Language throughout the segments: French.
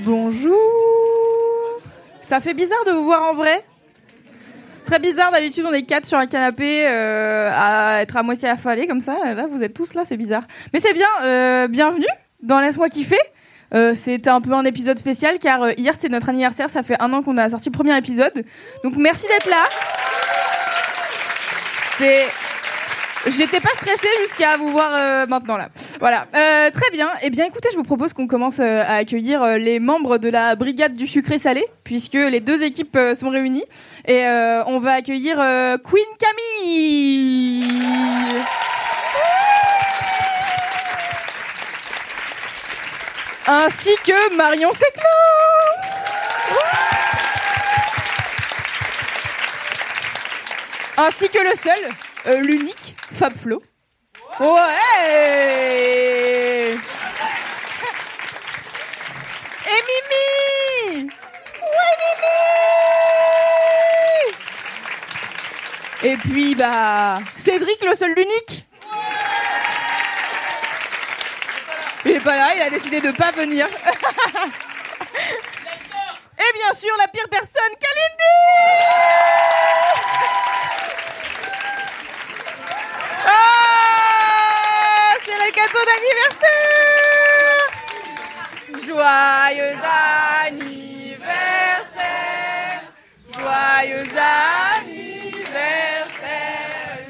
Bonjour Ça fait bizarre de vous voir en vrai C'est très bizarre, d'habitude on est quatre sur un canapé euh, à être à moitié affalés comme ça. Là vous êtes tous là, c'est bizarre. Mais c'est bien, euh, bienvenue dans Laisse-moi kiffer euh, c'était un peu un épisode spécial car euh, hier c'était notre anniversaire, ça fait un an qu'on a sorti le premier épisode. Donc merci d'être là. C'est J'étais pas stressée jusqu'à vous voir euh, maintenant là. Voilà, Euh, très bien. Eh bien, écoutez, je vous propose qu'on commence euh, à accueillir euh, les membres de la brigade du sucré salé, puisque les deux équipes euh, sont réunies, et on va accueillir Queen Camille. Ainsi que Marion Seclin. Ainsi que le seul, euh, l'unique, Fab Flo. Ouais. Et Mimi. Ouais Mimi. Et puis, bah, Cédric, le seul, l'unique. Il est pas là, il a décidé de pas venir. Et bien sûr, la pire personne, Kalindi Ah C'est le gâteau d'anniversaire. Joyeux anniversaire. Joyeux anniversaire.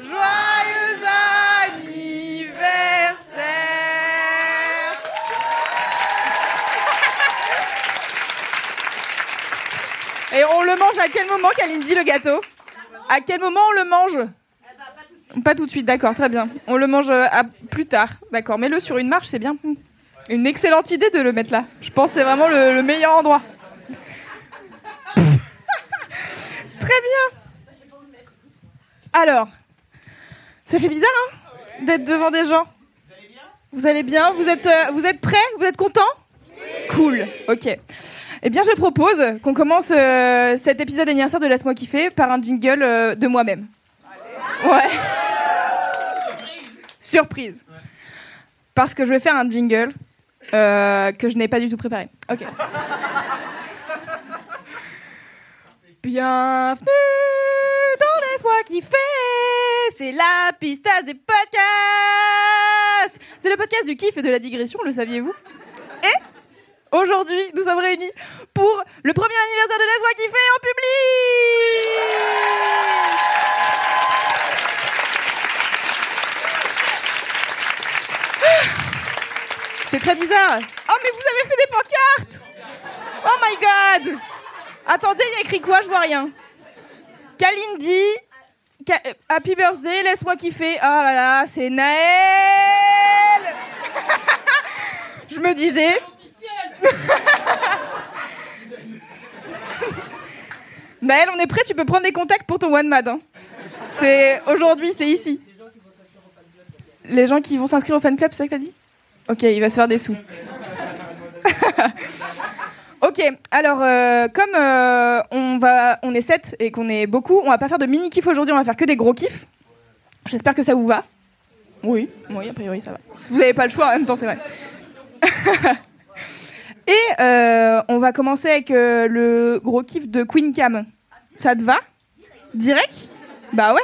Joyeux anniversaire. Et on le mange à quel moment, Kalindi, le gâteau? À quel moment on le mange? Pas tout de suite, d'accord, très bien. On le mange euh, à plus tard, d'accord. Mets-le sur une marche, c'est bien. Une excellente idée de le mettre là. Je pense que c'est vraiment le, le meilleur endroit. très bien. Alors, ça fait bizarre, hein D'être devant des gens. Vous allez bien? Vous êtes, euh, vous êtes prêts? Vous êtes contents? Cool, ok. Eh bien, je propose qu'on commence euh, cet épisode anniversaire de Laisse-moi kiffer par un jingle euh, de moi-même. Ouais. Surprise. Parce que je vais faire un jingle euh, que je n'ai pas du tout préparé. Ok. Bienvenue dans Laisse-moi kiffer. C'est la pistache des podcasts. C'est le podcast du kiff et de la digression, le saviez-vous? Et Aujourd'hui, nous sommes réunis pour le premier anniversaire de Laisse-moi kiffer en public C'est très bizarre. Oh, mais vous avez fait des pancartes Oh my god Attendez, il y a écrit quoi? Je vois rien. Kalindi, Ka- euh, Happy Birthday, laisse-moi kiffer. Oh là là, c'est Naël Je me disais... Naël, on est prêt, tu peux prendre des contacts pour ton one mad. hein. C'est aujourd'hui, c'est ici. Les gens qui vont s'inscrire au fan club, c'est ça que dit? Ok, il va se faire des sous. ok, alors euh, comme euh, on va, on est 7 et qu'on est beaucoup, on va pas faire de mini kiff aujourd'hui, on va faire que des gros kiffs. J'espère que ça vous va. Oui, oui, a priori ça va. Vous n'avez pas le choix en même temps, c'est vrai. Et euh, on va commencer avec le gros kiff de Queen Cam. Ça te va? Direct? Bah ouais.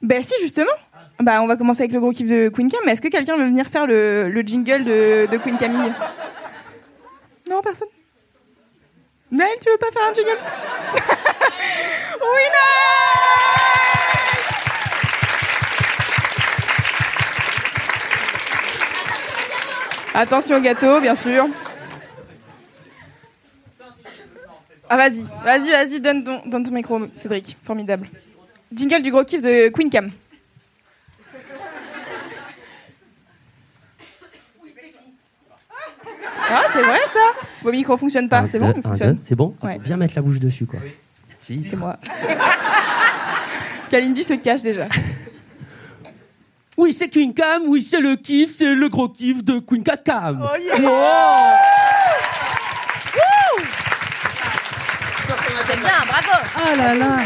Bah si, justement. Bah on va commencer avec le gros kiff de Queen Cam. Mais est-ce que quelqu'un veut venir faire le, le jingle de, de Queen Camille Non, personne? Naël, tu veux pas faire un jingle? Oui, Naël Attention au gâteau, bien sûr. Ah, vas-y, vas-y, vas-y, donne ton, donne ton micro, Cédric. Formidable. Jingle du gros kiff de Queen Cam. Ah, c'est vrai ça Vos micros fonctionnent pas, c'est bon deux, C'est bon Ouais. Faut bien mettre la bouche dessus, quoi. Si. C'est moi. Kalindi se cache déjà. Oui, c'est Queen Cam, oui, c'est le kiff, c'est le gros kiff de Queen Cam. Oh là là.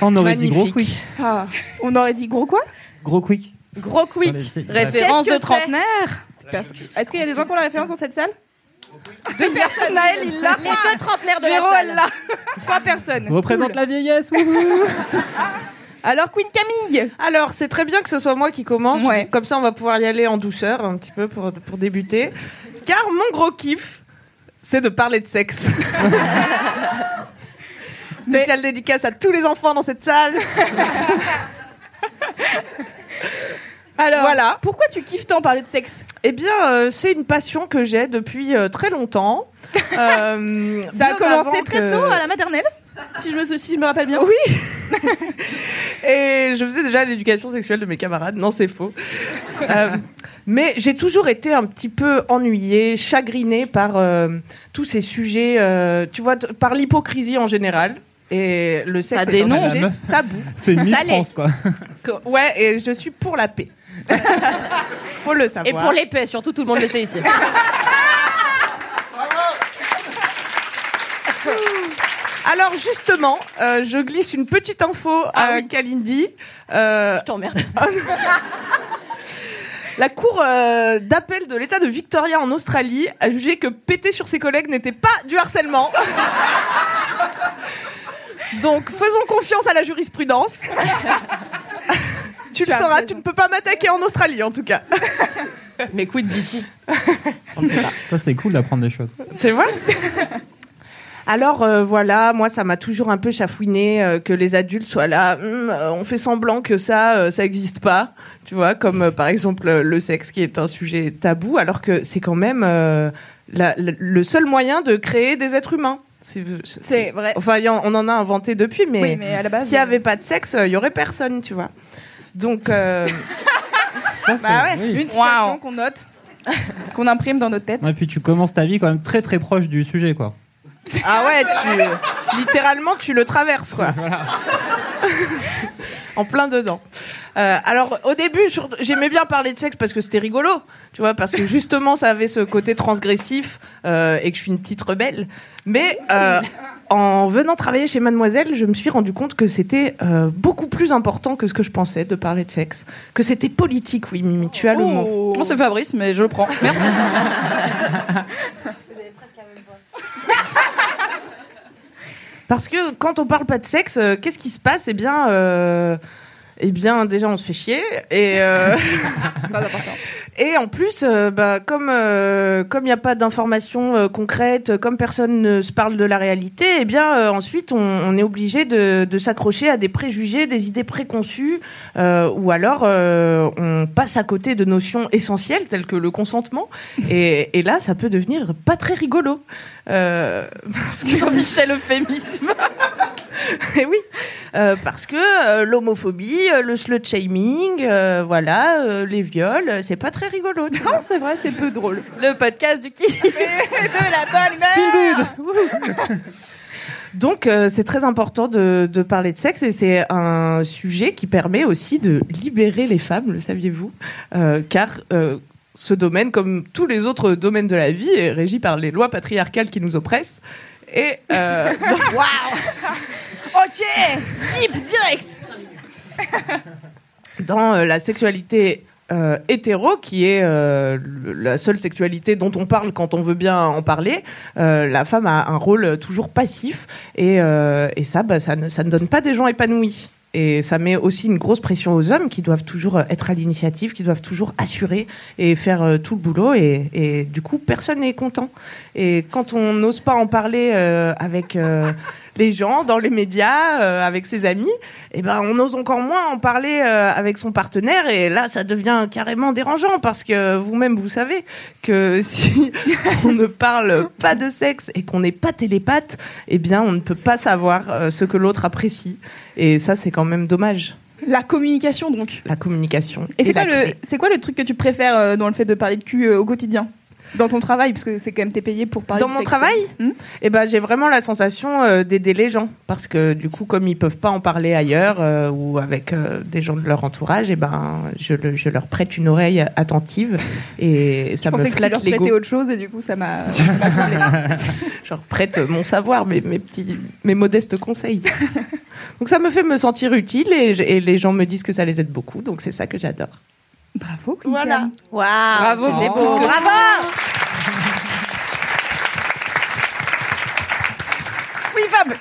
On aurait dit gros quick. Ah, on aurait dit gros quoi Gros quick. Gros quick, référence de trentenaire. Est-ce qu'il y a des gens qui ont la référence dans cette salle Deux personnes. Naël, il l'a. Les deux trentenaires de Véro, la elle salle. l'a. Trois personnes. Représente Cool. la vieillesse. wouhou. Alors, Queen Camille Alors, c'est très bien que ce soit moi qui commence. Ouais. Comme ça, on va pouvoir y aller en douceur un petit peu pour, pour débuter. Car mon gros kiff, c'est de parler de sexe. Spéciale dédicace à tous les enfants dans cette salle. Alors, Voilà. pourquoi tu kiffes tant parler de sexe? Eh bien, euh, c'est une passion que j'ai depuis euh, très longtemps. Euh, Ça a commencé très que- tôt à la maternelle, si je me, si je me rappelle bien. Oui. Et je faisais déjà l'éducation sexuelle de mes camarades. Non, c'est faux. Euh, mais j'ai toujours été un petit peu ennuyée, chagrinée par euh, tous ces sujets, euh, tu vois, par l'hypocrisie en général. Et le sexe Ça est dénonce. tabou. C'est une. France, quoi. Ouais, et je suis pour la paix. Faut le savoir. Et pour l'épée, surtout, tout le monde le sait ici. Alors justement, euh, je glisse une petite info Ah à oui. Kalindi. Euh, Je t'emmerde. La Cour euh, d'appel de l'État de Victoria en Australie a jugé que péter sur ses collègues n'était pas du harcèlement. Donc faisons confiance à la jurisprudence. Tu le as sauras, tu ne peux pas m'attaquer en Australie en tout cas. Mais quid d'ici? On ne sait pas. Ça, c'est cool d'apprendre des choses. Tu vois? Alors euh, voilà, moi ça m'a toujours un peu chafouiné euh, que les adultes soient là, Hum, euh, on fait semblant que ça, euh, ça n'existe pas, tu vois, comme euh, par exemple euh, le sexe qui est un sujet tabou, alors que c'est quand même euh, la- le- le seul moyen de créer des êtres humains. C'est vrai. Enfin, il y en- on en a inventé depuis, mais, Oui, mais s'il n'y avait pas de sexe, il y aurait personne, tu vois. Donc, euh, Ça, c'est- Bah ouais, oui. Une citation qu'on note, qu'on imprime dans notre tête. Et puis tu commences ta vie quand même très très proche du sujet, quoi. Ah ouais, tu littéralement tu le traverses quoi. en plein dedans. Euh, alors au début, sur- j'aimais bien parler de sexe parce que c'était rigolo, tu vois, parce que justement ça avait ce côté transgressif euh, et que je suis une petite rebelle. Mais euh, en venant travailler chez Mademoiselle, je me suis rendu compte que c'était euh, beaucoup plus important que ce que je pensais de parler de sexe, que c'était politique. Oui, Mimi, tu as le mot. Oh. Bon, c'est Fabrice, mais je le prends. Merci. Parce que quand on parle pas de sexe, euh, qu'est-ce qui se passe? Eh bien, euh, eh bien, déjà, on se fait chier. Et, euh, et en plus, euh, bah, comme euh, comme il n'y a pas d'informations euh, concrètes, comme personne ne se parle de la réalité, eh bien, ensuite, on, on est obligé de, de s'accrocher à des préjugés, des idées préconçues, ou alors on passe à côté de notions essentielles telles que le consentement. Et, et là, ça peut devenir pas très rigolo. Parce que Jean-Michel euphémisme. et oui, euh, parce que l'homophobie, le slut shaming, voilà, les viols, c'est pas très rigolo. tu vois. Non, c'est vrai, c'est peu drôle. Le podcast du qui de la bonne humeur Donc euh, c'est très important de, de parler de sexe et c'est un sujet qui permet aussi de libérer les femmes, le saviez-vous Euh, Car euh, ce domaine, comme tous les autres domaines de la vie, est régi par les lois patriarcales qui nous oppressent. Et euh, Ok Deep, direct dans la sexualité euh, hétéro, qui est euh, la seule sexualité dont on parle quand on veut bien en parler, euh, la femme a un rôle toujours passif et, ça, bah, ça, ne, donne pas des gens épanouis. Et ça met aussi une grosse pression aux hommes qui doivent toujours être à l'initiative, qui doivent toujours assurer et faire tout le boulot. Et, du coup, personne n'est content. Et quand on n'ose pas en parler avec les gens, dans les médias, euh, avec ses amis, eh ben, on ose encore moins en parler euh, avec son partenaire. Et là, ça devient carrément dérangeant parce que vous-même, vous savez que si on ne parle pas de sexe et qu'on n'est pas télépathe, eh bien, on ne peut pas savoir euh, ce que l'autre apprécie. Et ça, c'est quand même dommage. La communication, donc. La communication. Et c'est quoi, le, clé. c'est quoi le truc que tu préfères dans le fait de parler de cul au quotidien? Dans ton travail, parce que c'est quand même t'es payé pour parler Dans de mon travail Eh ben, j'ai vraiment la sensation euh, d'aider les gens parce que du coup, comme ils peuvent pas en parler ailleurs euh, ou avec euh, des gens de leur entourage, eh ben, je, le- je leur prête une oreille attentive et ça Je me pensais que tu flatte leur prêtais autre chose et du coup ça m'a. Je leur prête mon savoir, mes, mes petits, mes modestes conseils. donc ça me fait me sentir utile et, et les gens me disent que ça les aide beaucoup. Donc c'est ça que j'adore. Bravo. Queen Voilà. Waouh Bravo, c'était bravo. tout ce que- Bravo. Oui, Fab.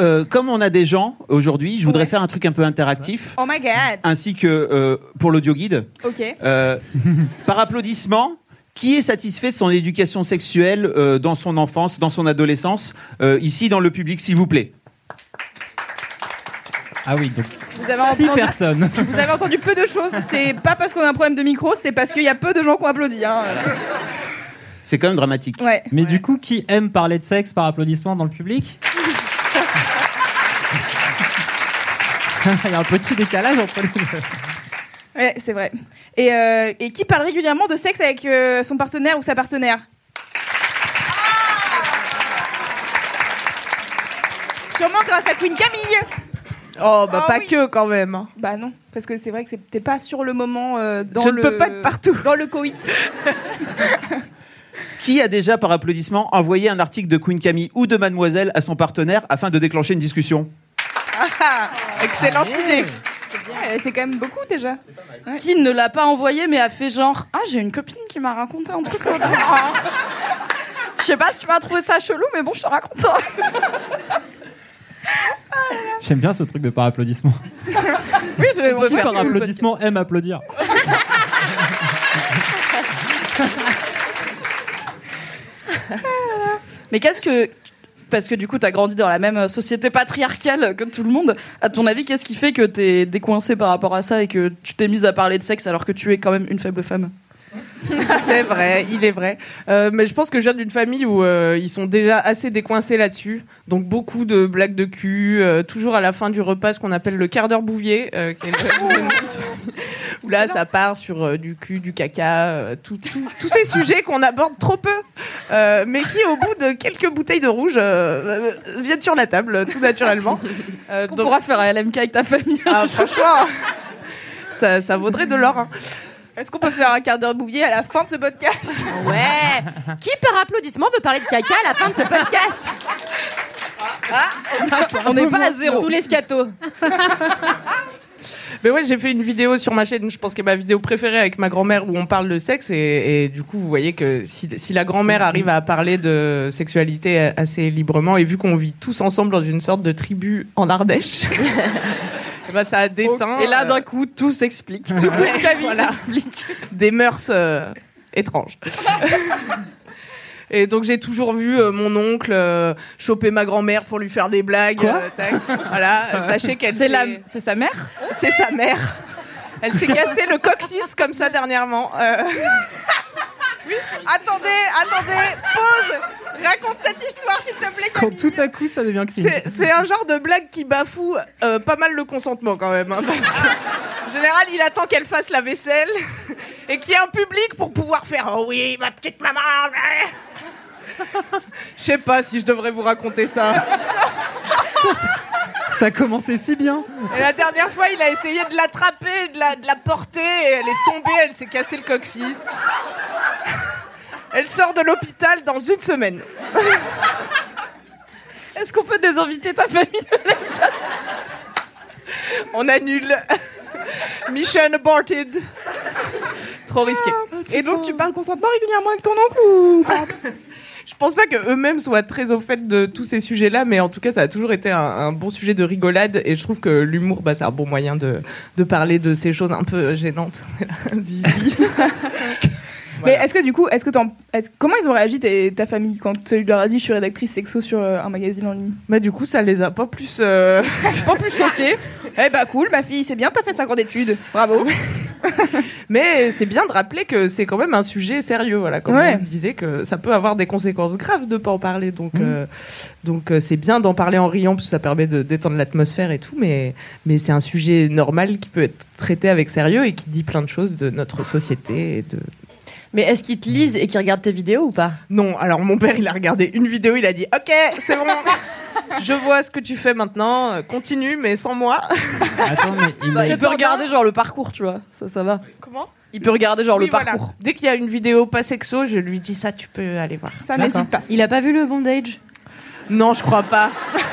Euh, comme on a des gens aujourd'hui, je voudrais Ouais. faire un truc un peu interactif, Oh my god. ainsi que euh, pour l'audio guide. Ok. Euh, par applaudissement, qui est satisfait de son éducation sexuelle euh, dans son enfance, dans son adolescence, euh, ici dans le public, s'il vous plaît? Ah oui, donc Vous avez, six entendu, personnes. vous avez entendu peu de choses. C'est pas parce qu'on a un problème de micro, c'est parce qu'il y a peu de gens qui ont applaudi. Hein. C'est quand même dramatique. Ouais. Mais du coup, qui aime parler de sexe par applaudissement dans le public? Il y a un petit décalage entre les deux. Ouais, c'est vrai. Et, euh, et qui parle régulièrement de sexe avec euh, son partenaire ou sa partenaire? Sûrement grâce à Queen Camille Oh bah Ah pas oui. que quand même. hein. Bah non, parce que c'est vrai que c'est- t'es pas sur le moment euh, dans Je le... ne peux pas être partout. Dans le coït. Qui a déjà, par applaudissement, envoyé un article de Queen Camille ou de Mademoiselle à son partenaire afin de déclencher une discussion? Ah, excellente idée. Ouais, c'est quand même beaucoup déjà. Qui ne l'a pas envoyé mais a fait genre Ah, j'ai une copine qui m'a raconté un truc l'autre jour. Je sais pas si tu vas trouver ça chelou, mais bon, je te raconte ça. J'aime bien ce truc de par applaudissement. Oui, je vais Qui par applaudissement aime applaudir Mais qu'est-ce que. Parce que du coup, t'as grandi dans la même société patriarcale que tout le monde. À ton avis, qu'est-ce qui fait que t'es décoincé par rapport à ça et que tu t'es mise à parler de sexe alors que tu es quand même une faible femme? C'est vrai, il est vrai. Euh, mais je pense que je viens d'une famille où euh, ils sont déjà assez décoincés là-dessus. Donc beaucoup de blagues de cul, euh, toujours à la fin du repas, ce qu'on appelle le quart d'heure bouvier. qui est le- où là, ça part sur du cul, du caca, tout- tout- tous ces sujets qu'on aborde trop peu, mais qui, au bout de quelques bouteilles de rouge, viennent sur la table, tout naturellement. Est-ce qu'on donc- pourra faire un LMK avec ta famille ah, franchement, ça, ça vaudrait de l'or. hein. Est-ce qu'on peut faire un quart d'heure bouvier à la fin de ce podcast? Ouais. Qui par applaudissement veut parler de caca à la fin de ce podcast? On n'est pas à zéro. Tous les scatos. Mais ouais, j'ai fait une vidéo sur ma chaîne, je pense que ma vidéo préférée avec ma grand-mère où on parle de sexe et, et du coup vous voyez que si, si la grand-mère arrive à parler de sexualité assez librement et vu qu'on vit tous ensemble dans une sorte de tribu en Ardèche, ben, ça a déteint Et là, euh, d'un coup, tout s'explique. Tout le Camille Voilà. s'explique. des mœurs euh, étranges. Et donc j'ai toujours vu euh, mon oncle euh, choper ma grand-mère pour lui faire des blagues. euh, tac. voilà, euh, sachez qu'elle C'est la... s'est- c'est sa mère? C'est sa mère. Elle s'est cassé le coccyx comme ça dernièrement. Attendez, attendez, pause Raconte cette histoire s'il te plaît Quand tout à coup ça devient cringe. C'est c'est un genre de blague qui bafoue euh, pas mal le consentement quand même. hein, parce que, en général, il attend qu'elle fasse la vaisselle et qu'il y ait un public pour pouvoir faire Oh oui, ma petite maman. Je sais pas si je devrais vous raconter ça. Ça commençait si bien. Et la dernière fois, il a essayé de l'attraper, de la, de la porter, et elle est tombée, elle s'est cassé le coccyx. Elle sort de l'hôpital dans une semaine. Est-ce qu'on peut désinviter ta famille On annule. Mission aborted. Trop risqué. Et donc tu parles consentement régulièrement avec ton oncle ou pas? Je pense pas que eux-mêmes soient très au fait de tous ces sujets-là, mais en tout cas, ça a toujours été un, un bon sujet de rigolade. Et je trouve que l'humour, bah, c'est un bon moyen de, de parler de ces choses un peu gênantes. Zizi. Mais est-ce que du coup, est-ce que t'en- est-ce- comment ils ont réagi tes- ta famille quand tu leur as dit je suis rédactrice sexo sur euh, un magazine en ligne? Bah, du coup, ça les a pas plus. euh, Pas plus choqués Eh bah cool, ma fille, c'est bien, t'as fait 5 ans d'études, bravo. Mais c'est bien de rappeler que c'est quand même un sujet sérieux, voilà. Comme Ouais. on disait que ça peut avoir des conséquences graves de pas en parler, donc euh, donc euh, c'est bien d'en parler en riant parce que ça permet de détendre l'atmosphère et tout, mais mais c'est un sujet normal qui peut être traité avec sérieux et qui dit plein de choses de notre société et de Mais est-ce qu'ils te lisent et qu'ils regardent tes vidéos ou pas? Non, alors mon père, il a regardé une vidéo, il a dit Ok, c'est bon, je vois ce que tu fais maintenant, continue, mais sans moi. Attends, mais il Bah, il peut regarder genre le parcours, tu vois. Ça, ça va. Comment? Il peut regarder genre Oui, le voilà. parcours. Dès qu'il y a une vidéo pas sexo, je lui dis ça, tu peux aller voir. Ça n'hésite pas. Il a pas vu le bondage? Non, je crois pas.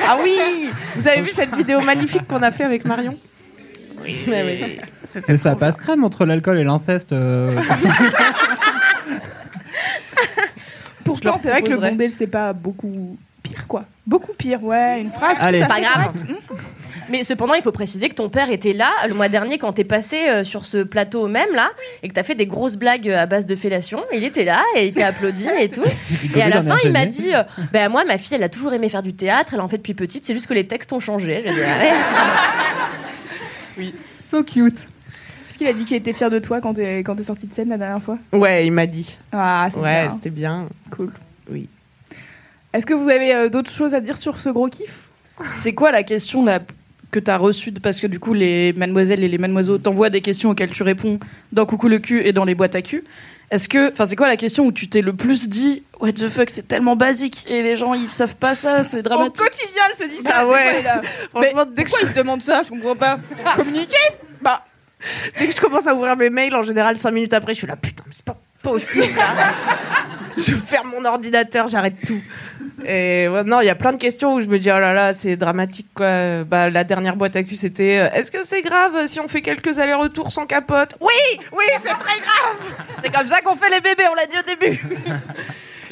Ah oui Vous avez vu cette vidéo magnifique qu'on a fait avec Marion? Oui, Mais ça passe crème entre l'alcool et l'inceste. euh. Pourtant, leur c'est vrai que le proposerai. bondage, c'est pas beaucoup pire, quoi. Beaucoup pire, ouais. Une phrase. Allez. à Pas fait grave. correcte. Mmh. Mais cependant, il faut préciser que ton père était là le mois dernier quand t'es passé euh, sur ce plateau même là et que t'as fait des grosses blagues euh, à base de fellation. Il était là et il t'a applaudi et tout. Et à la fin, il m'a dit euh, Ben, Moi, ma fille, elle a toujours aimé faire du théâtre, elle en fait depuis petite, c'est juste que les textes ont changé. J'ai dit Allez. So cute. Est-ce qu'il a dit qu'il était fier de toi quand t'es quand t'es sorti de scène la dernière fois? Ouais, il m'a dit. Ah, c'est Ouais, bien. c'était bien. Cool. Oui. Est-ce que vous avez euh, d'autres choses à dire sur ce gros kiff? C'est quoi la question que t'as reçue de- Parce que du coup, les mademoiselles et les mademoiselles t'envoient des questions auxquelles tu réponds dans Coucou le cul et dans les boîtes à cul. Est-ce que, enfin, c'est quoi la question où tu t'es le plus dit What the fuck, c'est tellement basique et les gens ils savent pas ça, c'est Au dramatique. quotidien, elle se dit ça. Ah ouais. là. Franchement, Mais dès que, pourquoi ils se demandent ça Je comprends pas. Communiquer Bah, je, dès que je commence à ouvrir mes mails, en général, 5 minutes après, je suis là, putain, mais c'est pas possible. là. je ferme mon ordinateur, j'arrête tout. Et non, il y a plein de questions où je me dis, oh là là, c'est dramatique, quoi. Bah, la dernière boîte à cul, c'était, euh, est-ce que c'est grave si on fait quelques allers-retours sans capote? Oui, oui, c'est très grave. C'est comme ça qu'on fait les bébés, on l'a dit au début.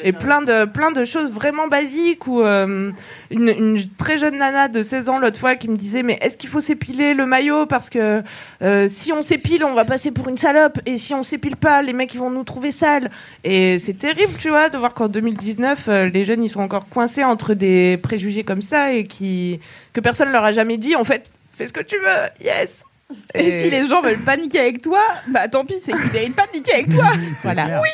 Et plein de, plein de choses vraiment basiques où euh, une, une très jeune nana de 16 ans l'autre fois qui me disait mais est-ce qu'il faut s'épiler le maillot parce que euh, si on s'épile on va passer pour une salope et si on s'épile pas les mecs ils vont nous trouver sales. Et c'est terrible tu vois de voir qu'en 2019 euh, les jeunes ils sont encore coincés entre des préjugés comme ça et qui que personne leur a jamais dit en fait fais ce que tu veux yes. Et si les gens veulent paniquer avec toi, bah tant pis, c'est qu'ils méritent pas de niquer avec toi. voilà. Oui.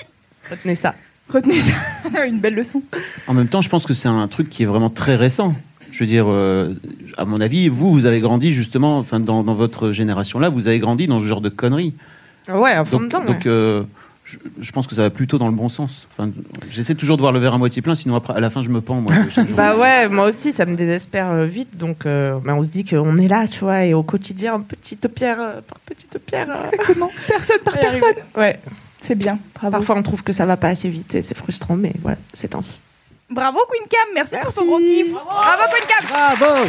Retenez ça Retenez ça. Une belle leçon. En même temps, je pense que c'est un truc qui est vraiment très récent. Je veux dire, euh, à mon avis, vous, vous avez grandi justement, enfin, dans, dans votre génération-là, vous avez grandi dans ce genre de conneries. ouais à fond Donc, dedans donc ouais. euh, je, je pense que ça va plutôt dans le bon sens. Enfin, J'essaie toujours de voir le verre à moitié plein, sinon après, à la fin, je me pends. Moi, chaque jour. Bah ouais, moi aussi, ça me désespère euh, vite. Donc, euh, bah, on se dit qu'on est là, tu vois, et au quotidien, petite pierre euh, par petite pierre. euh, Exactement. Personne par personne. Ouais. C'est bien. Bravo. Parfois, on trouve que ça va pas assez vite et c'est frustrant, mais voilà, c'est ainsi. Bravo Queen Cam, merci, pour ton gros kiff. Bravo Queen Cam. Bravo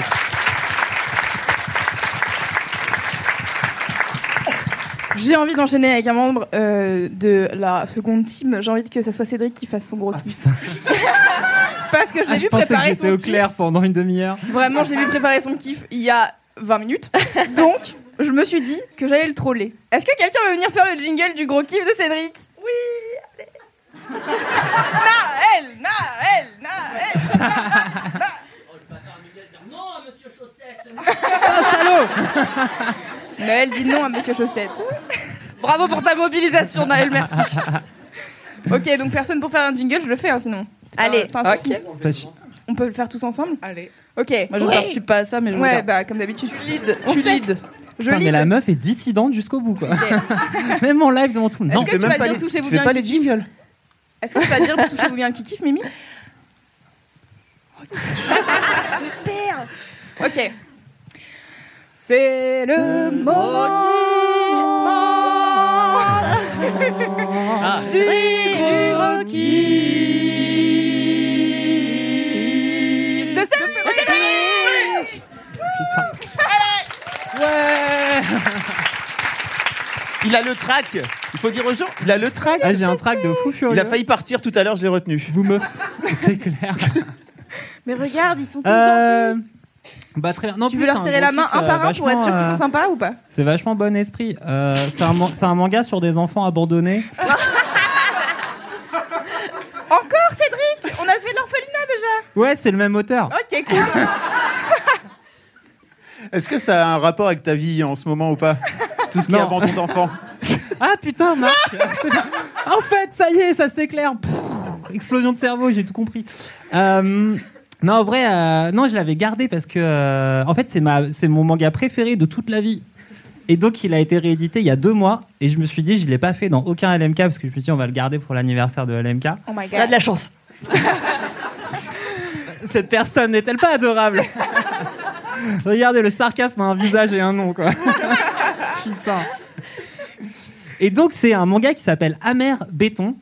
J'ai envie d'enchaîner avec un membre euh, de la seconde team. J'ai envie que ça soit Cédric qui fasse son gros kiff. Parce que je l'ai Ah, vu je pensais que préparer j'étais son au kiff. clair pendant une demi-heure. Vraiment, je l'ai vu préparer son kiff il y a 20 minutes. Donc, je me suis dit que j'allais le troller. Est-ce que quelqu'un veut venir faire le jingle du gros kiff de Cédric? Oui, allez. Naël, Naël, Naël. Naël dit non à Monsieur Chaussette. Bravo pour ta mobilisation, Naël, merci. Ok, donc personne pour faire un jingle, je le fais hein, sinon. Allez. Pas. Ça ch- On peut le faire tous ensemble? Allez. Ok. Moi, je ne Ouais. participe pas à ça, mais je Ouais, bah comme d'habitude. Lead, On tu lead. Putain, mais la meuf est dissidente jusqu'au bout, quoi. Même en live devant tout le monde. Est-ce Non, que fais tu vas pas dire les- touchez-vous bien pas le les jingles. Est-ce que tu vas dire touchez-vous bien le kiki, Mimi J'espère. Ok. C'est le moment. du gros kiff de Cédric Ouais Il a le track. Il faut dire aux gens, il a le track. Ah, J'ai un track de fou furieux. Il a failli partir tout à l'heure, je l'ai retenu. Vous me... C'est clair. Mais regarde, ils sont tous Euh, gentils. Bah très bien. Non, Tu plus, veux leur serrer la main kiff, un par euh, un pour être sûr qu'ils sont sympas ou pas C'est vachement bon esprit. Euh, c'est un, man- c'est un manga sur des enfants abandonnés. Encore Cédric? On a fait l'orphelinat déjà Ouais, c'est le même auteur. Ok, cool. Est-ce que ça a un rapport avec ta vie en ce moment ou pas? Tout ce qui est Non. abandon d'enfants. Ah putain, Marc En fait, ça y est, ça s'éclaire. Explosion de cerveau, j'ai tout compris. Euh, non, en vrai, euh, non, je l'avais gardé parce que, euh, en fait, c'est ma, c'est mon manga préféré de toute la vie. Et donc, il a été réédité il y a deux mois. Et je me suis dit, je l'ai pas fait dans aucun LMK parce que je me suis dit, on va le garder pour l'anniversaire de LMK. Oh my On a de la chance. Cette personne n'est-elle pas adorable? Regardez, le sarcasme a un visage et un nom, quoi. Putain. Et donc, c'est un manga qui s'appelle Amer Béton.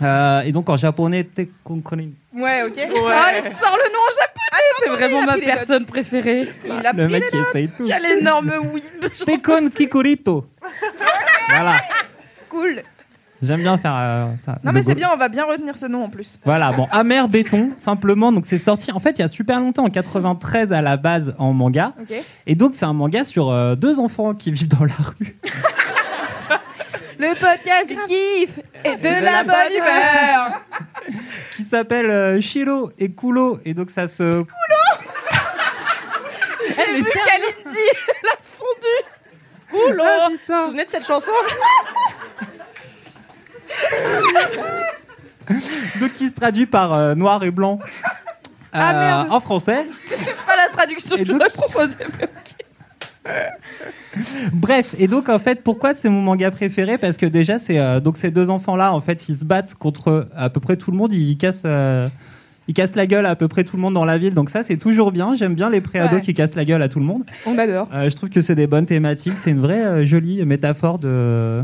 Euh, et donc, en japonais, Tekonkonin. Ouais, ok. Ah, il sort le nom en japonais. C'est vraiment ma personne préférée. Il a Le mec qui essaye tout. Quel énorme oui. Tekon Kikurito. voilà. Cool. J'aime bien faire. euh, Non, mais c'est bien, on va bien retenir ce nom en plus. Voilà, bon, Amer Béton, simplement. Donc, c'est sorti, en fait, il y a super longtemps, en 93 à la base, en manga. Et donc, c'est un manga sur euh, deux enfants qui vivent dans la rue. Le podcast du kiff et de, la, bonne humeur. qui s'appelle euh, Shiro et Kulo. Et donc, ça se. Kulo J'ai vu Kalindi, la fondue. Oula. Ah, Vous vous souvenez de cette chanson? Donc, qui se traduit par euh, noir et blanc. euh, Ah, merde. en français. Pas la traduction Et que donc- j'aurais proposée. mais ok. Bref, et donc en fait, pourquoi c'est mon manga préféré? Parce que déjà, c'est euh, donc ces deux enfants-là, en fait, ils se battent contre à peu près tout le monde. Ils cassent, euh, ils cassent la gueule à, à peu près tout le monde dans la ville. Donc ça, c'est toujours bien. J'aime bien les préados Ouais. qui cassent la gueule à tout le monde. On adore. Euh, je trouve que c'est des bonnes thématiques. C'est une vraie euh, jolie métaphore de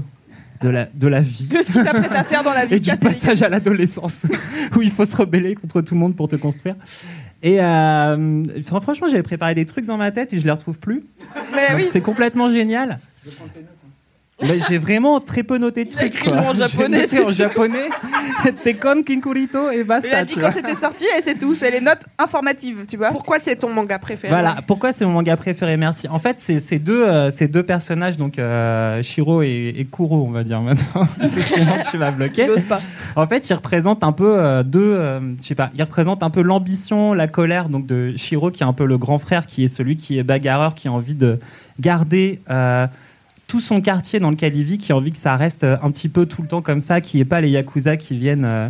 de la de la vie. De ce qui s'apprête à faire dans la vie. Et du passage à l'adolescence, où il faut se rebeller contre tout le monde pour te construire. Et euh, fran- franchement, j'avais préparé des trucs dans ma tête et je les retrouve plus. Mais Donc, oui. C'est complètement génial. Mais j'ai vraiment très peu noté de trucs. écrit en japonais, noté c'est en japonais. Tekon, Kinkurito et Il a basta. dit quand c'était sorti et c'est tout. C'est les notes informatives, tu vois. Pourquoi c'est ton manga préféré? Voilà, pourquoi c'est mon manga préféré, merci. En fait, c'est ces deux, euh, ces deux personnages, donc euh, Shiro et, et Kuro, on va dire maintenant. sinon tu vas bloquer. Pas. En fait, ils représentent un peu euh, deux, euh, je sais pas, ils représentent un peu l'ambition, la colère donc de Shiro qui est un peu le grand frère, qui est celui qui est bagarreur, qui a envie de garder tout son quartier dans lequel il vit, qui a envie que ça reste euh, un petit peu tout le temps comme ça, qui est pas les yakuza qui viennent euh,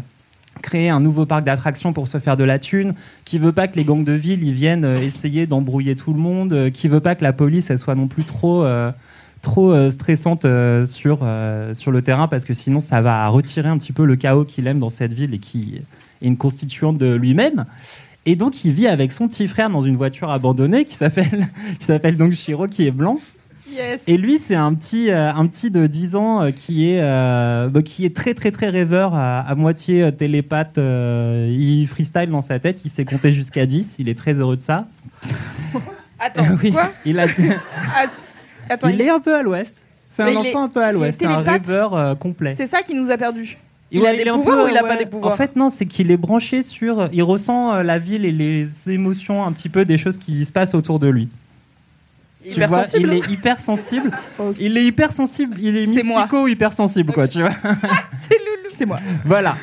créer un nouveau parc d'attractions pour se faire de la thune, qui veut pas que les gangs de ville ils viennent euh, essayer d'embrouiller tout le monde, euh, qui veut pas que la police elle soit non plus trop trop stressante sur sur le terrain parce que sinon ça va retirer un petit peu le chaos qu'il aime dans cette ville et qui est une constituante de lui-même. Et donc il vit avec son petit frère dans une voiture abandonnée qui s'appelle qui s'appelle donc Shiro qui est blanc. Yes. Et lui, c'est un petit, euh, un petit de 10 ans euh, qui, est, euh, bah, qui est très, très, très rêveur, à, à moitié télépathe. euh, il freestyle dans sa tête, il sait compter jusqu'à 10, il est très heureux de ça. Attends, Oui, quoi il, a, Attends, il il- est un peu à l'ouest. C'est un enfant est- un peu à l'ouest, c'est un rêveur euh, complet. c'est ça qui nous a perdus. Il a des pouvoirs peu, ou il a ouais. pas des pouvoirs En fait, non, c'est qu'il est branché sur. Il ressent la ville et les émotions un petit peu des choses qui se passent autour de lui. Tu vois. Il est hyper sensible. Il est hyper sensible. Il est moi. mystico hyper sensible, quoi, tu vois. C'est Loulou. C'est moi. Voilà.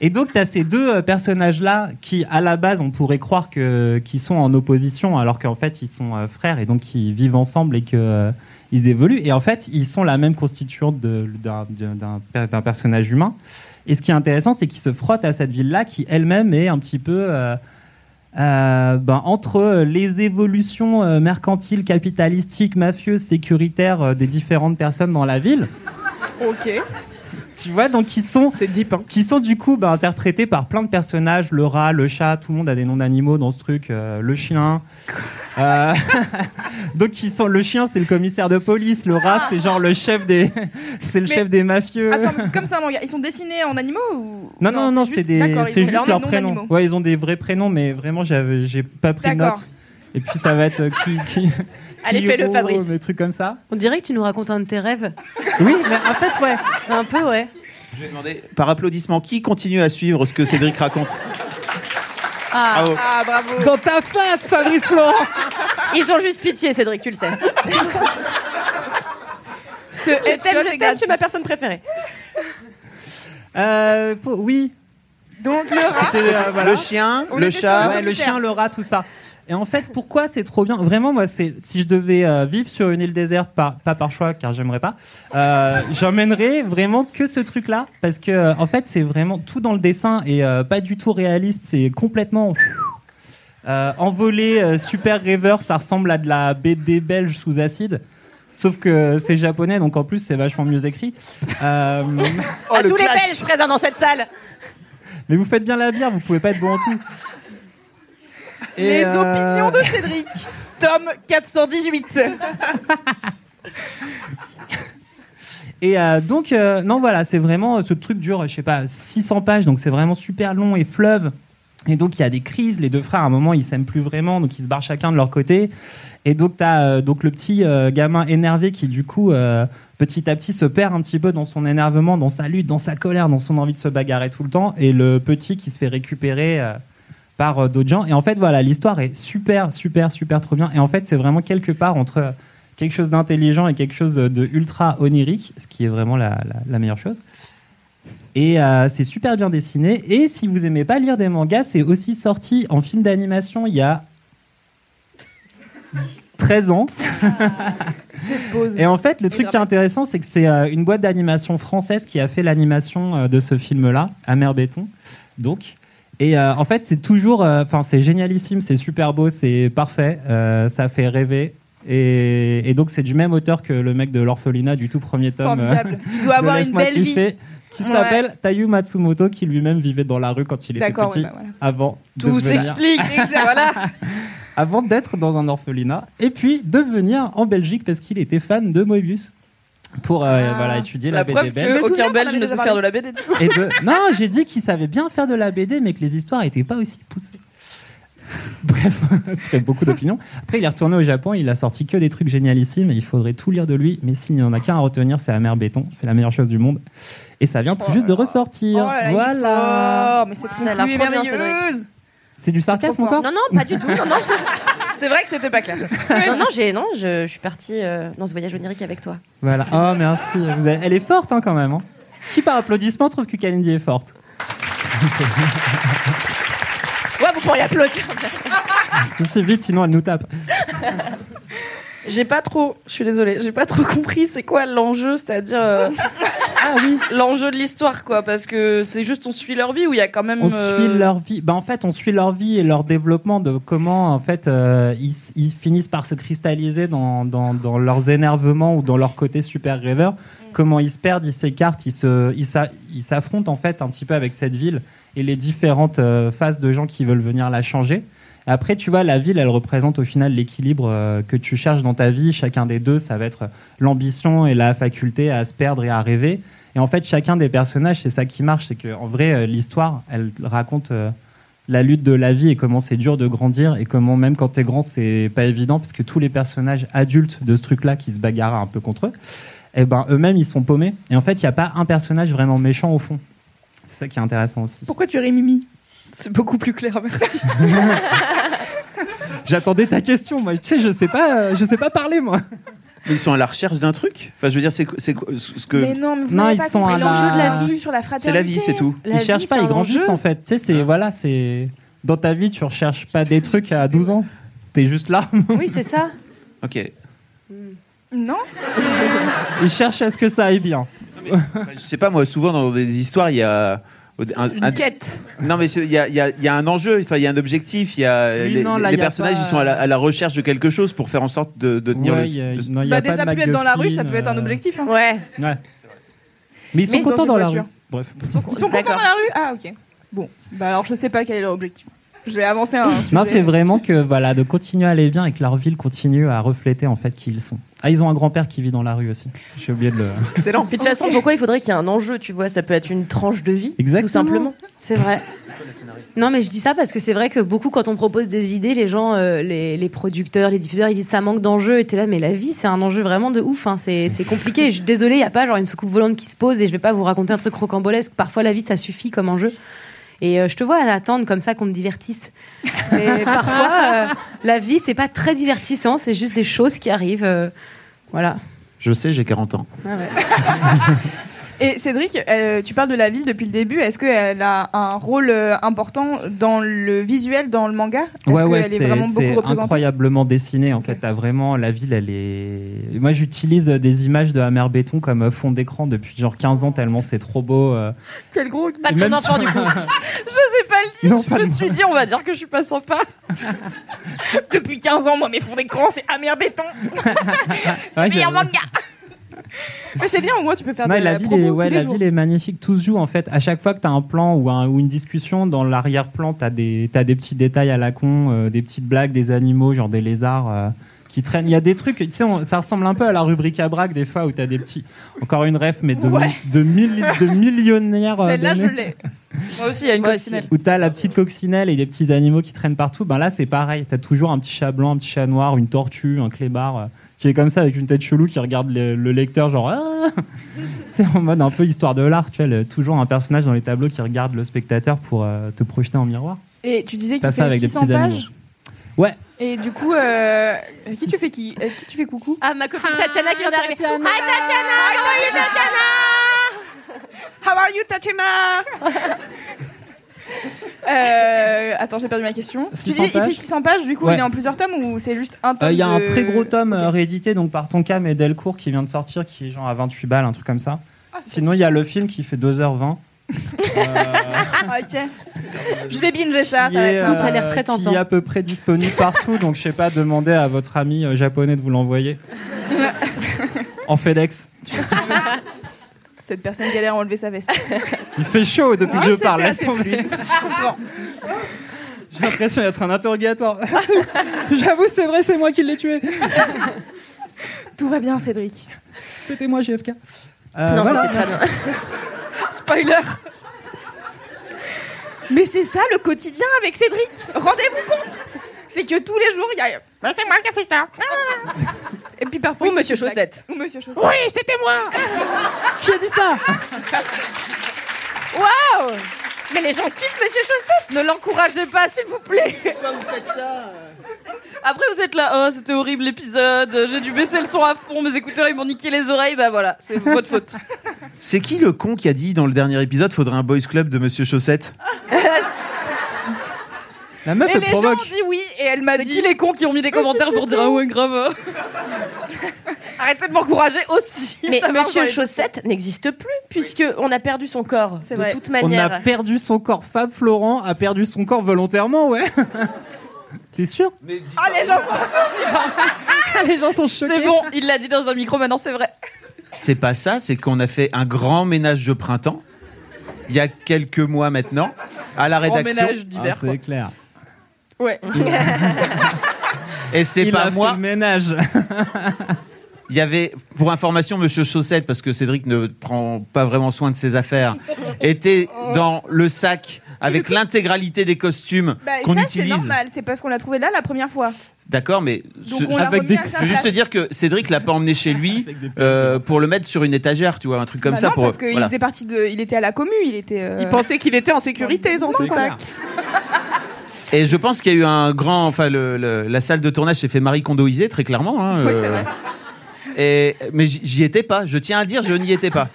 Et donc, tu as ces deux euh, personnages-là qui, à la base, on pourrait croire que, qu'ils sont en opposition, alors qu'en fait, ils sont euh, frères et donc ils vivent ensemble et que, euh, ils évoluent. Et en fait, ils sont la même constituante d'un personnage humain. Et ce qui est intéressant, c'est qu'ils se frottent à cette ville-là qui, elle-même, est un petit peu. euh, euh, ben, entre les évolutions euh, mercantiles, capitalistiques, mafieuses, sécuritaires euh, des différentes personnes dans la ville. Ok. Tu vois, donc ils sont, deep. hein. qui sont du coup bah, interprétés par plein de personnages, le rat, le chat, tout le monde a des noms d'animaux dans ce truc, euh, le chien. Euh, donc ils sont, le chien c'est le commissaire de police, le rat c'est genre le chef des, c'est le Mais- chef des mafieux. Attends, comme ça. Ils sont dessinés en animaux ou non non non, c'est des, c'est juste leur leur nom prénom. Ouais, ils ont des vrais prénoms, mais vraiment j'ai pas pris note. Et puis ça va être euh, qui, qui, Allez, fais-le, Kiro, Fabrice. Des trucs comme ça. On dirait que tu nous racontes un de tes rêves. Oui, mais en fait ouais. Un peu, ouais. Je vais demander, par applaudissement, qui continue à suivre ce que Cédric raconte? Ah, Bravo. Ah, bravo. Dans ta face, Fabrice Florent. ils ont juste pitié, Cédric, tu le sais. Ce Je t'aime, headshot je est t'aime, gratuit. tu es ma personne préférée. Euh, pour- oui, Donc le rat. euh, voilà. Le chien, On le chat. le Ouais, le commissaire. chien, le rat, tout ça. Et en fait, pourquoi c'est trop bien? Vraiment, moi, c'est si je devais euh, vivre sur une île déserte, pas, pas par choix, car j'aimerais pas, euh, j'emmènerais vraiment que ce truc-là, parce que euh, en fait, c'est vraiment tout dans le dessin et euh, pas du tout réaliste. C'est complètement euh, envolé, euh, super rêveur. Ça ressemble à de la BD belge sous acide. Sauf que c'est japonais, donc en plus c'est vachement mieux écrit. Euh, à tous les Belges présents dans cette salle. mais vous faites bien la bière, vous pouvez pas être bon en tout. Et, Les euh, opinions de Cédric. Tome 418. Et euh, donc, euh, non, voilà, c'est vraiment ce truc dure, je sais pas, 600 pages, donc c'est vraiment super long et fleuve. Et donc, il y a des crises. Les deux frères, à un moment, ils s'aiment plus vraiment, donc ils se barrent chacun de leur côté. Et donc, tu as donc le petit gamin énervé qui, du coup, petit à petit, se perd un petit peu dans son énervement, dans sa lutte, dans sa colère, dans son envie de se bagarrer tout le temps. Et le petit qui se fait récupérer euh, par euh, d'autres gens. Et en fait, voilà, l'histoire est super, super, super trop bien. Et en fait, c'est vraiment quelque part entre euh, quelque chose d'intelligent et quelque chose de ultra onirique, ce qui est vraiment la, la- la meilleure chose. Et euh, c'est super bien dessiné. Et si vous aimez pas lire des mangas, c'est aussi sorti en film d'animation il y a 13 ans. Et en fait, le truc qui est intéressant, c'est que c'est une boîte d'animation française qui a fait l'animation de ce film-là, Amer Béton. Donc, et euh, en fait, c'est toujours, enfin, c'est génialissime, c'est super beau, c'est parfait, euh, ça fait rêver. Et, et donc, c'est du même auteur que le mec de l'orphelinat du tout premier tome. euh, Formidable. Il doit avoir une belle vie. kiffer, Qui Ouais. s'appelle Tayu Matsumoto, qui lui-même vivait dans la rue quand il était petit, bah voilà. avant Tout s'explique. voilà. avant d'être dans un orphelinat, et puis de venir en Belgique parce qu'il était fan de Moebius pour euh, Ah. voilà, étudier la, La BD belge. aucun Belge ne sait faire de la BD. du coup. Et de- Non, j'ai dit qu'il savait bien faire de la BD, mais que les histoires n'étaient pas aussi poussées. Bref, très beaucoup d'opinions. Après, il est retourné au Japon, il a sorti que des trucs génialissimes, et il faudrait tout lire de lui. Mais s'il n'y en a qu'un à retenir, c'est Amer Béton. C'est la meilleure chose du monde. Et ça vient tout juste de ressortir. Oh là là, voilà. mais cette Ça a l'air C'est du sarcasme encore Non, non, pas du tout. Non, non, C'est vrai que c'était pas clair. non, non, j'ai, non je, je suis partie euh, dans ce voyage onirique avec toi. Voilà. Oh, merci. Vous avez- Elle est forte hein, quand même. hein. Qui par applaudissement trouve que Kalindi est forte? Ouais, vous pourriez applaudir. C'est vite, sinon elle nous tape. J'ai pas trop, je suis désolée, j'ai pas trop compris c'est quoi l'enjeu, c'est-à-dire euh, Ah oui. l'enjeu de l'histoire, quoi, parce que c'est juste on suit leur vie ou il y a quand même. On euh, suit leur vie. Bah, en fait, on suit leur vie et leur développement de comment en fait euh, ils, finissent par se cristalliser dans, dans, dans leurs énervements ou dans leur côté super rêveur. Comment ils se perdent, ils s'écartent, ils se, ils s'affrontent en fait un petit peu avec cette ville et les différentes euh, phases de gens qui veulent venir la changer. Après, tu vois, la ville, elle représente au final l'équilibre euh, que tu cherches dans ta vie. Chacun des deux, ça va être l'ambition et la faculté à se perdre et à rêver. Et en fait, chacun des personnages, c'est ça qui marche. C'est qu'en vrai, euh, l'histoire, elle raconte euh, la lutte de la vie et comment c'est dur de grandir et comment même quand t'es grand, c'est pas évident parce que tous les personnages adultes de ce truc-là qui se bagarrent un peu contre eux, eh ben, eux-mêmes, ils sont paumés. Et en fait, il n'y a pas un personnage vraiment méchant au fond. C'est ça qui est intéressant aussi. Pourquoi tu ris Mimi? C'est beaucoup plus clair, merci. J'attendais ta question, moi. Tu sais, je sais pas, euh, je sais pas parler, moi. Mais ils sont à la recherche d'un truc. Enfin, je veux dire, c'est c'est quoi- ce que Mais non, mais vous Non, ils pas sont à la- l'enjeu de la vie sur la c'est fraternité. la vie, c'est tout. La ils vie, cherchent pas, c'est ils grandissent en fait. Tu sais, c'est voilà, c'est dans ta vie, tu recherches pas des trucs à 12 ans. T'es juste là. Oui, c'est ça. Ok. Non Ils cherchent à ce que ça aille bien. Enfin, je sais pas, moi, souvent dans des histoires, il y a. un- Une un- quête. Non, mais il y a, y y un enjeu, enfin, il y a un objectif. Il y a Oui, les, non, là, les il y a personnages, pas- ils sont à la, à la recherche de quelque chose pour faire en sorte de, de tenir Ouais, le. il y a- le- non, Bah déjà de plus être dans la rue, ça peut être un euh, objectif. hein. Ouais. Ouais. Mais ils sont Mais contents dans la rue. Bref. Ils sont contents dans la rue? Ah ok. Bon, bah alors je sais pas quel est leur objectif. J'ai avancé un Non, sujet. c'est vraiment que voilà, de continuer à aller bien et que leur ville continue à refléter en fait qui ils sont. Ah, ils ont un grand-père qui vit dans la rue aussi. J'ai oublié de le. Excellent. Puis de toute façon, pourquoi il faudrait qu'il y ait un enjeu, tu vois? Ça peut être une tranche de vie, Exactement. tout simplement. C'est vrai. Non, mais je dis ça parce que c'est vrai que beaucoup, quand on propose des idées, les gens, euh, les, les producteurs, les diffuseurs, ils disent ça manque d'enjeu. Et t'es là, mais la vie, c'est un enjeu vraiment de ouf. hein. C'est c'est compliqué. Je suis désolée, il n'y a pas genre une soucoupe volante qui se pose et je vais pas vous raconter un truc rocambolesque. Parfois, la vie, ça suffit comme enjeu. Et euh, je te vois à attendre comme ça qu'on me divertisse. Mais parfois, euh, la vie, c'est pas très divertissant. C'est juste des choses qui arrivent. euh, voilà. Je sais, j'ai 40 ans. Ah ouais. Et Cédric, euh, tu parles de la ville depuis le début. Est-ce qu'elle a un rôle euh, important dans le visuel, dans le manga? Est-ce Ouais, ouais, qu'elle est c'est vraiment beaucoup c'est représentée? incroyablement dessiné. En fait, t'as vraiment la ville, elle est. Moi, j'utilise des images de Hammer Béton comme fond d'écran depuis genre 15 ans, tellement c'est trop beau. euh. Quel gros Pas de Même son enfant du coup. Je sais pas le dire. Non, je pas me de suis dit, on va dire que je suis pas sympa. Depuis 15 ans, moi, mes fonds d'écran, c'est Amer Béton. Ouais, Meilleur j'avoue. manga. Mais c'est bien, au moins tu peux faire Ouais, de la la ville, promo est, tous ouais, les la jours. ville est magnifique. Tout se joue en fait. À chaque fois que tu as un plan ou, un- ou une discussion, dans l'arrière-plan, tu as, des t'as des petits détails à la con, euh, des petites blagues, des animaux, genre des lézards euh, qui traînent. Il y a des trucs, tu sais, on- ça ressemble un peu à la rubrique à braque des fois où tu as des petits. Encore une ref, mais de, Ouais. de, mille- de millionnaires. euh, Celle-là, je l'ai. Moi aussi, il y a une Moi coccinelle. Où t'as la petite coccinelle et des petits animaux qui traînent partout, ben là c'est pareil. T'as toujours un petit chat blanc, un petit chat noir, une tortue, un clébard euh, qui est comme ça avec une tête chelou qui regarde le, le lecteur genre. Ah c'est en mode un peu histoire de l'art, tu vois. le- toujours un personnage dans les tableaux qui regarde le spectateur pour euh, te projeter en miroir. Et tu disais qu'il ça fait avec des 600 petits pages. animaux. Ouais. Et du coup, euh, qui Six- tu fais qui euh, Qui tu fais coucou Ah, ma copine Tatiana qui vient d'arriver. Hi Tatiana Hi, How are you, Tatiana? How are you, Tatiana? euh, Attends, j'ai perdu ma question. Tu 600 dis, il fait pages 600 pages, du coup, Ouais. il est en plusieurs tomes ou c'est juste un tome Euh, Il y a un très gros tome euh, réédité donc par Tonkam et Delcourt qui vient de sortir qui est genre à 28 balles, un truc comme ça. Ah, Sinon il y a le film qui fait 2h20. Ah, ok. Je vais binger ça, qui ça va être a l'air très tentant. Qui est à peu près disponible partout, donc je sais pas, demandez à votre ami japonais de vous l'envoyer. en FedEx. Cette personne galère à enlever sa veste. Il fait chaud depuis que je parle. laisse tomber. J'ai l'impression d'être un interrogatoire. J'avoue, c'est vrai, c'est moi qui l'ai tué. Tout va bien, Cédric. C'était moi, JFK. Euh, Non, voilà. c'était très bien. Spoiler Mais c'est ça le quotidien avec Cédric Rendez-vous compte C'est que tous les jours, il y a... Bah, c'est moi qui ai fait ça Et puis parfois... Ou il Monsieur Chaussette. Ou Monsieur Chaussette. Oui, c'était moi Qui a dit ça Waouh Mais les gens kiffent Monsieur Chaussette Ne l'encouragez pas, s'il vous plaît. vous faites ça Après, vous êtes là, oh, c'était horrible l'épisode, j'ai dû baisser le son à fond, mes écouteurs ils m'ont niqué les oreilles, bah voilà, c'est votre faute. C'est qui le con qui a dit dans le dernier épisode faudrait un boys club de Monsieur Chaussette La meuf, Et elle les gens provoque. dit oui, elle m'a C'est dit... qui les cons qui ont mis des commentaires pour dire ah ouais, grave Arrêtez de m'encourager aussi. Mais ça marche dans Monsieur les Chaussette n'existe plus puisque on a perdu son corps C'est de vrai. toute On a manière. perdu son corps. Fab Florent a perdu son corps volontairement, ouais. T'es sûr Ah, les gens sont... Les gens sont choqués. C'est bon, il l'a dit dans un micro, maintenant c'est vrai. C'est pas ça, c'est qu'on a fait un grand ménage de printemps il y a quelques mois maintenant à la rédaction. ménage Ah, d'hiver. c'est clair. Ouais. Et c'est Il pas a moi. fait le ménage. Il y avait, pour information, Monsieur Chaussette, parce que Cédric ne prend pas vraiment soin de ses affaires, était dans le sac avec l'intégralité des costumes Bah, qu'on ça, c'est utilise. normal, c'est parce qu'on l'a trouvé là la première fois. D'accord, mais Donc ce- on l'a avec remis des- à sa je veux juste te dire que Cédric l'a pas emmené chez lui euh, pour le mettre sur une étagère, tu vois, un truc comme Bah ça. non, pour, parce qu'il voilà. faisait partie de... Il était à la commu, il était... euh, Il pensait qu'il était en sécurité dans son C'est sac. Et je pense qu'il y a eu un grand, enfin, le- le- la salle de tournage s'est fait Marie Kondoiser très clairement. hein, euh, c'est vrai. Et mais j'y étais pas. Je tiens à le dire, je n'y étais pas.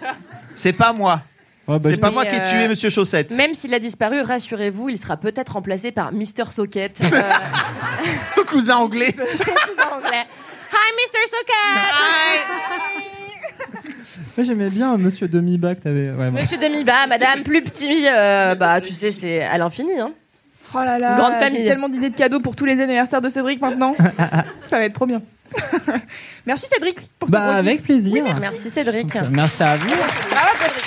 C'est pas moi. Oh, bah, C'est pas moi qui ai euh, tué Monsieur Chaussette. Même s'il a disparu, rassurez-vous, il sera peut-être remplacé par Mister Socket. euh, Son cousin anglais. son cousin anglais. Hi Mister Socket Moi, j'aimais bien Monsieur Demi-Bas que t'avais. Ouais, bon. Monsieur Demi-Bas, Madame plus petit, euh, bah tu sais, c'est à l'infini. Hein. Oh là là, Grande j'ai famille. tellement d'idées de cadeaux pour tous les anniversaires de Cédric maintenant. Ça va être trop bien. merci Cédric pour ton Bah, kiff. avec plaisir. Merci Cédric. Merci à vous. Bravo Cédric.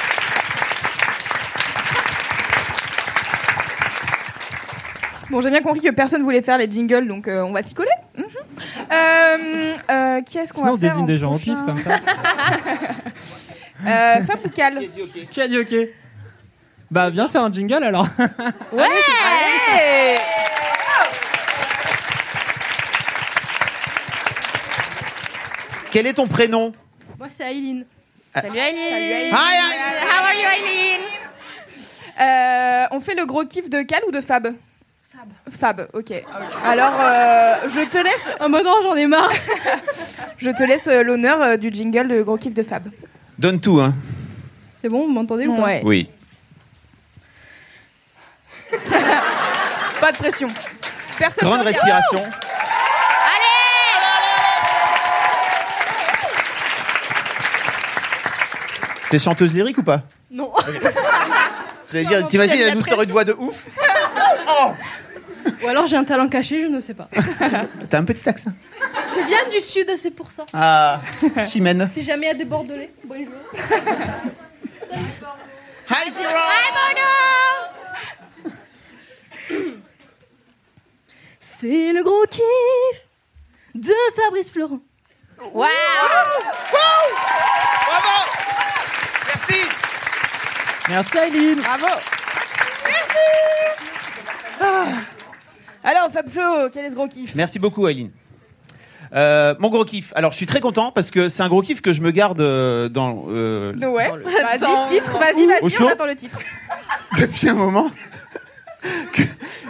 Bon, j'ai bien compris que personne voulait faire les jingles, donc euh, on va s'y coller. Mhm. Euh, euh, qui est-ce qu'on Sinon, va on faire désigne en des gens au pif comme ça. Euh, Fab ou Cal Qui a dit OK? Bah, viens faire un jingle alors. Ouais Quel est ton prénom? Moi c'est Aileen. Ah. Salut Aileen. Hi, hi. How are you, Eileen Euh, On fait le gros kiff de Cal ou de Fab? Fab. Fab, ok. Alors, euh, je te laisse. Oh, bah non, j'en ai marre. je te laisse euh, l'honneur du jingle de gros kiff de Fab. Donne tout, hein. C'est bon, vous m'entendez ou pas? Ouais. Oui. Pas de pression. Personne Grande respiration. T'es chanteuse lyrique ou pas Non. J'allais dire, t'imagines, elle nous sort une voix de ouf Ou alors j'ai un talent caché, je ne sais pas. T'as un petit accent. Je viens du sud, c'est pour ça. Ah, Chimène. Si jamais il y a des Bordelais, bonjour. Hi, Zero C'est le gros kiff de Fabrice Florent. Waouh Bravo Merci Merci Aileen. Bravo. Merci. Alors, Fab Flo, quel est ce gros kiff? Merci beaucoup, Aileen. Euh, mon gros kiff. Alors, je suis très content parce que c'est un gros kiff que je me garde euh, dans. euh, Ouais. Vas-y, titre, vas-y, vas-y, on attend le titre. depuis un moment.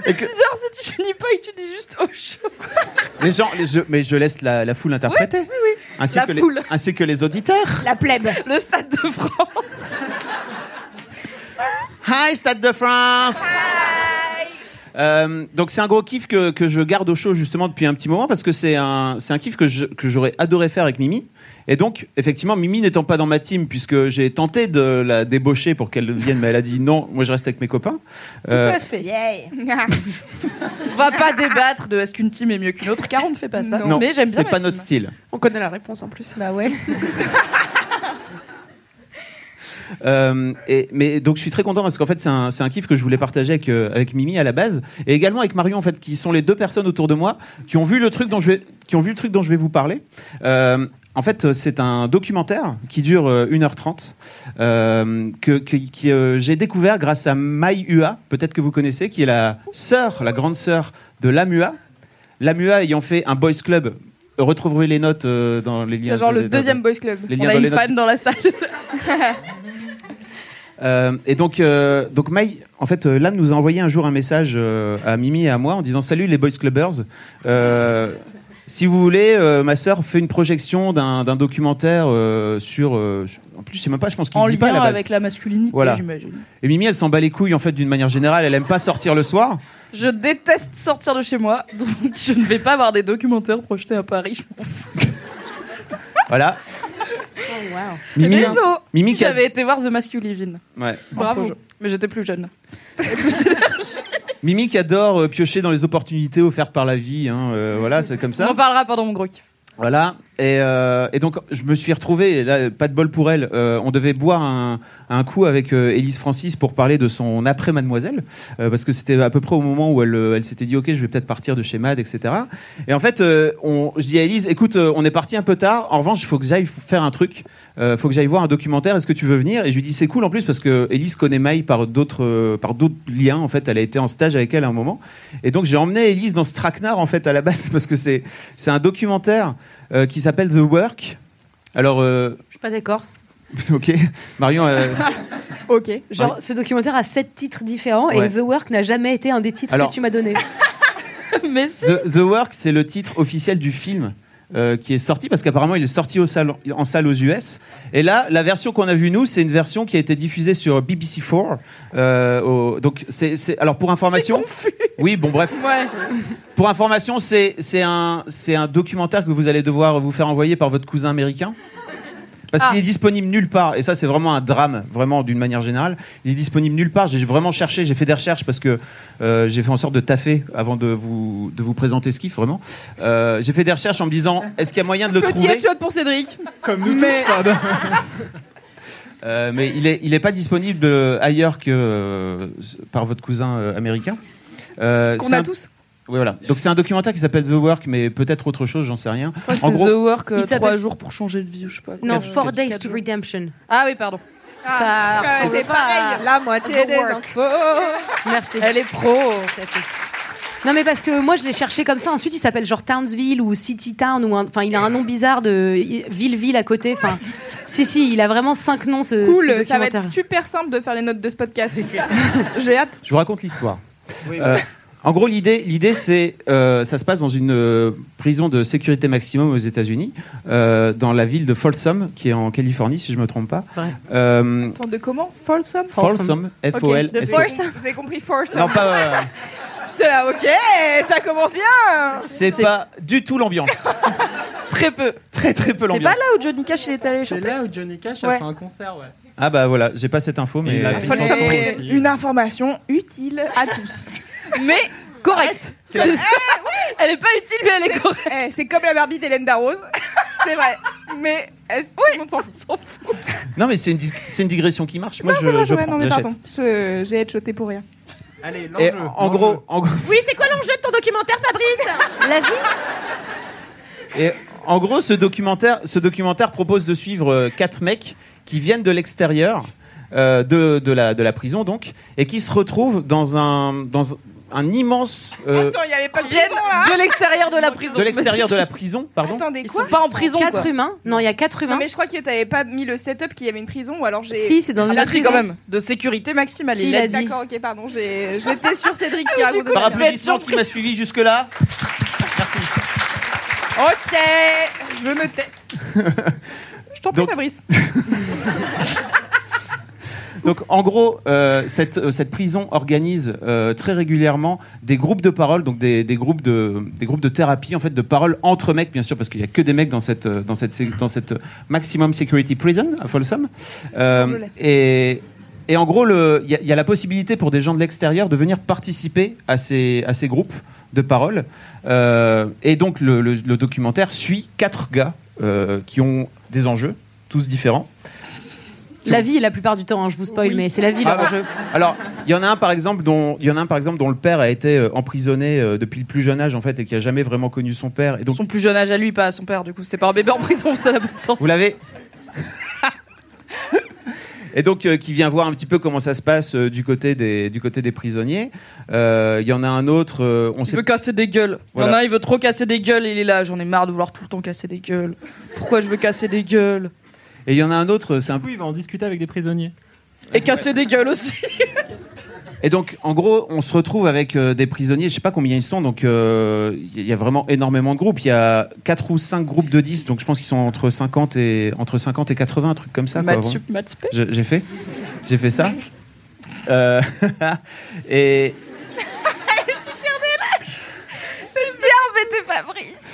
Et que- bizarre si tu finis pas et que tu dis juste au chaud. les gens, les- je- mais je laisse la, la foule interpréter. Oui, oui, oui. Ainsi, La que foule. Les, ainsi que les auditeurs. La plèbe. Le Stade de France. Hi, Stade de France Euh, donc c'est un gros kiff que, que je garde au chaud justement depuis un petit moment parce que c'est un, c'est un kiff que j'aurais adoré faire avec Mimi. Et donc, effectivement, Mimi n'étant pas dans ma team, puisque j'ai tenté de la débaucher pour qu'elle vienne, mais elle a dit non, moi je reste avec mes copains. Euh, Tout à fait. On va pas débattre de est-ce qu'une team est mieux qu'une autre, car on ne fait pas ça. non, mais j'aime bien. c'est pas team. notre style. On connaît la réponse en plus. Bah ouais. Euh, et, mais donc je suis très content parce qu'en fait c'est un, c'est un kiff que je voulais partager avec, euh, avec Mimi à la base et également avec Marion en fait qui sont les deux personnes autour de moi qui ont vu le truc dont je vais, qui ont vu le truc dont je vais vous parler. Euh, en fait, c'est un documentaire qui dure euh, 1h30 euh, que, que- euh, j'ai découvert grâce à Mai Ua, peut-être que vous connaissez, qui est la sœur, la grande sœur de Lamua. Lamua ayant fait un boys club. Retrouverez les notes euh, dans les liens. C'est genre le de- deuxième boys club. les On a une notes. fan dans la salle. Euh, et donc, euh, donc Maï, en fait, euh, Lam nous a envoyé un jour un message euh, à Mimi et à moi en disant Salut les Boys Clubbers. Si vous voulez, euh, ma sœur fait une projection d'un d'un documentaire euh, sur. euh, sur- en plus, je sais même pas, je pense qu'il En dit pas à lien la base. avec la masculinité, Voilà. j'imagine. Et Mimi, elle s'en bat les couilles en fait d'une manière générale. Elle aime pas sortir le soir. Je déteste sortir de chez moi, donc je ne vais pas voir des documentaires projetés à Paris. je m'en fous. Voilà. C'est Mimi, désolé. Mimi si qui a- j'avais été voir The Masculine. Ouais. Bravo. Mais j'étais plus jeune. Mimi qui adore euh, piocher dans les opportunités offertes par la vie. hein, euh, voilà, c'est comme On ça. en parlera pendant mon gros kiff. Voilà. Et, euh, et donc, je me suis retrouvé, et là, pas de bol pour elle, euh, on devait boire un, un coup avec euh, Élise Francis pour parler de son après-mademoiselle, euh, parce que c'était à peu près au moment où elle, euh, elle s'était dit, OK, je vais peut-être partir de chez Mad, etc. Et en fait, euh, on, je dis à Élise, écoute, on est parti un peu tard, en revanche, il faut que j'aille faire un truc, il faut que j'aille voir un documentaire, est-ce que tu veux venir? Et je lui dis, c'est cool en plus, parce que Élise connaît Maï par d'autres par d'autres liens, en fait, elle a été en stage avec elle à un moment. Et donc, j'ai emmené Élise dans ce traquenard, en fait, à la base, parce que c'est un documentaire euh, qui s'appelle The Work. Alors, euh, Je suis pas d'accord. ok, Marion, euh, Ok. Genre, ce documentaire a sept titres différents Ouais. et The Work n'a jamais été un des titres Alors- que tu m'as donné. Mais si. The, The Work, c'est le titre officiel du film. Euh, qui est sorti parce qu'apparemment il est sorti au en salle aux US et là la version qu'on a vue nous c'est une version qui a été diffusée sur BBC4 euh, au- donc c'est alors pour information oui bon bref. Ouais. pour information c'est c'est un c'est un documentaire que vous allez devoir vous faire envoyer par votre cousin américain parce qu'il Ah. est disponible nulle part et ça c'est vraiment un drame vraiment d'une manière générale il est disponible nulle part j'ai vraiment cherché j'ai fait des recherches parce que euh, j'ai fait en sorte de taffer avant de vous de vous présenter ce kiff vraiment Euh, j'ai fait des recherches en me disant est-ce qu'il y a moyen de le Petit trouver headshot pour Cédric. comme nous Mais- Euh, mais il est il est pas disponible de- ailleurs que euh, par votre cousin euh, américain Euh, Qu'on c'est a un- tous. Oui, voilà. Donc c'est un documentaire qui s'appelle The Work, mais peut-être autre chose, j'en sais rien. Je crois que En c'est gros, The Work, euh, Il s'appelle- trois jours pour changer de vie, ou je sais pas. Non, Quatre- Four quatre- Days quatre to jours. Redemption. Ah oui, pardon. ça Ah, ressemble c'est pas pareil. La moitié The des Work. infos. Merci. Elle est pro. Non mais parce que moi je l'ai cherché comme ça. Ensuite il s'appelle genre Townsville ou City Town ou enfin il a un nom bizarre de ville ville à côté. Enfin si si il a vraiment cinq noms ce, Cool, ce ça va être super simple de faire les notes de ce podcast. J'ai hâte. je vous raconte l'histoire. Euh, En gros, l'idée, l'idée, c'est, euh, ça se passe dans une euh, prison de sécurité maximum aux États-Unis, euh, dans la ville de Folsom, qui est en Californie, si je me trompe pas. Ouais. Euh, Attends, de comment Folsom Folsom, F-O-L. Ok, de Folsom. Vous avez compris Folsom Non, pas. euh, J'étais là, ok, ça commence bien. c'est pas du tout l'ambiance. Très peu. Très très peu C'est l'ambiance. pas là où Johnny Cash il est allé C'est là où Johnny Cash a Ouais. fait un concert, ouais. Ah bah voilà, j'ai pas cette info, mais. il a fait une C'est une information utile à tous. Mais correcte. C'est la- Elle est pas utile, mais elle est correcte. Eh, c'est comme la Barbie d'Hélène Darroze. c'est vrai. Mais est-ce que tout le monde s'en fout Non, mais c'est une, dis- c'est une digression qui marche. Moi, Non, je, c'est vrai, je c'est vrai, prends, non, mais j'achète. pardon. Je- J'ai headshoté pour rien. Allez, Et l'enjeu. en gros, en, gros- Oui, c'est quoi l'enjeu de ton documentaire, Fabrice? La vie et en gros, ce documentaire, ce documentaire propose de suivre euh, quatre mecs qui viennent de l'extérieur euh, de, de la, de la prison, donc, et qui se retrouvent dans un, dans un immense. euh, Attends, il n'y avait pas de Viennent prison là de l'extérieur de la prison. de l'extérieur de la prison, pardon. Attendez, Ils quoi sont pas en prison. Quatre quoi. humains Non, il y a quatre Non, humains. mais je crois que t'avais pas mis le setup qu'il y avait une prison ou alors j'ai. Si, c'est dans Ah, une prison. quand même. De sécurité maximale. Si, il il l'a a dit. D'accord, ok, pardon. j'ai- J'étais sur Cédric qui racontait. Par applaudissement qui m'a suivi jusque-là. Merci. Ok, je me tais. je t'en prie, Donc- Fabrice. Donc en gros, euh, cette, euh, cette prison organise euh, très régulièrement des groupes de parole, donc des, des groupes de, des groupes de thérapie, en fait, de parole entre mecs, bien sûr, parce qu'il n'y a que des mecs dans cette, dans cette, sé- dans cette maximum security prison à Folsom. Et, et en gros, il y, a- il y a la possibilité pour des gens de l'extérieur de venir participer à ces, à ces groupes de parole. Euh, et donc le, le- le documentaire suit quatre gars euh, qui ont des enjeux, tous différents. La vie, la plupart du temps, hein, je vous spoil, mais c'est la vie Ah, l'enjeu. Alors, il y en a un par exemple dont il y en a un par exemple dont le père a été euh, emprisonné euh, depuis le plus jeune âge en fait et qui a jamais vraiment connu son père et donc Son plus jeune âge à lui, pas à son père. Du coup, c'était pas un bébé en prison, ça n'a pas de sens. vous l'avez? Et donc, euh, qui vient voir un petit peu comment ça se passe euh, du, côté des, du côté des prisonniers. Euh, Il y en a un autre, euh, on Il sait veut casser des gueules. Il y en a un, il veut trop casser des gueules et il est là. J'en ai marre de vouloir tout le temps casser des gueules. Pourquoi je veux casser des gueules? Et il y en a un autre, c'est un Du coup, il va en discuter avec des prisonniers. Et casser des gueules aussi. Et donc, en gros, on se retrouve avec euh, des prisonniers, je sais pas combien ils sont, donc euh, il y a vraiment énormément de groupes. Il y a 4 ou 5 groupes de 10, donc je pense qu'ils sont entre 50 et, entre 50 et 80, un truc comme ça. Maths sup, maths J'ai fait. J'ai fait ça. Euh, et C'est bien embêté, Fabrice.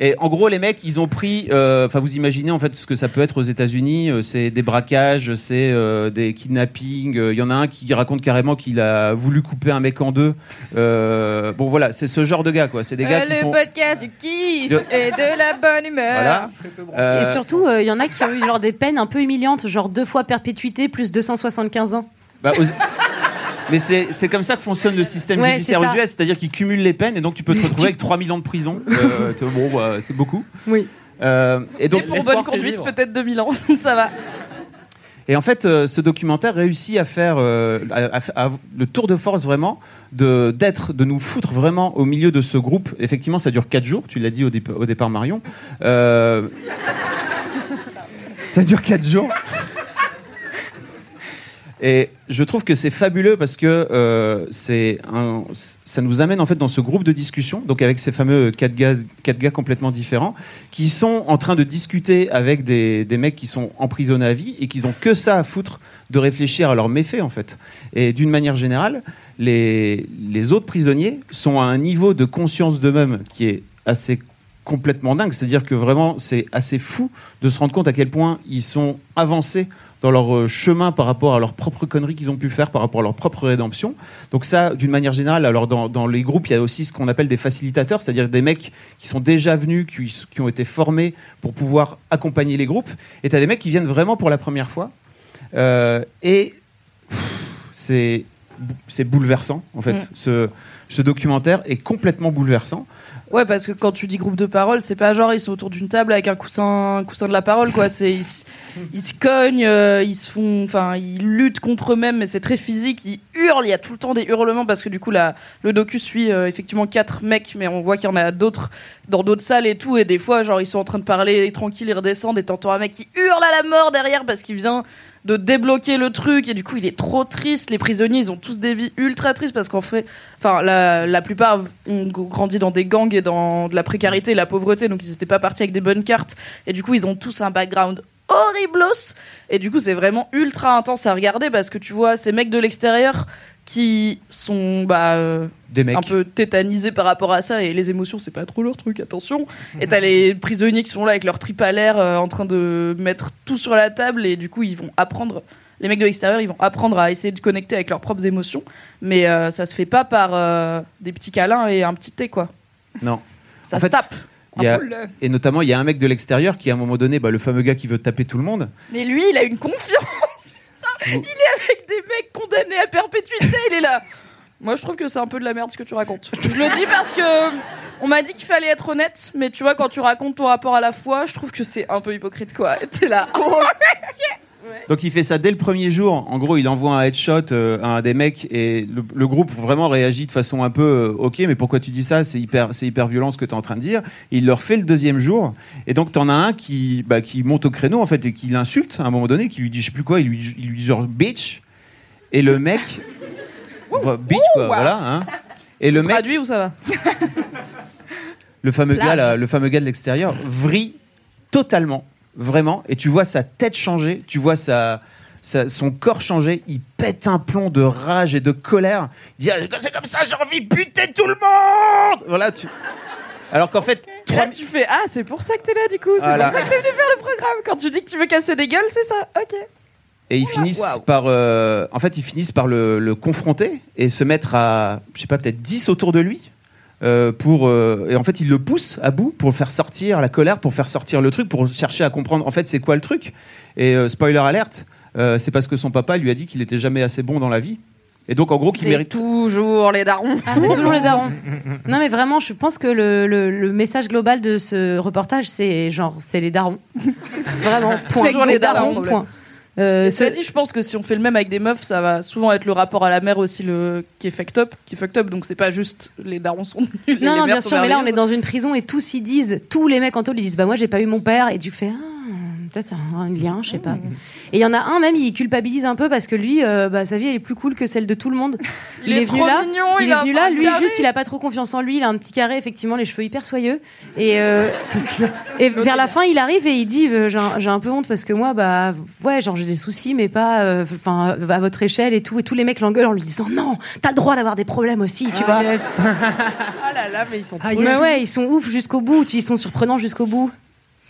Et en gros, les mecs, ils ont pris. euh, Enfin, vous imaginez en fait ce que ça peut être aux États-Unis. euh, c'est des braquages, c'est euh, des kidnappings. Il y en a un qui raconte carrément qu'il a voulu couper un mec en deux. Euh, bon, voilà, c'est ce genre de gars, quoi. C'est des gars Euh, qui le sont. podcast du kiff De- et de la bonne humeur. Voilà. Euh, Et surtout, il y en a qui ont eu genre des peines un peu humiliantes, genre deux fois perpétuité plus 275 ans. bah, aux- Mais c'est c'est comme ça que fonctionne le système Ouais, judiciaire aux. US, c'est-à-dire qu'ils cumulent les peines et donc tu peux te retrouver avec 3000 ans de prison. Euh, bon, bah, c'est beaucoup. Oui. Euh, et donc, Et pour bonne conduite, peut-être 2000 ans. ça va. Et en fait, euh, ce documentaire réussit à faire euh, à- à- à- le tour de force vraiment de d'être, de nous foutre vraiment au milieu de ce groupe. Effectivement, ça dure 4 jours. Tu l'as dit au, au départ, Marion. Euh, ça dure 4 jours. Et je trouve que c'est fabuleux parce que euh, ça nous amène en fait dans ce groupe de discussion, donc avec ces fameux quatre gars, quatre gars complètement différents, qui sont en train de discuter avec des, des mecs qui sont emprisonnés à vie et qui ont que ça à foutre de réfléchir à leurs méfaits en fait. Et d'une manière générale, les, les autres prisonniers sont à un niveau de conscience d'eux-mêmes qui est assez complètement dingue. C'est-à-dire que vraiment, c'est assez fou de se rendre compte à quel point ils sont avancés dans leur euh, chemin par rapport à leurs propres conneries qu'ils ont pu faire, par rapport à leur propre rédemption. Donc ça, d'une manière générale, alors dans, dans les groupes, il y a aussi ce qu'on appelle des facilitateurs, c'est-à-dire des mecs qui sont déjà venus, qui, qui ont été formés pour pouvoir accompagner les groupes. Et tu as des mecs qui viennent vraiment pour la première fois. Euh, et c'est bouleversant, en fait. Mm. Ce, ce documentaire est complètement bouleversant. Ouais, parce que quand tu dis groupe de parole, c'est pas genre ils sont autour d'une table avec un coussin, un coussin de la parole, quoi. C'est ils, se cognent, euh, ils se font, enfin, ils luttent contre eux-mêmes, mais c'est très physique. Ils hurlent, il y a tout le temps des hurlements parce que du coup, la, le docu suit euh, effectivement quatre mecs, mais on voit qu'il y en a d'autres dans d'autres salles et tout. Et des fois, genre, ils sont en train de parler tranquille, ils redescendent et t'entends un mec qui hurle à la mort derrière parce qu'il vient de débloquer le truc et du coup il est trop triste. Les prisonniers ils ont tous des vies ultra tristes parce qu'en fait, enfin la, la plupart ont grandi dans des gangs et dans de la précarité et la pauvreté donc ils n'étaient pas partis avec des bonnes cartes et du coup ils ont tous un background horriblos et du coup c'est vraiment ultra intense à regarder parce que tu vois ces mecs de l'extérieur qui sont bah, euh, Des mecs. un peu tétanisés par rapport à ça et les émotions c'est pas trop leur truc attention et t'as les prisonniers qui sont là avec leur trip à l'air euh, en train de mettre tout sur la table et du coup ils vont apprendre les mecs de l'extérieur ils vont apprendre à essayer de connecter avec leurs propres émotions mais euh, ça se fait pas par euh, des petits câlins et un petit thé quoi Non. ça En se fait, tape y a- et notamment, il y a un mec de l'extérieur qui, à un moment donné, bah, le fameux gars qui veut taper tout le monde. mais lui il a une confiance il est avec des mecs condamnés à perpétuité il est là. Moi je trouve que c'est un peu de la merde ce que tu racontes. Je le dis parce que on m'a dit qu'il fallait être honnête mais tu vois quand tu racontes ton rapport à la foi je trouve que c'est un peu hypocrite quoi. T'es là. Oh, Donc il fait ça dès le premier jour. En gros, il envoie un headshot euh, à un des mecs et le, le groupe vraiment réagit de façon un peu euh, ok, mais pourquoi tu dis ça? C'est hyper, c'est hyper violent ce que tu es en train de dire. Et il leur fait le deuxième jour. Et donc t'en as un qui, bah, qui monte au créneau en fait et qui l'insulte à un moment donné, qui lui dit je sais plus quoi, il lui, il lui dit genre bitch. Et le mec, Voilà, bitch quoi, voilà. Hein. Et le mec, traduit ça va? Le fameux Plage. gars, là, le fameux gars de l'extérieur, vrille totalement, vraiment. Et tu vois sa tête changer, tu vois sa, sa- son corps changer. Il pète un plomb de rage et de colère. Il dit Ah, c'est comme ça, j'ai envie de buter tout le monde. Voilà. Tu... Alors qu'en fait, là, tu fais Ah, c'est pour ça que t'es là, du coup. C'est Voilà. pour ça que t'es venu faire le programme. Quand tu dis que tu veux casser des gueules, c'est ça. Ok. Et ils finissent par, euh, en fait, ils finissent par le, le confronter et se mettre à, je sais pas, peut-être 10 autour de lui. Euh, pour euh, et en fait, ils le poussent à bout pour faire sortir la colère, pour faire sortir le truc, pour chercher à comprendre en fait c'est quoi le truc. Et euh, spoiler alerte, euh, c'est parce que son papa lui a dit qu'il était jamais assez bon dans la vie. Et donc en gros, qu'il C'est mérite. toujours les darons. Ah, c'est toujours les darons. Non, mais vraiment, je pense que le, le- le message global de ce reportage, c'est genre, c'est les darons. Vraiment, point. C'est toujours les darons. point. Euh, Cela ce- dit, je pense que si on fait le même avec des meufs, ça va souvent être le rapport à la mère aussi le qui est fucked up, qui est fucked up. Donc c'est pas juste les darons sont nuls. Non, non, bien sûr, mais là, on est dans une prison et tous ils disent, tous les mecs en taule, ils disent, bah moi, j'ai pas eu mon père, et tu fais, ah, peut-être un, lien, je sais pas. Et il y en a un même, il culpabilise un peu parce que lui, euh, bah, sa vie, elle est plus cool que celle de tout le monde. Il est venu trop là, mignon, il, est a venu là, lui, juste, il a pas trop confiance en lui, il a un petit carré, effectivement, les cheveux hyper soyeux. Et, euh, et vers la fin, il arrive et il dit, euh, j'ai un, peu honte parce que moi, bah, ouais, genre, j'ai des soucis, mais pas, enfin, à votre échelle et tout. Et tous les mecs l'engueulent en lui disant, non, t'as le droit d'avoir des problèmes aussi, tu vois. Ah là là, mais ils sont trop. Mais ouais, ils sont ouf jusqu'au bout, ils sont surprenants jusqu'au bout.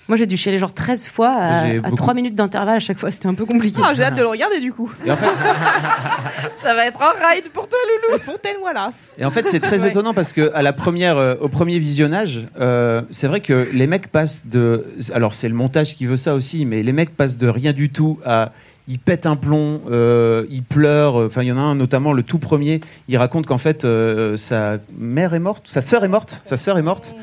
Moi, j'ai dû chialer genre 13 fois à, à beaucoup- 3 minutes d'intervalle à chaque fois, c'était un peu compliqué. Ah, j'ai hâte de le regarder du coup. Et en fait, Ça va être un ride pour toi, Loulou. Fontaine Wallace. Et en fait, c'est très Ouais. étonnant parce que à la première, euh, au premier visionnage, euh, c'est vrai que les mecs passent de. Alors, c'est le montage qui veut ça aussi, mais les mecs passent de rien du tout à. Ils pètent un plomb, euh, ils pleurent. Enfin, il y en a un notamment, le tout premier. Il raconte qu'en fait, euh, sa mère est morte, sa sœur est morte, sa sœur est morte.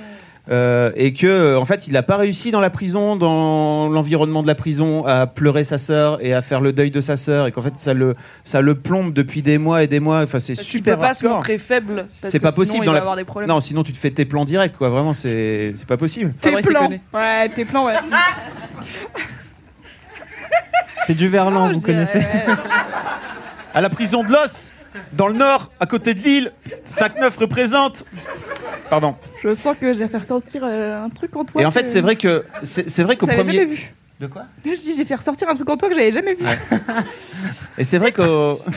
Euh, et que euh, en fait il n'a pas réussi dans la prison, dans l'environnement de la prison, à pleurer sa sœur et à faire le deuil de sa sœur, et qu'en fait ça le ça le plombe depuis des mois et des mois. Enfin c'est super peut pas se montrer faible. parce C'est que pas sinon, possible il dans va la. avoir des problèmes. Non, sinon tu te fais tes plans direct, quoi. Vraiment, c'est c'est pas possible. Tes il plans. Ouais, tes plans, ouais. C'est du verlan, Oh, vous connaissez dirais, À la prison de Los, dans le nord, à côté de Lille, 5-9 représente. Pardon. Je sens que je vais faire sortir euh, un truc en toi. Et en fait, que c'est vrai que c'est c'est vrai qu'au J'avais premier. jamais vu. De quoi? Je dis, j'ai fait ressortir un truc en toi que j'avais jamais vu. Et c'est vrai qu'au.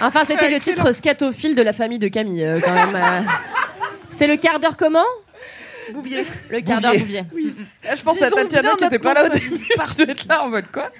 Enfin, c'était le titre scatophile de la famille de Camille, euh, quand même. euh. C'est le quart d'heure comment? Bouvier. Le quart d'heure Bouvier. Là, je pense à Disons Tatiana bien qui était pas là au début. Tu dois être là en mode quoi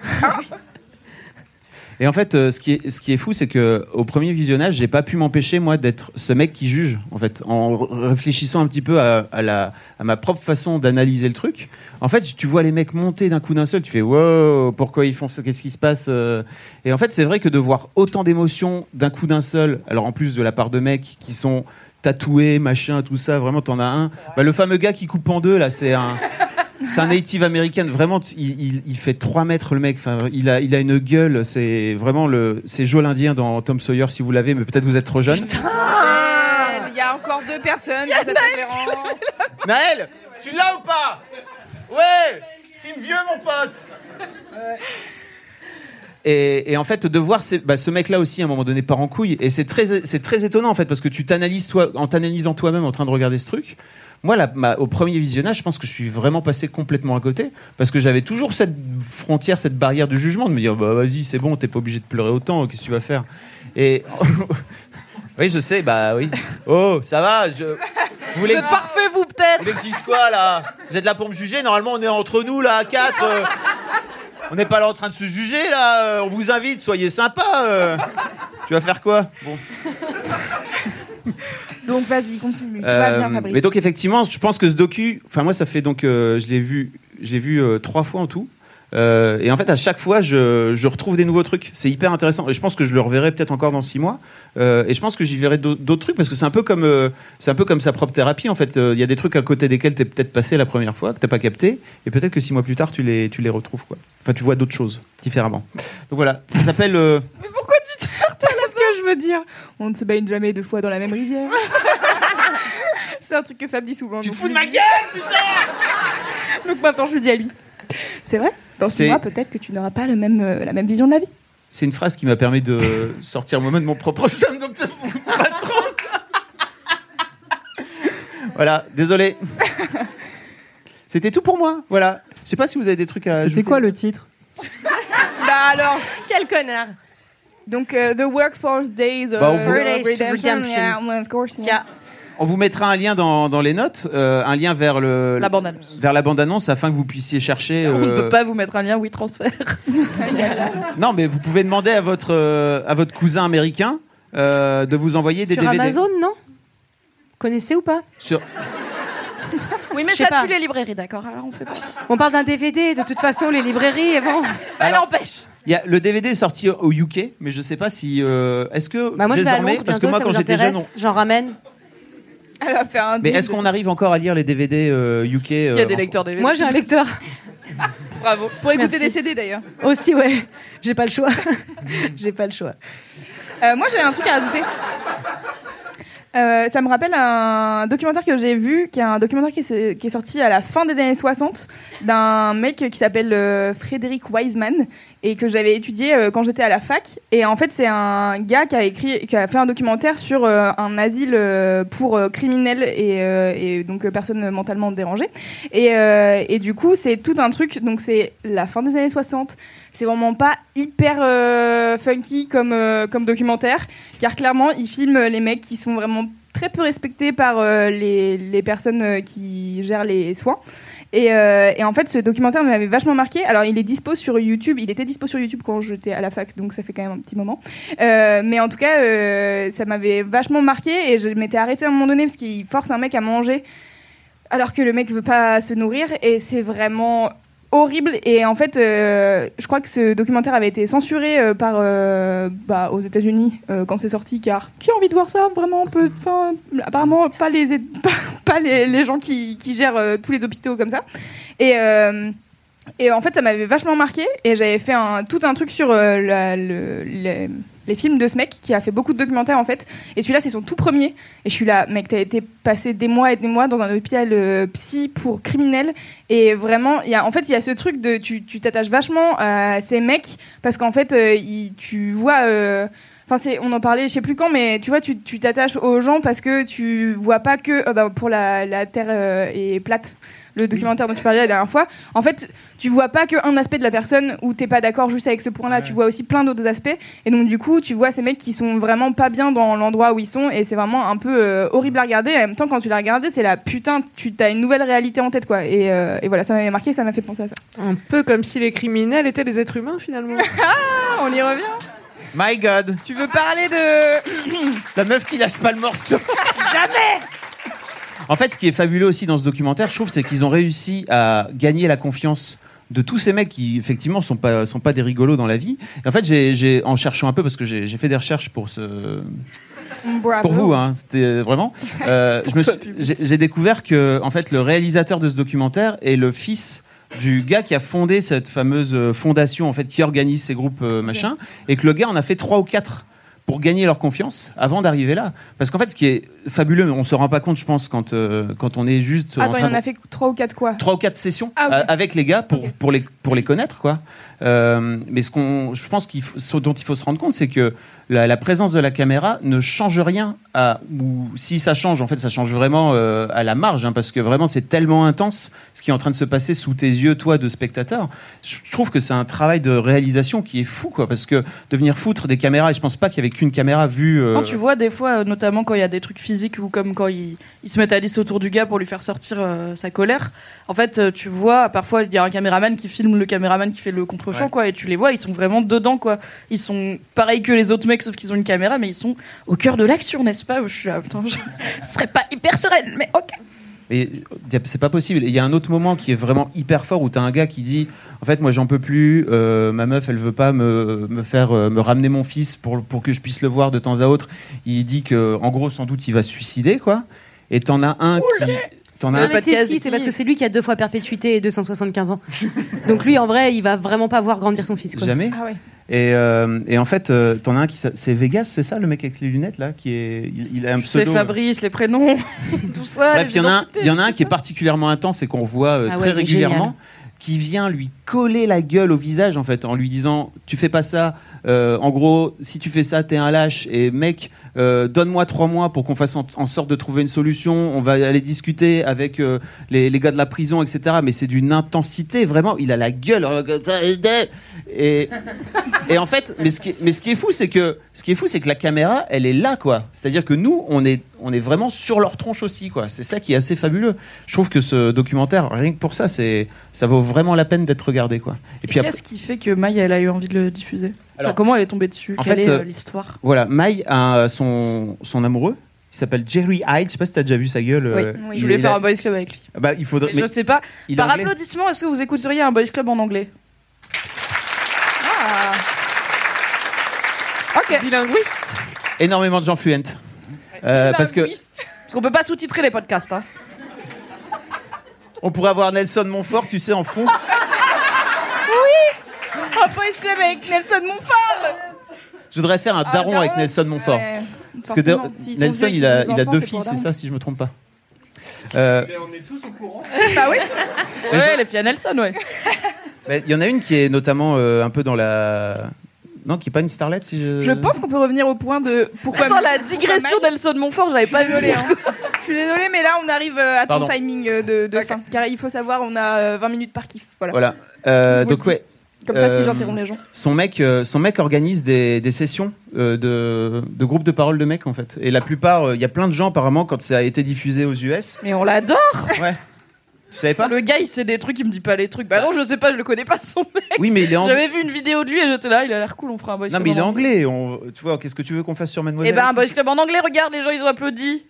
Et en fait, euh, ce, qui est, ce qui est fou, c'est que au premier visionnage, j'ai pas pu m'empêcher moi d'être ce mec qui juge. En fait, en réfléchissant un petit peu à, à la, à ma propre façon d'analyser le truc. En fait, tu vois les mecs monter d'un coup d'un seul, tu fais wow, pourquoi ils font ça, qu'est-ce qui se passe euh Et en fait, c'est vrai que de voir autant d'émotions d'un coup d'un seul, alors en plus de la part de mecs qui sont tatoués, machin, tout ça, vraiment, t'en as un. Bah, le fameux gars qui coupe en deux, là, c'est un. C'est un native américain, vraiment, il, il- il fait 3 mètres le mec, enfin, il, a, il a une gueule, c'est vraiment le. C'est Joe l'Indien dans Tom Sawyer si vous l'avez, mais peut-être vous êtes trop jeune. Il y a encore deux personnes dans cette conférence. Naël, tu l'as ou pas? Ouais Team vieux, mon pote et, et en fait, de voir ces- bah, ce mec-là aussi, à un moment donné, part en couille. Et c'est très, c'est très étonnant, en fait, parce que tu t'analyses toi, en t'analysant toi-même en train de regarder ce truc. Moi, ma- au premier visionnage, je pense que je suis vraiment passé complètement à côté. Parce que j'avais toujours cette frontière, cette barrière du jugement, de me dire, bah vas-y, c'est bon, t'es pas obligé de pleurer autant, qu'est-ce que tu vas faire? Et. oui, je sais, bah oui. Oh, ça va, je. Vous voulez que parfait, vous, peut-être vous voulez que je dise quoi là? Vous êtes là pour me juger? Normalement, on est entre nous là, à quatre. euh. On n'est pas là en train de se juger là. euh, On vous invite, soyez sympa. euh. Tu vas faire quoi Bon. Donc vas-y, continue. Tout Euh, va bien, Fabrice. mais donc effectivement, je pense que ce docu, enfin moi, ça fait donc, euh, je l'ai vu, je l'ai vu euh, trois fois en tout. Euh, et en fait, à chaque fois, je, je retrouve des nouveaux trucs. C'est hyper intéressant. Et je pense que je le reverrai peut-être encore dans six mois. Euh, et je pense que j'y verrai d'au- d'autres trucs parce que c'est un peu comme, euh, c'est un peu comme sa propre thérapie. En fait, Euh, il y a des trucs à côté desquels t'es peut-être passé la première fois que t'as pas capté, et peut-être que six mois plus tard, tu les, tu les retrouves quoi. Enfin, tu vois d'autres choses différemment. Donc voilà, ça s'appelle. euh, Mais pourquoi tu te heurtes à ce que je veux dire On ne se baigne jamais deux fois dans la même rivière. C'est un truc que Fab dit souvent. Tu te fous de ma gueule, putain Donc maintenant, je le dis à lui. C'est vrai? Dans six mois, peut-être que tu n'auras pas le même, euh, la même vision de la vie. C'est une phrase qui m'a permis de sortir moi-même de mon propre somme, donc patron. voilà, désolé. C'était tout pour moi. Voilà. Je sais pas si vous avez des trucs à. C'était quoi le titre? Bah alors, Quel connard donc euh, The Workforce Days of Bah, on vous- Fridays to Redemptions. Yeah, well, of course, yeah. On vous mettra un lien dans, dans les notes, euh, un lien vers le La bande-annonce. vers la bande annonce afin que vous puissiez chercher. On ne euh, peut pas vous mettre un lien WeTransfer. Non, mais vous pouvez demander à votre euh, à votre cousin américain euh, de vous envoyer des Sur DVD. Amazon, non? Connaissez ou pas? Sur Oui, mais ça pas. tue les librairies, d'accord Alors on fait pas ça. On parle d'un DVD, de toute façon, les librairies, bon. Bah, n'empêche Il y a, le DVD est sorti au UK, mais je sais pas si. euh, est-ce que Bah moi, je vais à désormais, parce que moi ça quand j'étais jeune, on- J'en ramène. Elle va faire un mais est-ce qu'on arrive encore à lire les DVD euh, UK Qui a euh, des en- lecteurs DVD Moi, j'ai un lecteur. Bravo. Pour écouter Merci. des CD d'ailleurs. Aussi, ouais. J'ai pas le choix. J'ai pas le choix. Euh, moi, j'ai un truc à rajouter. Euh, ça me rappelle un documentaire que j'ai vu, qui est un documentaire qui est, sorti à la fin des années 60 d'un mec qui s'appelle euh, Frédéric Wiseman et que j'avais étudié euh, quand j'étais à la fac. Et en fait, c'est un gars qui a écrit, qui a fait un documentaire sur un asile pour criminels et, donc personnes mentalement dérangées. Et du coup, c'est tout un truc. Donc c'est la fin des années 60. C'est vraiment pas hyper euh, funky comme, euh, comme documentaire, car clairement, il filme les mecs qui sont vraiment très peu respectés par euh, les, les personnes qui gèrent les soins. Et, en fait, ce documentaire m'avait vachement marqué. Alors, il est dispo sur YouTube. Il était dispo sur YouTube quand j'étais à la fac, donc ça fait quand même un petit moment. Mais en tout cas, ça m'avait vachement marqué et je m'étais arrêtée à un moment donné parce qu'il force un mec à manger alors que le mec veut pas se nourrir et c'est vraiment horrible. Et en fait euh, je crois que ce documentaire avait été censuré euh, par euh, bah, aux États-Unis quand c'est sorti car qui a envie de voir ça vraiment peu apparemment pas les pas, les, gens qui, qui gèrent tous les hôpitaux comme ça. Et et en fait, ça m'avait vachement marqué et j'avais fait un, tout un truc sur la- le- les, les films de ce mec qui a fait beaucoup de documentaires en fait. Et celui-là, c'est son tout premier. Et je suis là, mec, t'as été passé des mois et des mois dans un hôpital euh, psy pour criminels. Et vraiment, y a, en fait, il y a ce truc de tu t'attaches vachement à ces mecs parce qu'en fait, euh, tu vois. euh, Enfin, on en parlait, je sais plus quand, mais tu vois, tu t'attaches aux gens parce que tu vois pas que euh, bah, pour la, la terre est plate. Le documentaire dont tu parlais la dernière fois, en fait, tu vois pas qu'un aspect de la personne où t'es pas d'accord juste avec ce point-là, tu vois aussi plein d'autres aspects. Et donc, du coup, tu vois ces mecs qui sont vraiment pas bien dans l'endroit où ils sont, et c'est vraiment un peu euh, horrible à regarder. Et en même temps, quand tu l'as regardé, c'est la putain, tu as une nouvelle réalité en tête, quoi. Et, euh, et voilà, ça m'avait marqué, ça m'a fait penser à ça. Un peu comme si les criminels étaient des êtres humains finalement. Ah, on y revient. My God, Tu veux parler de. la meuf qui lâche pas le morceau. Jamais En fait, ce qui est fabuleux aussi dans ce documentaire, je trouve, c'est qu'ils ont réussi à gagner la confiance de tous ces mecs qui effectivement sont pas sont pas des rigolos dans la vie. Et en fait, j'ai en cherchant un peu parce que j'ai fait des recherches pour ce Bravo. pour vous, hein, c'était vraiment. euh, suis- j'ai j'ai découvert que en fait le réalisateur de ce documentaire est le fils du gars qui a fondé cette fameuse euh, fondation en fait qui organise ces groupes euh, machin et que le gars en a fait trois ou quatre pour gagner leur confiance avant d'arriver là. Parce qu'en fait, ce qui est fabuleux, mais on se rend pas compte, je pense, quand, euh, quand on est juste. en Attends, il train en a fait trois ou quatre quoi trois ou quatre sessions Ah, euh, avec les gars pour, pour, les, pour les connaître quoi. Euh, mais ce qu'on, je pense qu'il faut- ce dont il faut se rendre compte, c'est que la, la présence de la caméra ne change rien à, ou si ça change, en fait, ça change vraiment euh, à la marge, hein, parce que vraiment c'est tellement intense ce qui est en train de se passer sous tes yeux, toi, de spectateur. Je trouve que c'est un travail de réalisation qui est fou, quoi, parce que de venir foutre des caméras, et je pense pas qu'il y avait qu'une caméra vue. euh, Quand tu vois des fois, euh, notamment quand il y a des trucs physiques ou comme quand ils, ils se mettent à lisser autour du gars pour lui faire sortir euh, sa colère, en fait, euh, tu vois, parfois il y a un caméraman qui filme le caméraman qui fait le contre-champ, Ouais. quoi, et tu les vois, ils sont vraiment dedans, quoi. Ils sont pareils que les autres mecs, sauf qu'ils ont une caméra, mais ils sont au cœur de l'action, n'est-ce pas Je suis là, putain, je serais pas hyper sereine, mais ok. Et c'est pas possible. Il y a un autre moment qui est vraiment hyper fort où tu as un gars qui dit En fait, moi, j'en peux plus. euh, ma meuf, elle veut pas me, me faire euh, me ramener mon fils pour, pour que je puisse le voir de temps à autre. Il dit que, en gros, sans doute, il va se suicider, quoi. Et t'en as un qui. T'en as un mais si, si, c'est parce que c'est lui qui a deux fois perpétuité et 275 ans. Donc lui, en vrai, il va vraiment pas voir grandir son fils. Quoi. Jamais. Ah ouais. Et, euh, et en fait, euh, t'en as un qui. C'est Vegas, c'est ça, le mec avec les lunettes, là qui est, il, il a un C'est pseudo. Fabrice, les prénoms, tout ça. Il y, en a un- identités. il y en a un qui est particulièrement intense et qu'on voit euh, Ah ouais, très régulièrement, génial. qui vient lui coller la gueule au visage en fait, en lui disant tu fais pas ça. Euh, en gros, si tu fais ça, t'es un lâche. Et mec, euh, donne-moi trois mois pour qu'on fasse en, en sorte de trouver une solution. On va aller discuter avec euh, les, les gars de la prison, etc. Mais c'est d'une intensité vraiment. Il a la gueule. Et, et en fait, mais ce qui, mais ce qui est fou, c'est que ce qui est fou, c'est que la caméra, elle est là, quoi. C'est-à-dire que nous, on est, on est vraiment sur leur tronche aussi, quoi. C'est ça qui est assez fabuleux. Je trouve que ce documentaire, rien que pour ça, c'est, ça vaut vraiment la peine d'être regardé, quoi. Et puis après, Qu'est-ce qui fait que elle a eu envie de le diffuser? Alors, Enfin, Comment elle est tombée dessus en Quelle fait, est euh, euh, l'histoire voilà, Mai a son, son amoureux. Il s'appelle Jerry Hyde. Je sais pas si t'as déjà vu sa gueule. Oui, euh, oui, je voulais faire a- un boys club avec lui. Bah, il faudrait. Mais je mais sais pas. Par anglais applaudissement, est-ce que vous écouteriez un boys club en anglais? Ah. Ok. Bilinguiste. Énormément de gens fluents. Euh, parce que Parce qu'on peut pas sous-titrer les podcasts. Hein. on pourrait avoir Nelson Montfort, tu sais, en fond. Un boys club avec Nelson Montfort Je voudrais faire un Ah, daron avec. Nelson Montfort. Ouais, Parce que Nelson, il a, il a deux c'est fils, c'est ça, si je me trompe pas. Euh, on est tous au courant. Bah oui Ouais, les filles à Nelson, ouais. mais Il y en a une qui est notamment euh, un peu dans la. Non, qui est pas une starlet, si je. Je pense qu'on peut revenir au point de pourquoi. Attends, la digression d'Elson Montfort, j'avais pas vu. Désolée, hein. Je suis désolée, mais là on arrive euh, à ton Pardon. timing de, fin. Car il faut savoir, on a euh, 20 minutes par kiff. Voilà. Voilà. Euh, donc, ouais. Comme ça, si Euh, j'interromps les gens. Son mec, euh, son mec organise des, des sessions euh, de, de groupes de parole de mecs en fait. Et la plupart, il y a plein de gens apparemment quand ça a été diffusé aux US. Mais on l'adore Ouais. Tu savais pas? Le gars, il sait des trucs, il me dit pas les trucs. Bah non, je sais pas, je le connais pas son mec. Oui, mais il est anglais. J'avais vu une vidéo de lui et j'étais là, il a l'air cool, on fera un boys Non, club mais il est anglais. On... Tu vois, qu'est-ce que tu veux qu'on fasse sur Mademoiselle? Et ben un boys club en anglais, regarde, les gens ils ont applaudi.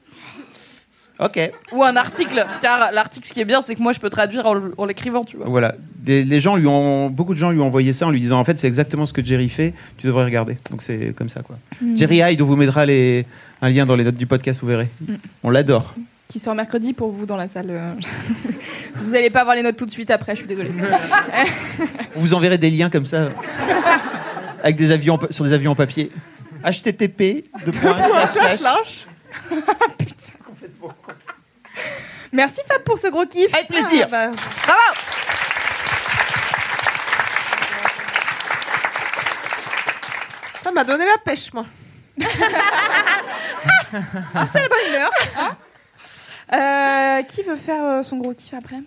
Ok. Ou un article, car l'article, ce qui est bien, c'est que moi je peux traduire en, en l'écrivant, tu vois. Voilà. Des, les gens lui ont, beaucoup de gens lui ont envoyé ça en lui disant en fait c'est exactement ce que Jerry fait. Tu devrais regarder. Donc c'est comme ça quoi. Mm. Jerry Hyde, on vous mettra les, un lien dans les notes du podcast, vous verrez. Mm. On l'adore. Qui sort mercredi pour vous dans la salle. euh. vous allez pas avoir les notes tout de suite après, je suis désolée. On vous enverrez des liens comme ça avec des avions sur des avions en papier. HTTP de points slash slash. Slash. Putain. Merci Fab pour ce gros kiff. Avec plaisir. Ah, bah, Bravo Ça m'a donné la pêche, moi. Ah, c'est la bonne humeur. hein. Euh, qui veut faire euh, son gros kiff après?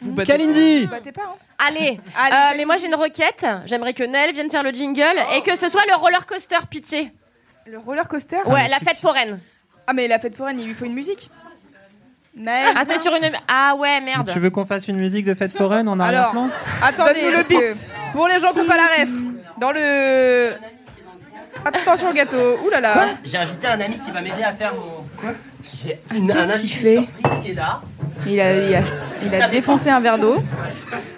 Vous Kalindi Vous battez pas, hein Allez, Allez, euh, mais moi j'ai une requête. J'aimerais que Nel vienne faire le jingle et que ce soit le roller coaster pitié. Le roller coaster? Ouais, la fête foraine. Ah, mais la fête foraine, il lui faut une musique. Naël, Ah, c'est sur une. Ah ouais, merde. Tu veux qu'on fasse une musique de fête foraine en Alors, arrière-plan attendez, Donne-nous le que pour les gens qui n'ont pas la ref, dans le. Attention au gâteau, ouh là là. J'ai invité un ami qui va m'aider à faire mon. Quoi J'ai un fait surprise qui est là. Il a, il a, il a défoncé un verre d'eau.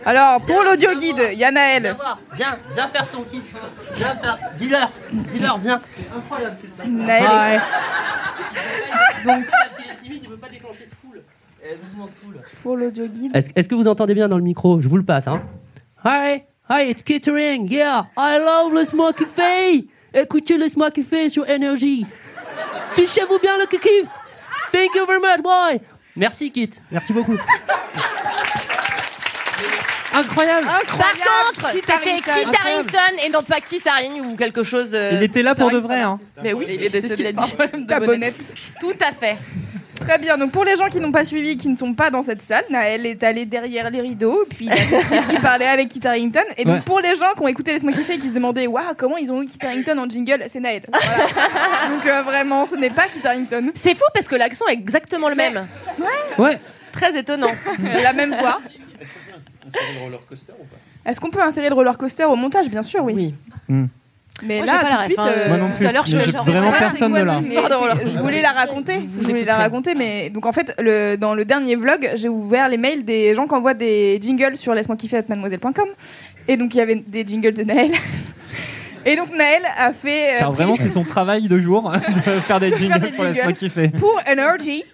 Alors, pour l'audio guide, il y a Viens Naël. voir, viens, viens faire ton kiff. Viens faire. Dis-leur, dis-leur, viens. Incroyable. Naël. Donc, parce qu'il est timide, il veut pas déclencher Pour l'audio guide. Est-ce est-ce que vous entendez bien dans le micro? Je vous le passe, hein. Hi, hi, it's Kittering. Yeah, I love the smoky fay. Écoutez, laisse-moi kiffer sur Energy. Fichez-vous bien le kiff. Thank you very much, boy. Merci, Kit. Merci beaucoup. Incroyable. Par contre, Kit c'était. Kit. Harrington et non pas Kiss Haring ou quelque chose. euh, Il était là pour de vrai. Hein. Mais oui, Il est c'est ce qu'il a dit. Ta bonnette. Tout à fait. Très bien. Donc pour les gens qui n'ont pas suivi, qui ne sont pas dans cette salle, Naël est allé derrière les rideaux, puis il a type qui parlait avec Kit Harington. Et donc Ouais. pour les gens qui ont écouté Laisse-moi kiffer et qui se demandaient waouh comment ils ont eu Kit Harington en jingle, c'est Naël. Voilà. donc euh, vraiment, ce n'est pas Kit Harington. C'est fou parce que l'accent est exactement le même. Ouais. Très étonnant. La même voix. Est-ce qu'on peut insérer le roller coaster au montage? Bien sûr, oui. Oui. Hmm. Mais Moi, là, pas la tout ref, suite, hein. euh, Moi non plus. tout à l'heure, je Mais genre, vraiment Ouais, personne de là. Je voulais la raconter. Je voulais la raconter, mais donc en fait, le, dans le dernier vlog, j'ai ouvert les mails des gens qui envoient des jingles sur laisse-moi kiffer mademoiselle.com. Et donc il y avait des jingles de Naël. Et donc Naël a fait. euh, Car vraiment, c'est son travail de jour de faire des jingles des pour laisse-moi kiffer. pour Energy.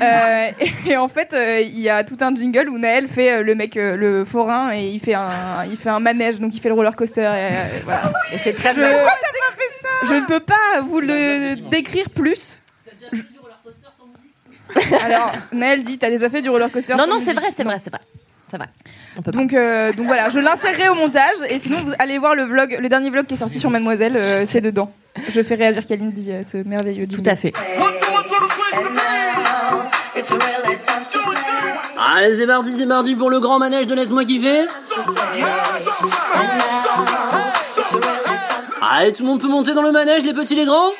Euh, et, et en fait, euh, il y a tout un jingle où Naël fait euh, le mec, euh, le forain, et il fait un, il fait un manège, donc il fait le roller coaster. Et, euh, voilà. Et c'est très Je, bien. je ne peux pas vous le décrire plus. Alors, Naël dit, t'as déjà fait du roller coaster Non, non, c'est vrai, c'est vrai, c'est vrai. On peut pas. Donc, euh, donc voilà, je l'insérerai au montage et sinon vous allez voir le vlog, le dernier vlog qui est sorti sur Mademoiselle, euh, c'est dedans. Je fais réagir Kalindi, euh, ce merveilleux Tout jingle. à fait. Allez, c'est parti, c'est parti pour le grand manège de Laisse-moi kiffer. Allez, tout le monde peut monter dans le manège, les petits, les grands.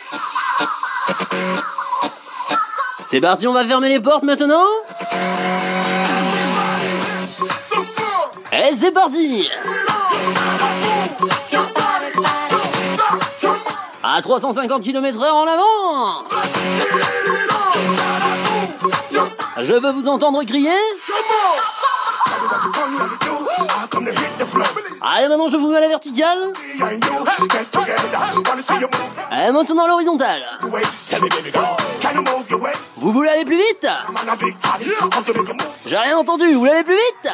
C'est parti, on va fermer les portes maintenant. Parti À 350 km heure en avant. Je veux vous entendre crier Allez, maintenant je vous mets à la verticale. Et maintenant à l'horizontale. Vous voulez aller plus vite? J'ai rien entendu, vous voulez aller plus vite?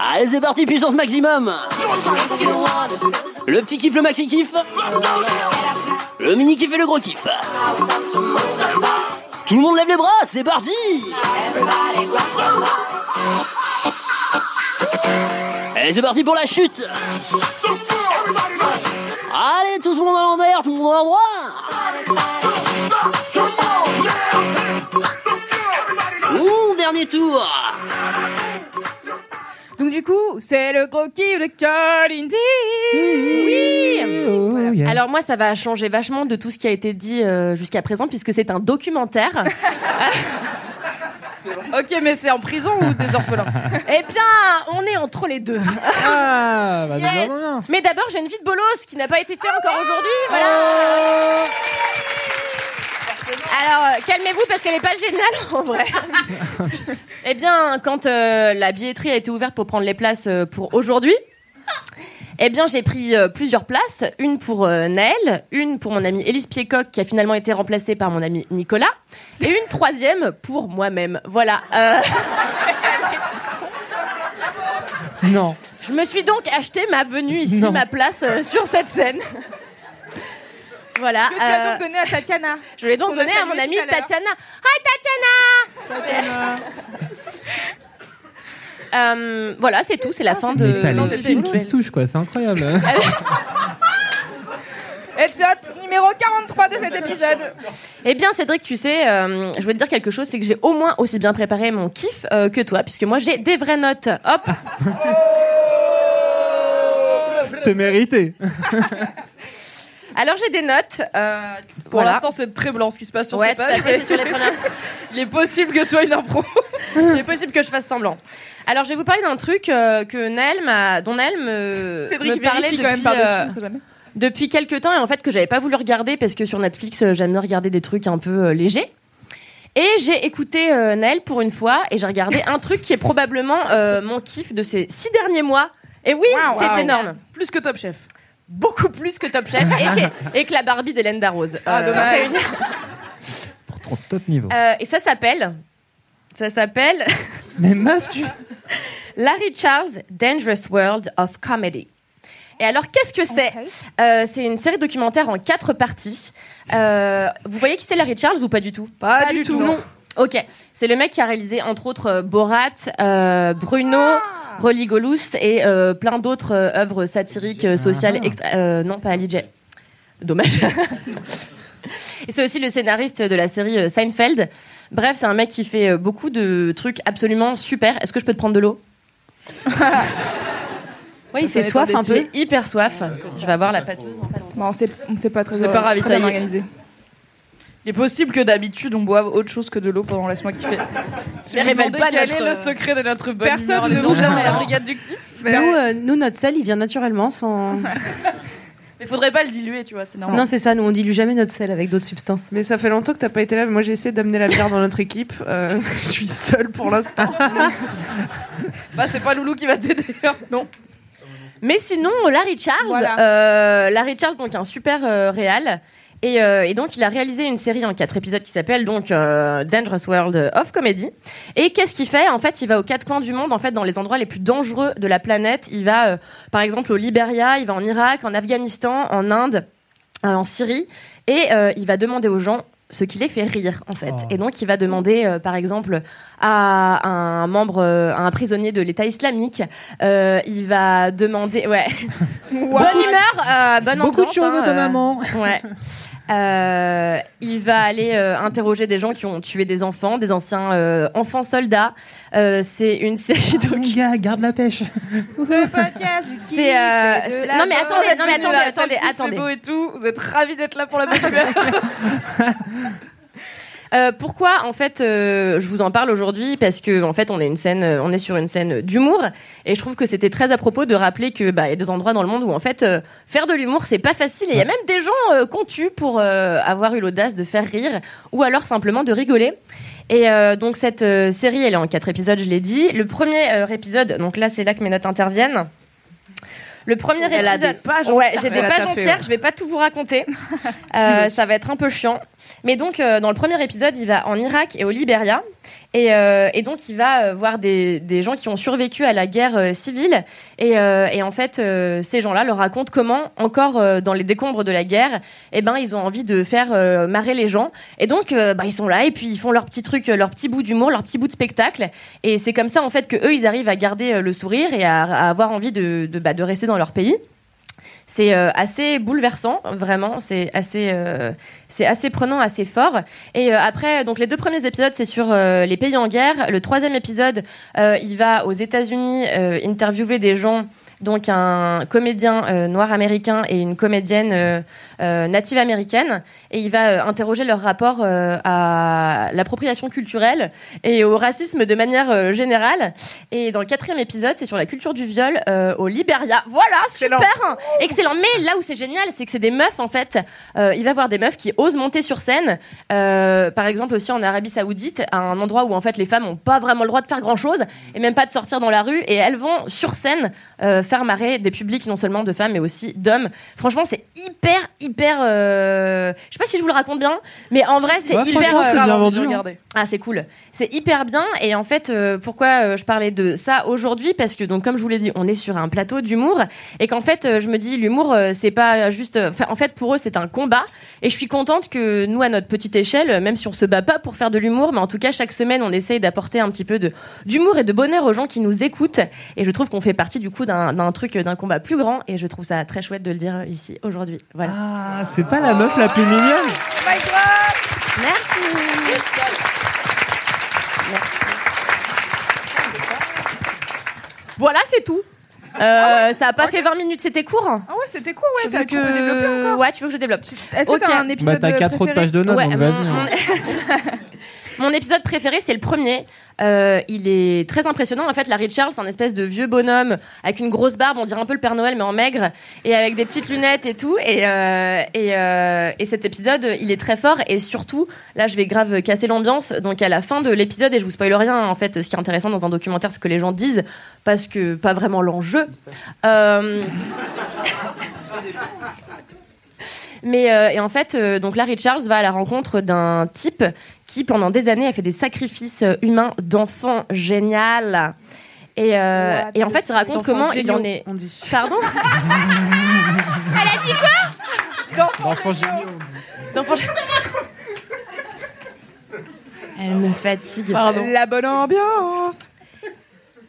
Allez, c'est parti, puissance maximum. Le petit kiff, le maxi kiff. Le mini kiff et le gros kiff. Tout le monde lève les bras, c'est parti Et c'est parti pour la chute Allez, tout le monde à l'envers, tout le monde à l'endroit Ouh, dernier tour Donc du coup, c'est le gros kiff de Kalindi. Oui. Alors moi, ça va changer vachement de tout ce qui a été dit euh, jusqu'à présent, puisque c'est un documentaire. Ok, mais c'est en prison ou des orphelins? Eh bien, on est entre les deux. Ah, bah, Yes. déjà, voilà. Mais d'abord, j'ai une vie de bolos qui n'a pas été faite encore aujourd'hui. Voilà. Alors, euh, calmez-vous parce qu'elle n'est pas géniale en vrai. eh bien, quand euh, la billetterie a été ouverte pour prendre les places euh, pour aujourd'hui, eh bien, j'ai pris euh, plusieurs places. Une pour euh, Naël, une pour mon amie Élise Piecoq qui a finalement été remplacée par mon ami Nicolas, et une troisième pour moi-même. Voilà. Euh, Non. je me suis donc acheté ma venue ici, Non. ma place euh, sur cette scène. Voilà. Que tu as euh, donc donné à Tatiana. Je l'ai donc donné à mon amie. Tatiana. Hi Tatiana Euh, Voilà, c'est tout, c'est la fin de. T'as les films une qui se touchent, quoi. C'est incroyable. Headshot numéro 43 de cet épisode. Eh bien, Cédric, tu sais, euh, je voulais te dire quelque chose, c'est que j'ai au moins aussi bien préparé mon kiff euh, que toi, puisque moi j'ai des vraies notes. Hop C'était mérité. Alors j'ai des notes. euh, Pour voilà. l'instant, c'est très blanc ce qui se passe sur Ouais, ces pages. fait, c'est sur les premières. Il est possible que ce soit une impro. Il est possible que je fasse semblant. Alors, je vais vous parler d'un truc euh, que Naël m'a, dont Naël me, Cédric me parlait depuis, quand même euh, on sait jamais. depuis quelques temps et en fait que j'avais pas voulu regarder parce que sur Netflix, euh, j'aime bien regarder des trucs un peu euh, légers. Et j'ai écouté euh, Naël pour une fois et j'ai regardé un truc qui est probablement euh, mon kiff de ces six derniers mois. Et oui, c'est énorme. Plus que Top Chef. Beaucoup plus que Top Chef et, que, et que la Barbie d'Hélène Darroze. Ah, dommage. réunie. Pour trop top niveau. Euh, et ça s'appelle. Ça s'appelle. Mais meuf, tu. Larry Charles, Dangerous World of Comedy. Et alors, qu'est-ce que c'est Euh, C'est une série documentaire en quatre parties. Euh, vous voyez qui c'est Larry Charles ou pas du tout? Pas, du tout. Non. Ok, c'est le mec qui a réalisé entre autres euh, Borat, euh, Bruno, Religolous et euh, plein d'autres euh, œuvres satiriques, euh, sociales. extra- euh, non, pas Ali J. Dommage. et c'est aussi le scénariste de la série Seinfeld. Bref, c'est un mec qui fait beaucoup de trucs absolument super. Est-ce que je peux te prendre de l'eau? Oui, il fait soif un peu. J'ai hyper soif. Je vais avoir la pâteuse. Bon, on on sait pas très C'est pas ravitaillé. Il est possible que d'habitude on boive autre chose que de l'eau pendant laisse-moi kiffer. Si Mais révèle pas quel notre- est le secret de notre bonne Personne humeur, ne nous la brigade du kiff. Nous, euh, nous, notre sel, il vient naturellement sans. Mais faudrait pas le diluer, tu vois, c'est normal. Non, c'est ça, nous on dilue jamais notre sel avec d'autres substances. Mais ça fait longtemps que t'as pas été là. mais Moi, j'ai essayé d'amener la bière dans notre équipe. Euh, je suis seule pour l'instant. Bah, c'est pas Loulou qui va t'aider. hein. Non. Mais sinon, Larry Charles, Voilà. euh, Larry Charles, donc un super euh, réal. Et, euh, et donc, il a réalisé une série en quatre épisodes qui s'appelle donc euh, Dangerous World of Comedy. Et qu'est-ce qu'il fait? En fait, il va aux quatre coins du monde, en fait, dans les endroits les plus dangereux de la planète. Il va, euh, par exemple, au Liberia, il va en Irak, en Afghanistan, en Inde, euh, en Syrie, et euh, il va demander aux gens ce qui les fait rire, en fait. Et donc, il va demander, euh, par exemple, à un membre, euh, à un prisonnier de l'État islamique, euh, il va demander, ouais, bonne humeur, euh, bonne Beaucoup de choses, hein, euh, étonnamment. Ouais. Euh, il va aller euh, interroger des gens qui ont tué des enfants, des anciens euh, enfants soldats. Euh, c'est une série de. Mon gars, garde la pêche. C'est euh, c'est- non mais attendez, non mais attendez, attendez, attendez. beau et tout. Vous êtes ravis d'être là pour la bonne humeur. Euh, pourquoi en fait euh, je vous en parle aujourd'hui parce que en fait on est une scène euh, on est sur une scène d'humour et je trouve que c'était très à propos de rappeler que bah il y a des endroits dans le monde où en fait euh, faire de l'humour c'est pas facile et il y a même des gens euh, qu'on tue pour euh, avoir eu l'audace de faire rire ou alors simplement de rigoler. Et euh, donc cette euh, série elle est en quatre épisodes je l'ai dit. Le premier euh, épisode donc là c'est là que mes notes interviennent. Le premier Elle a épisode, des pages ouais, entières. j'ai des pages entières. ouais. Je vais pas tout vous raconter. Euh, ça va être un peu chiant. Mais donc, euh, dans le premier épisode, il va en Irak et au Liberia. Et, euh, et donc, il va euh, voir des, gens qui ont survécu à la guerre civile. Et, en fait, ces gens-là leur racontent comment, encore dans les décombres de la guerre, eh ben, ils ont envie de faire marrer les gens. Et donc, bah, ils sont là et puis ils font leur petit truc, leur petit bout d'humour, leur petit bout de spectacle. Et c'est comme ça, en fait, que eux, ils arrivent à garder le sourire et à, avoir envie bah, de rester dans leur pays. C'est euh, assez bouleversant, vraiment. C'est assez, euh, c'est assez prenant, assez fort. Et euh, après, donc les deux premiers épisodes, c'est sur les pays en guerre. Le troisième épisode, il va aux États-Unis interviewer des gens. Donc un comédien noir américain et une comédienne native américaine, et il va euh, interroger leur rapport euh, à l'appropriation culturelle et au racisme de manière euh, générale. Et dans le quatrième épisode, c'est sur la culture du viol euh, au Liberia. Voilà, super, excellent. Mais là où c'est génial, c'est que c'est des meufs en fait. Euh, il va voir des meufs qui osent monter sur scène. Euh, par exemple aussi en Arabie Saoudite, à un endroit où en fait les femmes n'ont pas vraiment le droit de faire grand chose et même pas de sortir dans la rue. Et elles vont sur scène euh, faire marrer des publics non seulement de femmes mais aussi d'hommes. Franchement, c'est hyper hyper. Euh, Je sais pas si je vous le raconte bien, mais en vrai c'est Ouais, hyper. c'est euh, bien vendu, hein. Ah, c'est cool. C'est hyper bien. Et en fait, euh, pourquoi euh, je parlais de ça aujourd'hui? Parce que, donc, comme je vous l'ai dit, on est sur un plateau d'humour. Et qu'en fait, je me dis, l'humour, c'est pas juste. enfin, en fait, pour eux, c'est un combat. Et je suis contente que nous, à notre petite échelle, même si on se bat pas pour faire de l'humour, mais en tout cas, chaque semaine, on essaye d'apporter un petit peu d'humour et de bonheur aux gens qui nous écoutent. Et je trouve qu'on fait partie, du coup, d'un truc, d'un combat plus grand. Et je trouve ça très chouette de le dire ici, aujourd'hui. Voilà. Ah, c'est pas la meuf la plus mignonne Merci. Voilà, c'est tout. Euh, ça a pas fait 20 minutes, c'était court. Ah ouais, c'était court, ouais. Tu t'as- veux Tu peux développer que... encore. Ouais, tu veux que je développe. Est-ce que Ok. t'as un épisode Bah, t'as quatre autres préféré pages de notes, Ouais, donc vas-y. hein. Mon- épisode préféré, c'est le premier. Euh, il est très impressionnant. En fait, Larry Charles, c'est un espèce de vieux bonhomme avec une grosse barbe, on dirait un peu le Père Noël, mais en maigre, et avec des petites lunettes et tout. Et, euh, euh, et cet épisode, il est très fort. Et surtout, là, je vais grave casser l'ambiance. Donc, à la fin de l'épisode, et je vous spoil rien, en fait, ce qui est intéressant dans un documentaire, c'est ce que les gens disent, parce que pas vraiment l'enjeu. Mais euh, et en fait, euh, donc Larry Charles va à la rencontre d'un type qui, pendant des années, a fait des sacrifices euh, humains d'enfants génial. Et, euh, et en fait, il raconte comment il en est. on dit. Pardon Elle a dit quoi? D'enfants géniaux. D'enfants géniaux. Elle me fatigue. La bonne ambiance.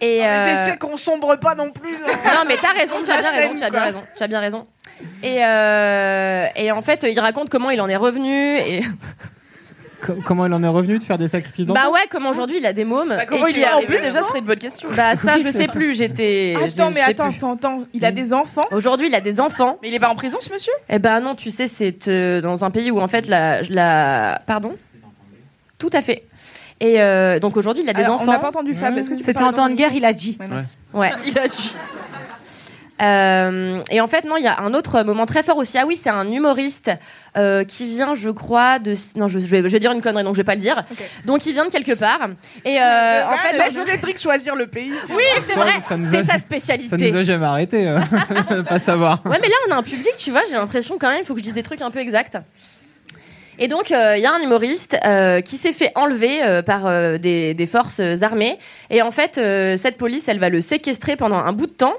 Et euh, J'essaie qu'on sombre pas non plus. Non, mais t'as raison, tu as bien raison, tu as bien raison, tu as bien raison. Et, euh, et en fait, il raconte comment il en est revenu et Co- Comment il en est revenu de faire des sacrifices d'enfants bah ouais, comment aujourd'hui il a des mômes. Bah, comment et il qu'il est arrivé en plus là-dedans déjà serait une bonne question. Bah ça, je sais plus. J'étais. Attends, je mais sais attends, plus. attends, attends. Il a des enfants. Aujourd'hui, il a des enfants. Mais il est pas en prison, ce monsieur? Eh ben non, tu sais, c'est euh, dans un pays où en fait la, la... pardon? Tout à fait. Et euh, donc aujourd'hui, il a des Alors, enfants. On n'a pas entendu Fab. Est-ce que tu peux C'était parler en temps de dans guerre, il a dit. Ouais, merci. Ouais. Il a dit. Euh, et en fait, non, il y a un autre moment très fort aussi. Ah oui, c'est un humoriste euh, qui vient, je crois, de. Non, je, je vais, je vais dire une connerie, donc je vais pas le dire. Donc, il vient de quelque part. Et euh, en fait, laisse Cédric choisir le pays. oui, c'est Ça, vrai, ça c'est a- sa Ça spécialité. nous a jamais arrêté. euh, pas savoir. Ouais, mais là, on a un public, tu vois, j'ai l'impression quand même, il faut que je dise des trucs un peu exacts. Et donc, euh, il y a un humoriste euh, qui s'est fait enlever euh, par euh, des, des forces armées. Et en fait, euh, cette police, elle va le séquestrer pendant un bout de temps.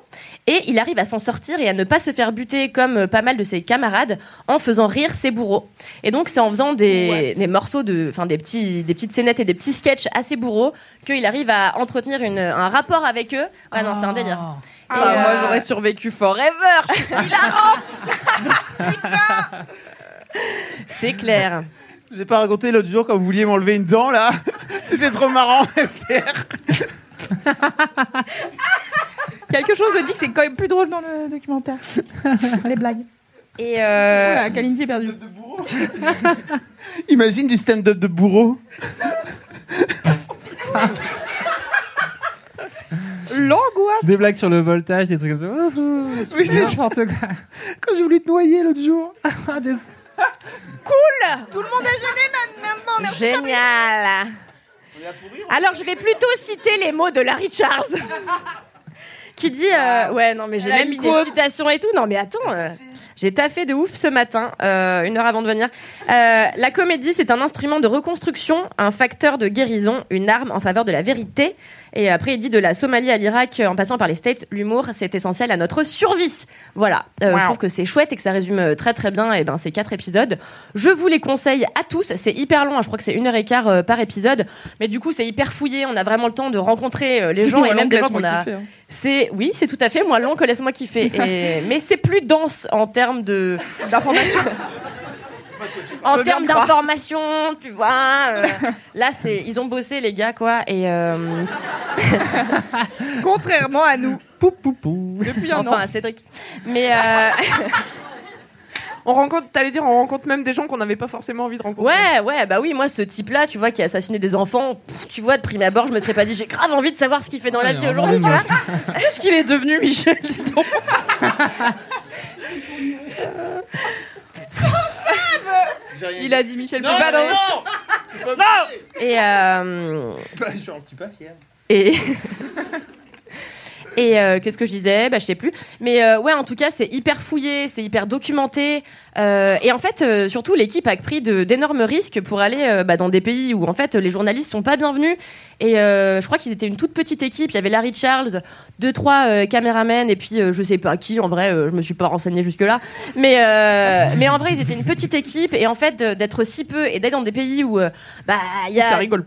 Et il arrive à s'en sortir et à ne pas se faire buter comme euh, pas mal de ses camarades en faisant rire ses bourreaux. Et donc, c'est en faisant des, des morceaux, de, enfin des, petits, des petites scénettes et des petits sketchs assez bourreaux qu'il arrive à entretenir une, un rapport avec eux. Ouais, non, c'est un délire. Ah, Moi, euh, j'aurais survécu forever. Je suis C'est clair. J'ai pas raconté l'autre jour quand vous vouliez m'enlever une dent là. C'était trop marrant. Quelque chose me dit que c'est quand même plus drôle dans le documentaire. Les blagues. Et euh, Voilà, Kalindi est perdu. Imagine du stand-up de bourreau. L'angoisse. Des blagues sur le voltage, des trucs comme ça. Oui, c'est n'importe quoi. Quand j'ai voulu te noyer l'autre jour. Des- Tout le monde est gêné maintenant. Merci. Génial. Alors, je vais plutôt citer les mots de Larry Charles. qui dit euh, ouais non mais j'ai même une mis des citations et tout non mais attends euh, j'ai taffé de ouf ce matin euh, une heure avant de venir. Euh, la comédie c'est un instrument de reconstruction un facteur de guérison une arme en faveur de la vérité. Et après il dit de la Somalie à l'Irak en passant par les States l'humour c'est essentiel à notre survie. Voilà. Euh, je trouve que c'est chouette et que ça résume très très bien et ben ces quatre épisodes. Je vous les conseille à tous. C'est hyper long hein, je crois que c'est une heure et quart euh, par épisode. Mais du coup c'est hyper fouillé. On a vraiment le temps de rencontrer euh, les gens et même des gens qu'on a hein. C'est oui, c'est tout à fait moins long que laisse-moi kiffer. Et- mais c'est plus dense en termes de d'information. en termes d'information, tu vois. euh, là, c'est ils ont bossé les gars quoi. Et euh, Contrairement à nous. Pou, pou, pou. Depuis un enfin an. Cédric. Mais euh, On rencontre, t'allais dire, on rencontre même des gens qu'on n'avait pas forcément envie de rencontrer. ouais, ouais, bah oui, moi ce type-là, tu vois, qui a assassiné des enfants, pff, tu vois, de prime abord, je me serais pas dit, j'ai grave envie de savoir ce qu'il fait dans la vie aujourd'hui, tu vois. Qu'est-ce qu'il est devenu, Michel dis donc Il a dit Michel Non, Foucault. mais non Et euh, Je suis pas fier. Et. Et euh, qu'est-ce que je disais? Bah, Je sais plus. Mais euh, ouais, en tout cas, c'est hyper fouillé, c'est hyper documenté. Euh, et en fait, surtout, l'équipe a pris d'énormes risques pour aller bah, dans des pays où en fait les journalistes sont pas bienvenus. Et je crois qu'ils étaient une toute petite équipe. Il y avait Larry Charles, deux trois caméramens et puis je sais pas qui. En vrai, je me suis pas renseignée jusque là. Mais mais en vrai, ils étaient une petite équipe. Et en fait, d'être si peu et d'être dans des pays où bah Ça rigole.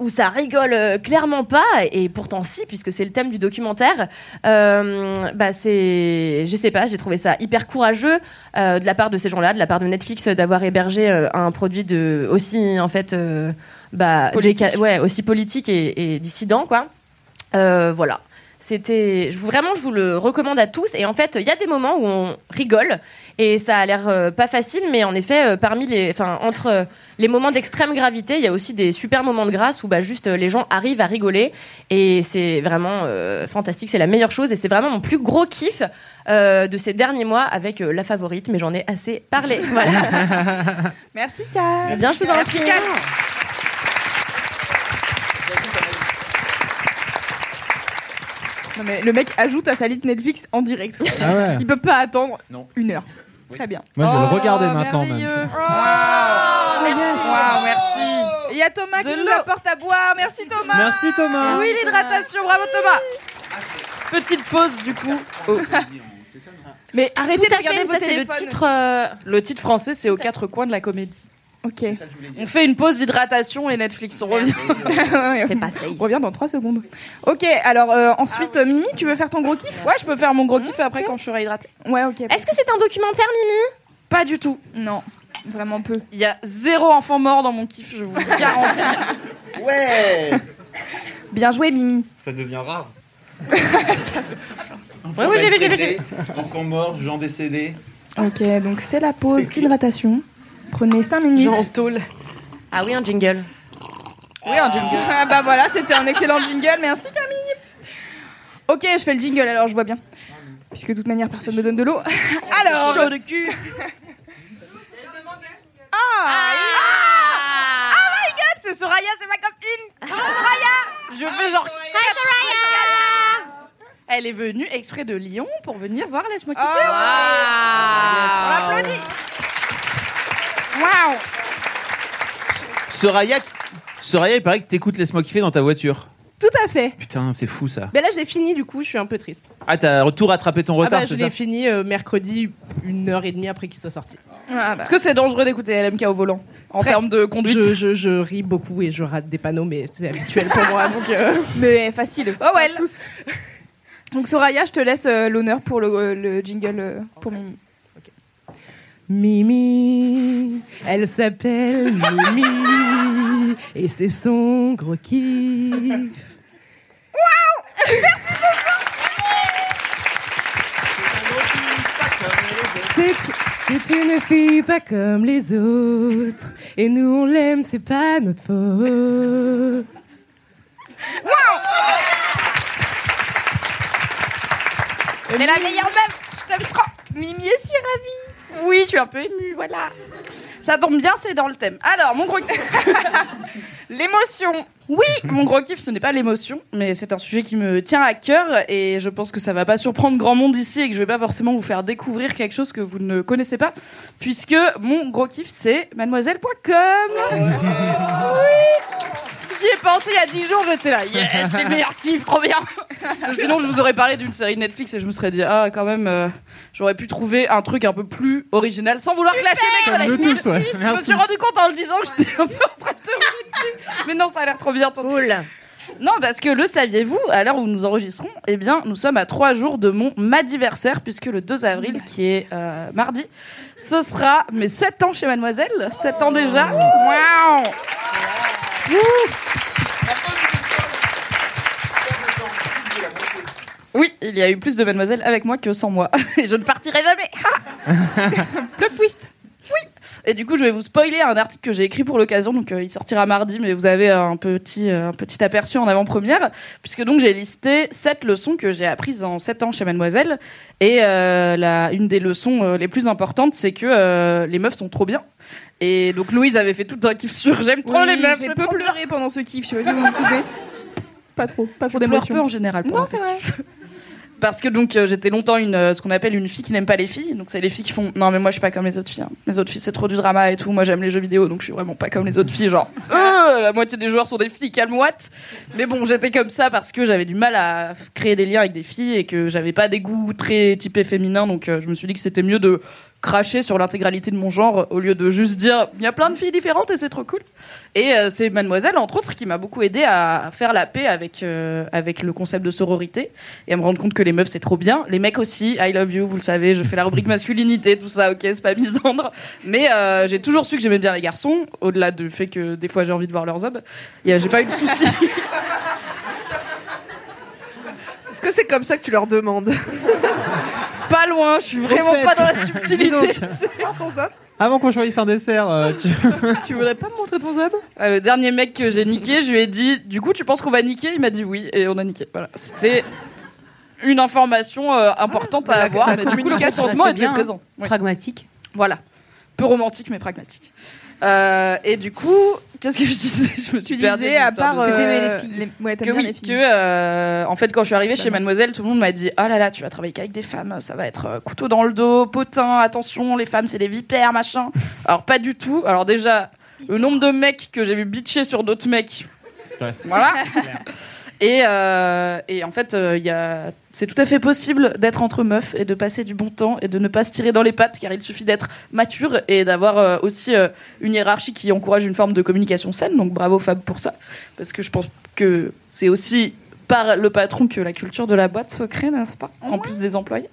où ça rigole euh, clairement pas et pourtant si puisque c'est le thème du documentaire. Euh, bah c'est je sais pas j'ai trouvé ça hyper courageux euh, de la part de ces gens-là de la part de Netflix d'avoir hébergé un produit de aussi en fait bah Politique. ouais aussi politique et, et dissident quoi. Voilà C'était vraiment, je vous le recommande à tous. Et en fait, il y a des moments où on rigole et ça a l'air euh, pas facile, mais en effet, euh, parmi les, enfin entre euh, les moments d'extrême gravité, il y a aussi des super moments de grâce où bah juste les gens arrivent à rigoler et c'est vraiment fantastique. C'est la meilleure chose et c'est vraiment mon plus gros kiff de ces derniers mois avec la favorite, mais j'en ai assez parlé. Voilà. Merci, Kat. Bien, je vous en prie. Non, mais le mec ajoute à sa liste Netflix en direct. Ah ouais. Il peut pas attendre Non. une heure. Très bien. Moi, je vais Oh, le regarder maintenant même. merveilleux. Oh, merci. Wow, merci. Il y a Thomas De qui nous l'eau. apporte à boire. Merci Thomas. Merci Thomas. Oui, l'hydratation, bravo Thomas. Petite pause du coup. Oh. Mais arrêtez Tout de à regarder fait, vos ça c'est le téléphones. titre. euh, Le titre français, c'est aux quatre coins de la comédie. Ok. On fait une pause d'hydratation et Netflix. On revient. Ouais, Fais pas ça. On revient dans 3 secondes. Ok, alors euh, ensuite, euh, Mimi, tu veux faire ton gros kiff? Ouais, je peux faire mon gros kiff après quand je serai hydratée. Ouais, ok. Est-ce que c'est un documentaire, Mimi? Pas du tout. Non, vraiment peu. Il y a zéro enfant mort dans mon kiff, je vous le garantis. Ouais Bien joué, Mimi. Ça devient rare. Ouais, oui, j'ai vu, j'ai vu, j'ai vu. Enfants morts, gens décédés. Ok, donc c'est la pause hydratation. Prenez 5 minutes. Jean tôle. Ah oui, un jingle. Oui, un jingle. Ah bah voilà, c'était un excellent jingle. Merci Camille. Ok, je fais le jingle alors, je vois bien. Puisque de toute manière, personne me donne de l'eau. Alors. Chaud de cul. Ah, Ah, my god, c'est Soraya, c'est ma copine. Soraya. Je fais genre. Elle est venue exprès de Lyon pour venir voir Laisse-moi kiffer. On applaudit. Waouh. Soraya, Soraya, il paraît que t'écoutes Laisse-moi kiffer dans ta voiture. Tout à fait. Putain, c'est fou ça. Mais là, j'ai fini, du coup, je suis un peu triste. Ah, t'as tout rattrapé ton Ah retard, bah, je c'est ça l'ai fini euh, mercredi, une heure et demie après qu'il soit sorti. Ah, bah. Est-ce que c'est dangereux d'écouter LMK au volant en Très. termes de conduite Je, je, je ris beaucoup et je rate des panneaux, mais c'est habituel pour moi. Donc, euh, Mais facile. Oh ouais. Donc Soraya, je te laisse euh, l'honneur pour le, le jingle euh, pour Mimi. Mimi, elle s'appelle Mimi, et c'est son gros kiff. C'est c'est une fille pas comme les autres, et nous on l'aime, c'est pas notre faute. T'es la meilleure meuf, je t'aime trop. Mimi est si ravie. Oui, je suis un peu émue, voilà. Ça tombe bien, c'est dans le thème. Alors, mon gros. L'émotion. Oui, mon gros kiff, ce n'est pas l'émotion, mais c'est un sujet qui me tient à cœur et je pense que ça va pas surprendre grand monde ici et que je vais pas forcément vous faire découvrir quelque chose que vous ne connaissez pas, puisque mon gros kiff, c'est mademoiselle.com. Oui. J'y ai pensé il y a 10 jours, j'étais là, yes, c'est le meilleur kiff, trop bien. Parce que sinon, je vous aurais parlé d'une série Netflix et je me serais dit, ah, quand même, euh, j'aurais pu trouver un truc un peu plus original sans vouloir clasher mes collègues. tous, ouais. Je me suis rendu compte en le disant que j'étais un peu en train de te rouler dessus. Mais non, ça a l'air trop bien, Cool. Non, parce que le saviez-vous, à l'heure où nous enregistrons, eh bien, nous sommes à trois jours de mon madiversaire, puisque le 2 avril, qui est euh, mardi, ce sera mes 7 ans chez Mademoiselle. 7 ans déjà. Waouh Oui, il y a eu plus de Mademoiselle avec moi que sans moi. Et je ne partirai jamais. le twist. Et du coup, je vais vous spoiler un article que j'ai écrit pour l'occasion. Donc, euh, il sortira mardi, mais vous avez un petit, euh, un petit aperçu en avant-première. Puisque donc, j'ai listé sept leçons que j'ai apprises en 7 ans chez Mademoiselle. Et euh, la, une des leçons euh, les plus importantes, c'est que euh, les meufs sont trop bien. Et donc, Louise avait fait tout un kiff sur J'aime trop les meufs. J'ai peu pleuré pendant ce kiff, je sais pas si vous vous souvenez. Pas trop, pas trop Je pleure d'émotion. peu en général. Non, c'est vrai. Parce que donc euh, j'étais longtemps une euh, ce qu'on appelle une fille qui n'aime pas les filles. Donc c'est les filles qui font non mais moi je suis pas comme les autres filles. hein. Les autres filles c'est trop du drama et tout. Moi j'aime les jeux vidéo donc je suis vraiment pas comme les autres filles. Genre euh, la moitié des joueurs sont des filles calmoites. Mais bon j'étais comme ça parce que j'avais du mal à créer des liens avec des filles et que j'avais pas des goûts très typés féminins. Donc je me suis dit que c'était mieux de cracher sur l'intégralité de mon genre au lieu de juste dire il y a plein de filles différentes et c'est trop cool. Et euh, c'est Mademoiselle, entre autres, qui m'a beaucoup aidé à faire la paix avec, euh, avec le concept de sororité et à me rendre compte que les meufs, c'est trop bien. Les mecs aussi, I love you, vous le savez, je fais la rubrique masculinité, tout ça, ok, c'est pas misandre. Mais euh, j'ai toujours su que j'aimais bien les garçons, au-delà du fait que des fois j'ai envie de voir leurs euh, J'ai pas eu de souci. Est-ce que c'est comme ça que tu leur demandes? Pas loin, je suis vraiment fait, pas dans la subtilité. Avant qu'on choisisse un dessert, euh, tu... tu voudrais pas me montrer ton zab Euh, Le dernier mec que j'ai niqué, je lui ai dit Du coup, tu penses qu'on va niquer? Il m'a dit oui, et on a niqué. Voilà. C'était une information euh, importante à La- avoir, la mais du coup, le communication, consentement était bien, hein. présent. Oui. Pragmatique. Voilà. Peu romantique, mais pragmatique. Euh, et du coup, qu'est-ce que je disais Je me suis Tu perdue disais, à part, euh, les filles. les- ouais, que oui, les filles. que euh, en fait quand je suis arrivée chez Mademoiselle, tout le monde m'a dit oh là là, tu vas travailler qu'avec des femmes, ça va être euh, couteau dans le dos, potin, attention, les femmes c'est des vipères, machin. Alors pas du tout. Alors déjà, le nombre de mecs que j'ai vu bitcher sur d'autres mecs, voilà. Et, euh, et en fait, euh, c'est tout à fait possible d'être entre meufs et de passer du bon temps et de ne pas se tirer dans les pattes, car il suffit d'être mature et d'avoir euh, aussi euh, une hiérarchie qui encourage une forme de communication saine. Donc bravo Fab pour ça, parce que je pense que c'est aussi par le patron que la culture de la boîte se crée, n'est-ce pas? En plus des employés.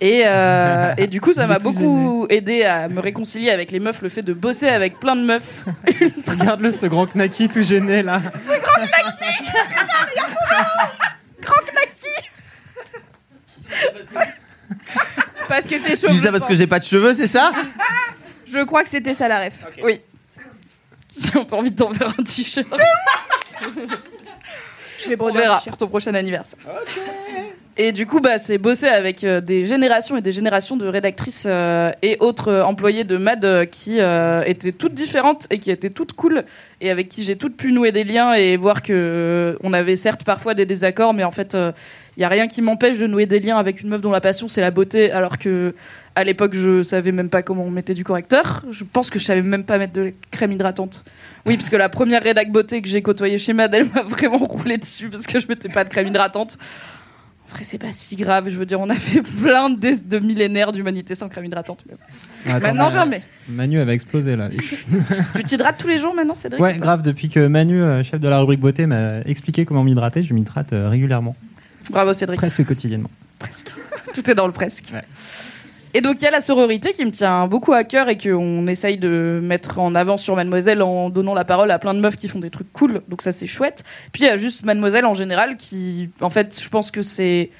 Et, euh, et du coup, ça m'a beaucoup aidé à me réconcilier avec les meufs, le fait de bosser avec plein de meufs. Regarde-le, ce grand knacky tout gêné là. Ce grand Naki Grand Naki Parce que tes Tu dis ça parce que j'ai pas de cheveux, c'est ça Je crois que c'était ça la ref. Oui. J'ai peu envie de t'en faire un t-shirt. Je vais On verra pour ton prochain anniversaire. Et du coup, bah, c'est bosser avec euh, des générations et des générations de rédactrices euh, et autres euh, employés de MAD qui étaient toutes différentes et qui étaient toutes cool et avec qui j'ai toutes pu nouer des liens et voir que on avait certes parfois des désaccords, mais en fait, il n'y a rien qui m'empêche de nouer des liens avec une meuf dont la passion c'est la beauté, alors que à l'époque je savais même pas comment on mettait du correcteur. Je pense que je savais même pas mettre de crème hydratante. Oui, parce que la première rédac beauté que j'ai côtoyée chez Mad, elle m'a vraiment roulé dessus parce que je mettais pas de crème hydratante. Vrai, c'est pas si grave. Je veux dire, on a fait plein de, de millénaires d'humanité sans crème hydratante. mais- Attends, maintenant, mais- j'en mets. Manu elle va exploser là. Tu t'hydrates tous les jours maintenant, Cédric? Ouais, grave, depuis que Manu, euh, chef de la rubrique beauté, m'a expliqué comment m'hydrater, je m'hydrate euh, régulièrement. Bravo, Cédric. Presque quotidiennement. Tout est dans le presque. Et donc il y a la sororité qui me tient beaucoup à cœur et qu'on essaye de mettre en avant sur Mademoiselle en donnant la parole à plein de meufs qui font des trucs cool. Donc ça c'est chouette. Puis il y a juste Mademoiselle en général qui, en fait, je pense que c'est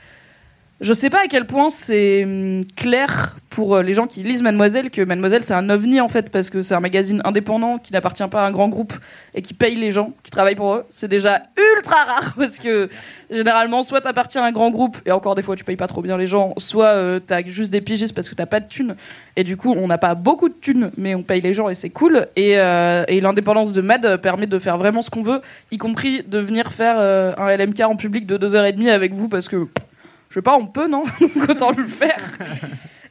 je sais pas à quel point c'est hum, clair pour euh, les gens qui lisent Mademoiselle que Mademoiselle c'est un ovni en fait parce que c'est un magazine indépendant qui n'appartient pas à un grand groupe et qui paye les gens qui travaillent pour eux. C'est déjà ultra rare parce que généralement soit t'appartiens à un grand groupe et encore des fois tu payes pas trop bien les gens, soit euh, t'as juste des pigistes parce que t'as pas de thunes et du coup on n'a pas beaucoup de thunes mais on paye les gens et c'est cool et, euh, et l'indépendance de Mad permet de faire vraiment ce qu'on veut, y compris de venir faire euh, un LMK en public de 2h30 avec vous parce que je sais pas, on peut, non autant le faire.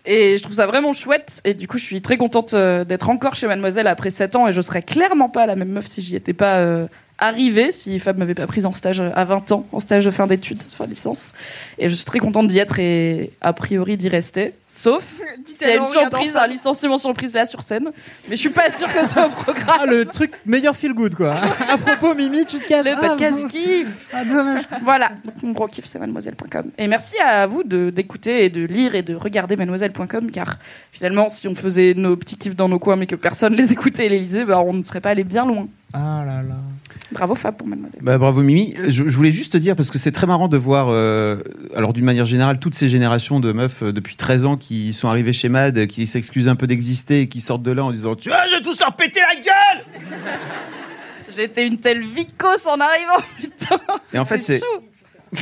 Et je trouve ça vraiment chouette. Et du coup, je suis très contente euh, d'être encore chez Mademoiselle après 7 ans. Et je serais clairement pas la même meuf si j'y étais pas euh, arrivée, si Fab m'avait pas prise en stage à 20 ans, en stage de fin d'études, fin de licence. Et je suis très contente d'y être et a priori d'y rester. Sauf s'il y a une surprise, un licenciement surprise là sur scène. Mais je suis pas sûre que ce soit au programme. Ah, le truc meilleur feel good quoi. à propos, Mimi, tu te casses. Le Ah, podcast bon. du kiff. Ah, dommage. Voilà, donc mon gros kiff c'est mademoiselle.com. Et merci à vous de- d'écouter et de lire et de regarder mademoiselle.com car finalement si on faisait nos petits kiffs dans nos coins mais que personne les écoutait et les lisait, bah, on ne serait pas allé bien loin. Ah là là. Bravo Fab pour mademoiselle. Bah, bravo Mimi. Je, je voulais juste te dire, parce que c'est très marrant de voir, euh, alors d'une manière générale, toutes ces générations de meufs euh, depuis 13 ans qui sont arrivées chez MAD, qui s'excusent un peu d'exister et qui sortent de là en disant Tu vois, je vais tous leur péter la gueule J'étais une telle vicose en arrivant, putain. Et en fait, c'est. chaud.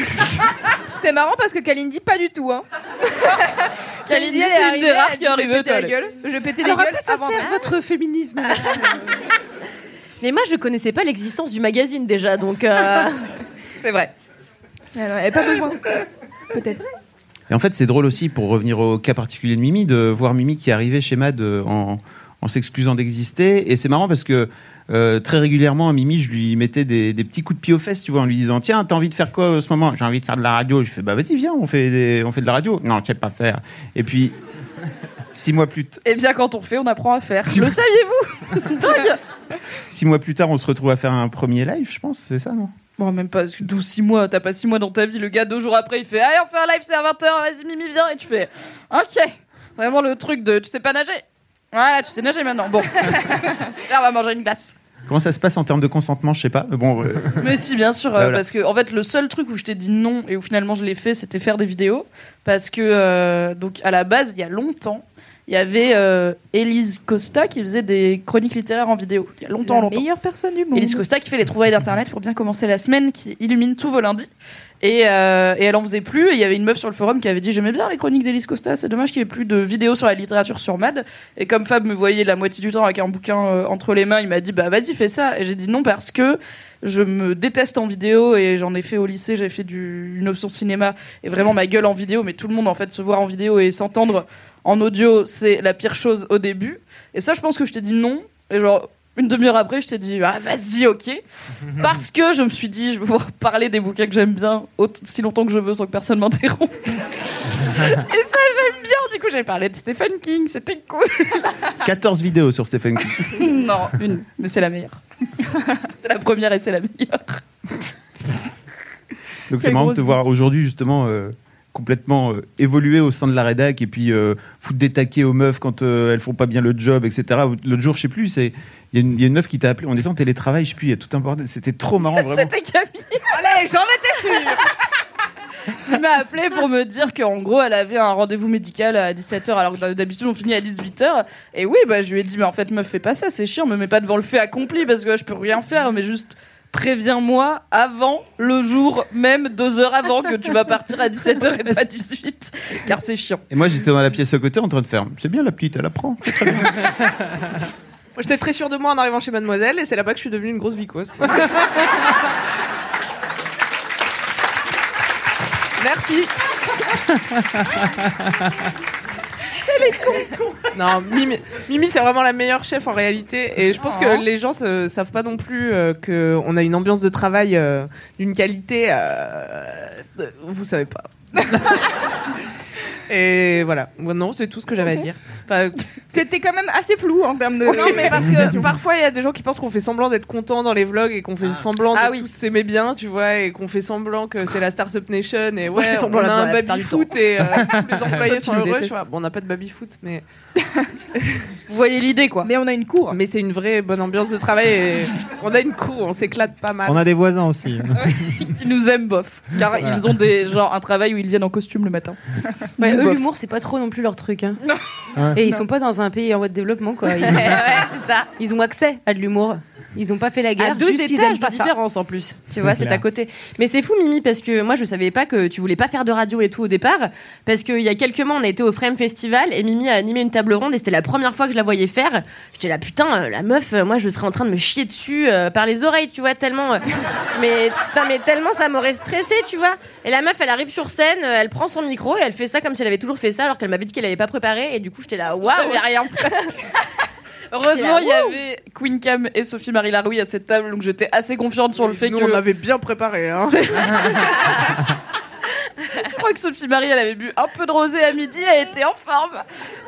C'est marrant parce que Kalindi, pas du tout. Hein. Kalindi, elle c'est une des rares qui arrivée Je pétais aux la toilettes. gueule. Je pétais des gueules ça sert votre féminisme Mais moi, je connaissais pas l'existence du magazine déjà, donc. euh, C'est vrai. Elle n'avait pas besoin. Peut-être. Et en fait, c'est drôle aussi, pour revenir au cas particulier de Mimi, de voir Mimi qui arrivée chez MAD euh, en, en s'excusant d'exister. Et c'est marrant parce que euh, très régulièrement, à Mimi, je lui mettais des, des petits coups de pied aux fesses, tu vois, en lui disant Tiens, t'as envie de faire quoi en ce moment? J'ai envie de faire de la radio. Je fais Bah vas-y, viens, on fait, des- on fait de la radio. Non, je sais pas faire. Et puis, six mois plus, t- Et bien quand on fait, on apprend à faire. Le vous- saviez-vous six mois plus tard, on se retrouve à faire un premier live, je pense, c'est ça, non Bon, même pas 12, 6 mois, t'as pas 6 mois dans ta vie. Le gars, deux jours après, il fait Allez, on fait un live, c'est à 20h, vas-y, Mimi, viens. Et tu fais Ok. Vraiment le truc de Tu sais pas nager Voilà, tu sais nager maintenant. Bon. Là, on va manger une glace. Comment ça se passe en termes de consentement Je sais pas. Mais bon. euh, Mais si, bien sûr, Bah, voilà. parce que en fait, le seul truc où je t'ai dit non et où finalement je l'ai fait, c'était faire des vidéos. Parce que, euh, donc, à la base, il y a longtemps, il y avait euh, Élise Costa qui faisait des chroniques littéraires en vidéo. Il y a longtemps, La longtemps. meilleure personne du monde. Élise Costa qui fait les trouvailles d'internet pour bien commencer la semaine, qui illumine tous vos lundis. Et, euh, et elle en faisait plus. Et il y avait une meuf sur le forum qui avait dit J'aimais bien les chroniques d'Élise Costa, c'est dommage qu'il n'y ait plus de vidéos sur la littérature sur Mad. Et comme Fab me voyait la moitié du temps avec un bouquin euh, entre les mains, il m'a dit Bah vas-y, fais ça. Et j'ai dit non parce que je me déteste en vidéo et j'en ai fait au lycée, j'ai fait du, une option cinéma et vraiment ma gueule en vidéo, mais tout le monde en fait se voir en vidéo et s'entendre en audio, c'est la pire chose au début. Et ça, je pense que je t'ai dit non. Et genre, une demi-heure après, je t'ai dit ah vas-y, ok. Parce que je me suis dit, je vais pouvoir parler des bouquins que j'aime bien aussi longtemps que je veux sans que personne m'interrompe. et ça, j'aime bien. Du coup, j'ai parlé de Stephen King, c'était cool. 14 vidéos sur Stephen King. non, une, mais c'est la meilleure. c'est la première et c'est la meilleure. Donc c'est marrant de te voir aujourd'hui justement euh, complètement euh, évoluer au sein de la rédac et puis euh, foutre des taquets aux meufs quand euh, elles font pas bien le job, etc. L'autre jour, je sais plus, c'est il y, a une- il y a une meuf qui t'a appelé, on était en télétravail, je sais plus, il y a tout un bordel, c'était trop marrant vraiment. C'était Camille. Allez, j'en étais sûre. Il m'a appelé pour me dire qu'en gros, elle avait un rendez-vous médical à 17h, alors que d'habitude, on finit à 18h. Et oui, bah, je lui ai dit, mais en fait, meuf, fais pas ça, c'est chiant, me mets pas devant le fait accompli, parce que je peux rien faire, mais juste préviens-moi avant le jour, même deux heures avant que tu vas partir à 17h et pas 18, car c'est chiant. Et moi j'étais dans la pièce à côté en train de faire, c'est bien la petite, elle apprend. Moi, j'étais très sûre de moi en arrivant chez Mademoiselle et c'est là-bas que je suis devenue une grosse vicose. Merci. Elle est con, Non, Mimi, Mimi, c'est vraiment la meilleure chef en réalité. Et je pense que les gens ne savent pas non plus euh, qu'on a une ambiance de travail euh, d'une qualité. euh, vous savez pas. Et voilà. Non, c'est tout ce que j'avais à dire. Enfin, C'était quand même assez flou en termes de. non, mais parce que parfois il y a des gens qui pensent qu'on fait semblant d'être content dans les vlogs et qu'on fait semblant Ah de oui. tous s'aimer bien, tu vois, et qu'on fait semblant que c'est la Startup Nation et Moi, ouais, je fais semblant on a un baby foot et euh, les employés Toi, sont heureux. détestes. Tu vois. Bon, on n'a pas de baby foot, mais Vous voyez l'idée, quoi. Mais on a une cour. mais c'est une vraie bonne ambiance de travail. Et on a une cour, on s'éclate pas mal. On a des voisins aussi. Qui nous aiment bof. Car Voilà. ils ont des, genre, un travail où ils viennent en costume le matin. Ouais, eux, Bof. l'humour, c'est pas trop non plus leur truc. Hein. Ouais. Et ils Non. sont pas dans un pays en voie de développement, quoi. Ils, Ouais, c'est ça. ils ont accès à de l'humour. Ils ont pas fait la guerre. à deux juste ils étages de pas ça. différence en plus. Tu vois, C'est à côté. Mais c'est fou, Mimi, parce que moi, je savais pas que tu voulais pas faire de radio et tout au départ. Parce qu'il y a quelques mois, on a été au Frame Festival et Mimi a animé une table ronde et c'était la première fois que je la voyais faire. J'étais là, putain, euh, la meuf, euh, moi, je serais en train de me chier dessus euh, par les oreilles, tu vois, tellement. euh, mais, non, mais tellement ça m'aurait stressé, tu vois. Et la meuf, elle arrive sur scène, elle prend son micro et elle fait ça comme si elle avait toujours fait ça alors qu'elle m'avait dit qu'elle avait pas préparé. Et du coup, j'étais là, waouh! Rien Heureusement, il y avait Queen Cam et Sophie Marie Laroui à cette table, donc j'étais assez confiante sur le fait Nous, que. on avait bien préparé. Hein. Je crois que Sophie Marie, elle avait bu un peu de rosé à midi, elle était en forme.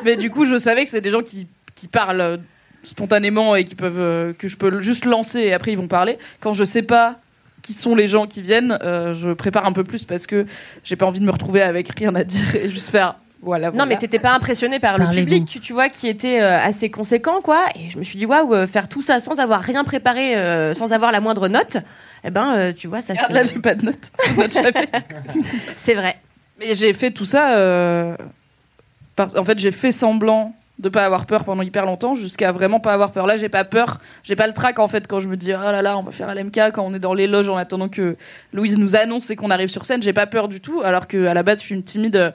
Mais du coup, je savais que c'est des gens qui, qui parlent euh, spontanément et qui peuvent euh, que je peux juste lancer et après ils vont parler. Quand je sais pas qui sont les gens qui viennent, euh, je prépare un peu plus parce que j'ai pas envie de me retrouver avec rien à dire et juste faire voilà. Non, mais t'étais pas impressionné par le public, tu vois, qui était euh, assez conséquent, quoi. Et je me suis dit, waouh, euh, faire tout ça sans avoir rien préparé, euh, sans avoir la moindre note, eh ben, euh, tu vois, ça se. là, j'ai pas de note. C'est vrai. Mais j'ai fait tout ça. euh, par- En fait, j'ai fait semblant de pas avoir peur pendant hyper longtemps jusqu'à vraiment pas avoir peur. Là, j'ai pas peur. J'ai pas le trac en fait quand je me dis oh là là, on va faire LMK quand on est dans les loges en attendant que Louise nous annonce et qu'on arrive sur scène. J'ai pas peur du tout. Alors que à la base, je suis une timide euh,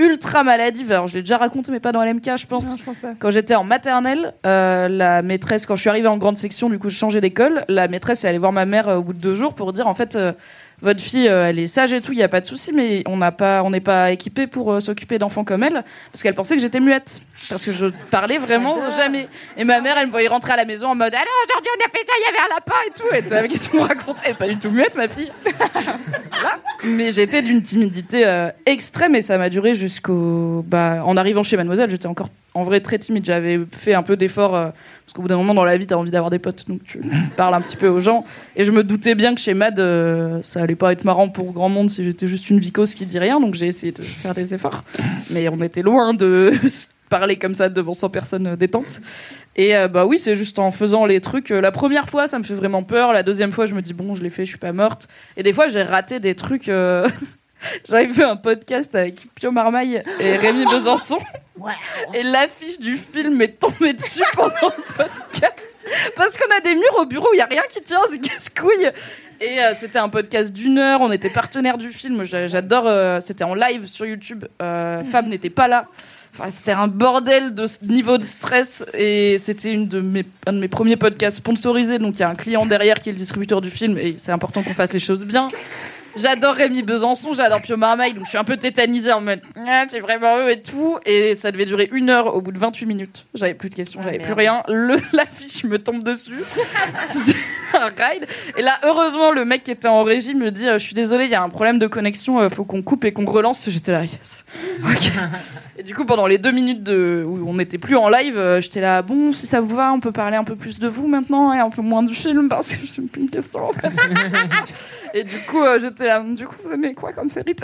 ultra maladive. Alors, je l'ai déjà raconté, mais pas dans LMK, je pense. Non, je pense pas. Quand j'étais en maternelle, euh, la maîtresse, quand je suis arrivée en grande section, du coup, je changeais d'école. La maîtresse est allée voir ma mère euh, au bout de deux jours pour dire en fait, euh, votre fille, elle est sage et tout, il y a pas de souci, mais on n'a pas, on n'est pas équipé pour s'occuper d'enfants comme elle, parce qu'elle pensait que j'étais muette, parce que je parlais vraiment jamais. Et ma mère, elle me voyait rentrer à la maison en mode, alors aujourd'hui on a fait ça, il y avait un lapin et tout. Et tu savais qu'est-ce qu'on racontait Elle est Pas du tout muette, ma fille. Voilà. Mais j'étais d'une timidité euh, extrême et ça m'a duré jusqu'au. Bah, en arrivant chez Mademoiselle, j'étais encore en vrai très timide. J'avais fait un peu d'efforts euh, parce qu'au bout d'un moment dans la vie, t'as envie d'avoir des potes, donc tu parles un petit peu aux gens. Et je me doutais bien que chez Mad, euh, ça allait pas être marrant pour grand monde si j'étais juste une vicose qui dit rien, donc j'ai essayé de faire des efforts. Mais on était loin de parler comme ça devant 100 personnes euh, détentes. Et euh, bah oui, c'est juste en faisant les trucs. euh, la première fois, ça me fait vraiment peur. La deuxième fois, je me dis bon, je l'ai fait, je suis pas morte. Et des fois, j'ai raté des trucs. euh, J'avais fait un podcast avec Pio Marmaille et Rémi Besançon. Et l'affiche du film est tombée dessus pendant le podcast. Parce qu'on a des murs au bureau il n'y a rien qui tient, c'est casse-couille. Et euh, c'était un podcast d'une heure, on était partenaire du film. J'a- J'adore, euh, c'était en live sur YouTube. Euh, Fab n'était pas là. Enfin, c'était un bordel de niveau de stress et c'était une de mes, un de mes premiers podcasts sponsorisés. Donc il y a un client derrière qui est le distributeur du film et c'est important qu'on fasse les choses bien. J'adore Rémi Besançon, j'adore Pio Marmaille, donc je suis un peu tétanisée en mode ah, c'est vraiment eux et tout. Et ça devait durer une heure au bout de 28 minutes. J'avais plus de questions, j'avais plus rien. Le, l'affiche me tombe dessus. C'était un ride. Et là, heureusement, le mec qui était en régie me dit euh, Je suis désolé, il y a un problème de connexion, euh, faut qu'on coupe et qu'on relance. J'étais là, yes. Ok. Et du coup, pendant les deux minutes de, où on n'était plus en live, euh, j'étais là Bon, si ça vous va, on peut parler un peu plus de vous maintenant et un peu moins du film parce que j'ai plus une question en fait. Et du coup, euh, j'étais là, du coup, vous aimez quoi comme série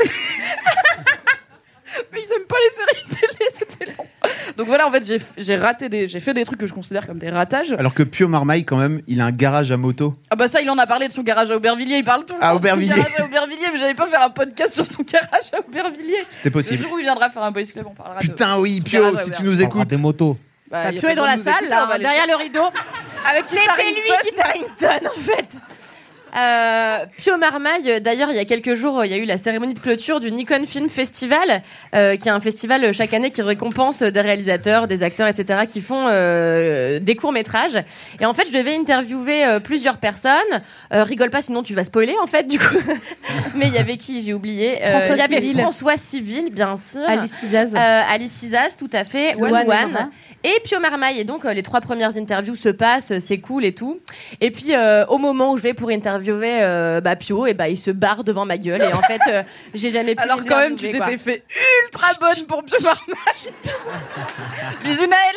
Mais ils aiment pas les séries télé, c'était long. Donc voilà, en fait, j'ai- j'ai raté des, j'ai fait des trucs que je considère comme des ratages. Alors que Pio Marmaille, quand même, il a un garage à moto. Ah bah ça, il en a parlé de son garage à Aubervilliers, il parle tout le À temps de Aubervilliers. son garage à Aubervilliers, mais j'allais pas faire un podcast sur son garage à Aubervilliers. C'était possible. Le jour où il viendra faire un boys club, on parlera de Putain, oui, Pio, garage à si tu nous écoutes. des motos. Bah, Bah, y a Pio pas est dans besoin la de nous salle, écouter, là, on va aller derrière le rideau. Avec C'était lui qui Tarrington, en fait. Euh, Pio Marmaille, d'ailleurs, il y a quelques jours, il y a eu la cérémonie de clôture du Nikon Film Festival, euh, qui est un festival euh, chaque année qui récompense des réalisateurs, des acteurs, etc., qui font euh, des courts métrages. Et en fait, je devais interviewer plusieurs personnes. Rigole pas, sinon tu vas spoiler, en fait, du coup. Mais il y avait qui J'ai oublié. François Civil. François Civil, bien sûr. Alice Isaz. Alice Isaz, tout à fait. One One One. One. Et Pio Marmaille. Et donc, les trois premières interviews se passent, c'est cool et tout. Et puis, au moment où je vais pour interviewer euh, bah, Pio, et bah, il se barre devant ma gueule. Et en fait, euh, j'ai jamais pu. Alors quand même, tu t'étais fait ultra bonne pour Pio Marmaille. Bisous Naël.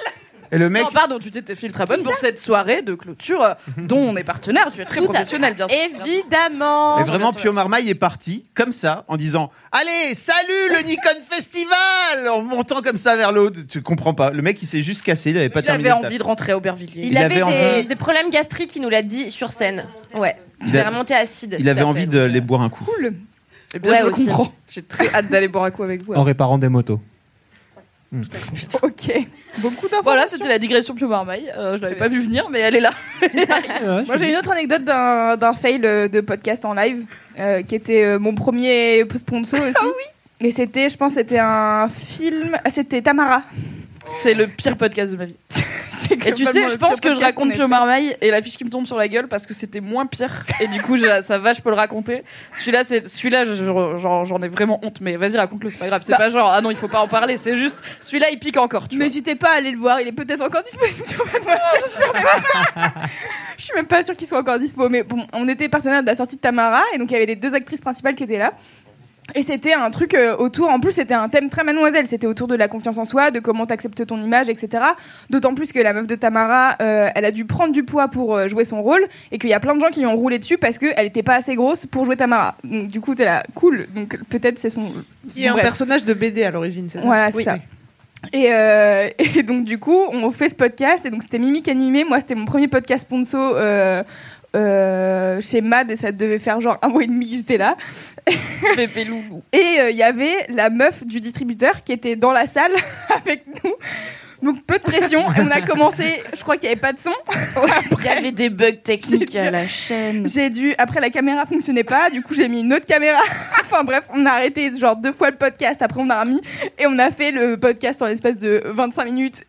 Et le mec. Non, pardon, tu t'étais fait ultra bonne pour cette soirée de clôture euh, dont on est partenaire. Tu es très Tout à professionnel, bien sûr. Évidemment. Et vraiment, Pio Marmaille est parti comme ça en disant Allez, salut le Nikon Festival En montant comme ça vers le haut. Tu comprends pas. Le mec, il s'est juste cassé, il avait pas Il terminé. avait le envie de rentrer à Aubervilliers. Il, Il avait, avait des, envie- des problèmes gastriques, il nous l'a dit sur scène. Ouais. Il Il a- est remonté acide. Il avait envie de les boire un coup. Cool. Eh bien, Ouais, je aussi. comprends. J'ai très hâte d'aller boire un coup avec vous. En réparant des motos. Ok. Beaucoup d'informations. Voilà, c'était la digression Pio Marmaille. Euh, je l'avais pas vu venir, mais elle est là. Moi, j'ai une autre anecdote d'un d'un fail euh, de podcast en live euh, qui était euh, mon premier sponsor aussi. Ah oui. Mais c'était, je pense, c'était un film. ah, C'était Tamara. C'est le pire podcast de ma vie. Et tu sais, je pense que je raconte Pio Marmaille et la fiche qui me tombe sur la gueule parce que c'était moins pire. Et du coup, ça va, je peux le raconter. Celui-là, c'est celui-là, j'en ai vraiment honte. Mais vas-y, raconte-le, c'est pas grave. C'est Bah. pas genre ah non, il faut pas en parler. C'est juste celui-là, il pique encore. Tu vois. N'hésitez pas à aller le voir, il est peut-être encore disponible sur Mademoiselle, je suis même pas- Je suis même pas sûre qu'il soit encore dispo. Mais bon, on était partenaire de la sortie de Tamara et donc il y avait les deux actrices principales qui étaient là. Et c'était un truc euh, autour, en plus c'était un thème très mademoiselle, c'était autour de la confiance en soi, de comment t'acceptes ton image, etc. D'autant plus que la meuf de Tamara, euh, elle a dû prendre du poids pour euh, jouer son rôle et qu'il y a plein de gens qui lui ont roulé dessus parce qu'elle était pas assez grosse pour jouer Tamara. Donc du coup t'es là, cool, donc peut-être c'est son... Qui est un personnage de BD à l'origine, c'est ça Voilà, c'est Oui. ça. Et, euh, et donc du coup, on fait ce podcast et donc c'était Mimi qui animait. Moi, c'était mon premier podcast sponsor euh, euh, chez Mad et ça devait faire genre un mois et demi que j'étais là. Pépé loulou. Et euh, il y avait la meuf du distributeur qui était dans la salle avec nous. Donc peu de pression. Et on a commencé, je crois qu'il n'y avait pas de son. Il y avait des bugs techniques à la chaîne. J'ai dû, après la caméra fonctionnait pas, du coup j'ai mis une autre caméra. enfin bref, on a arrêté genre deux fois le podcast, après on a remis et on a fait le podcast en l'espace de 25 minutes.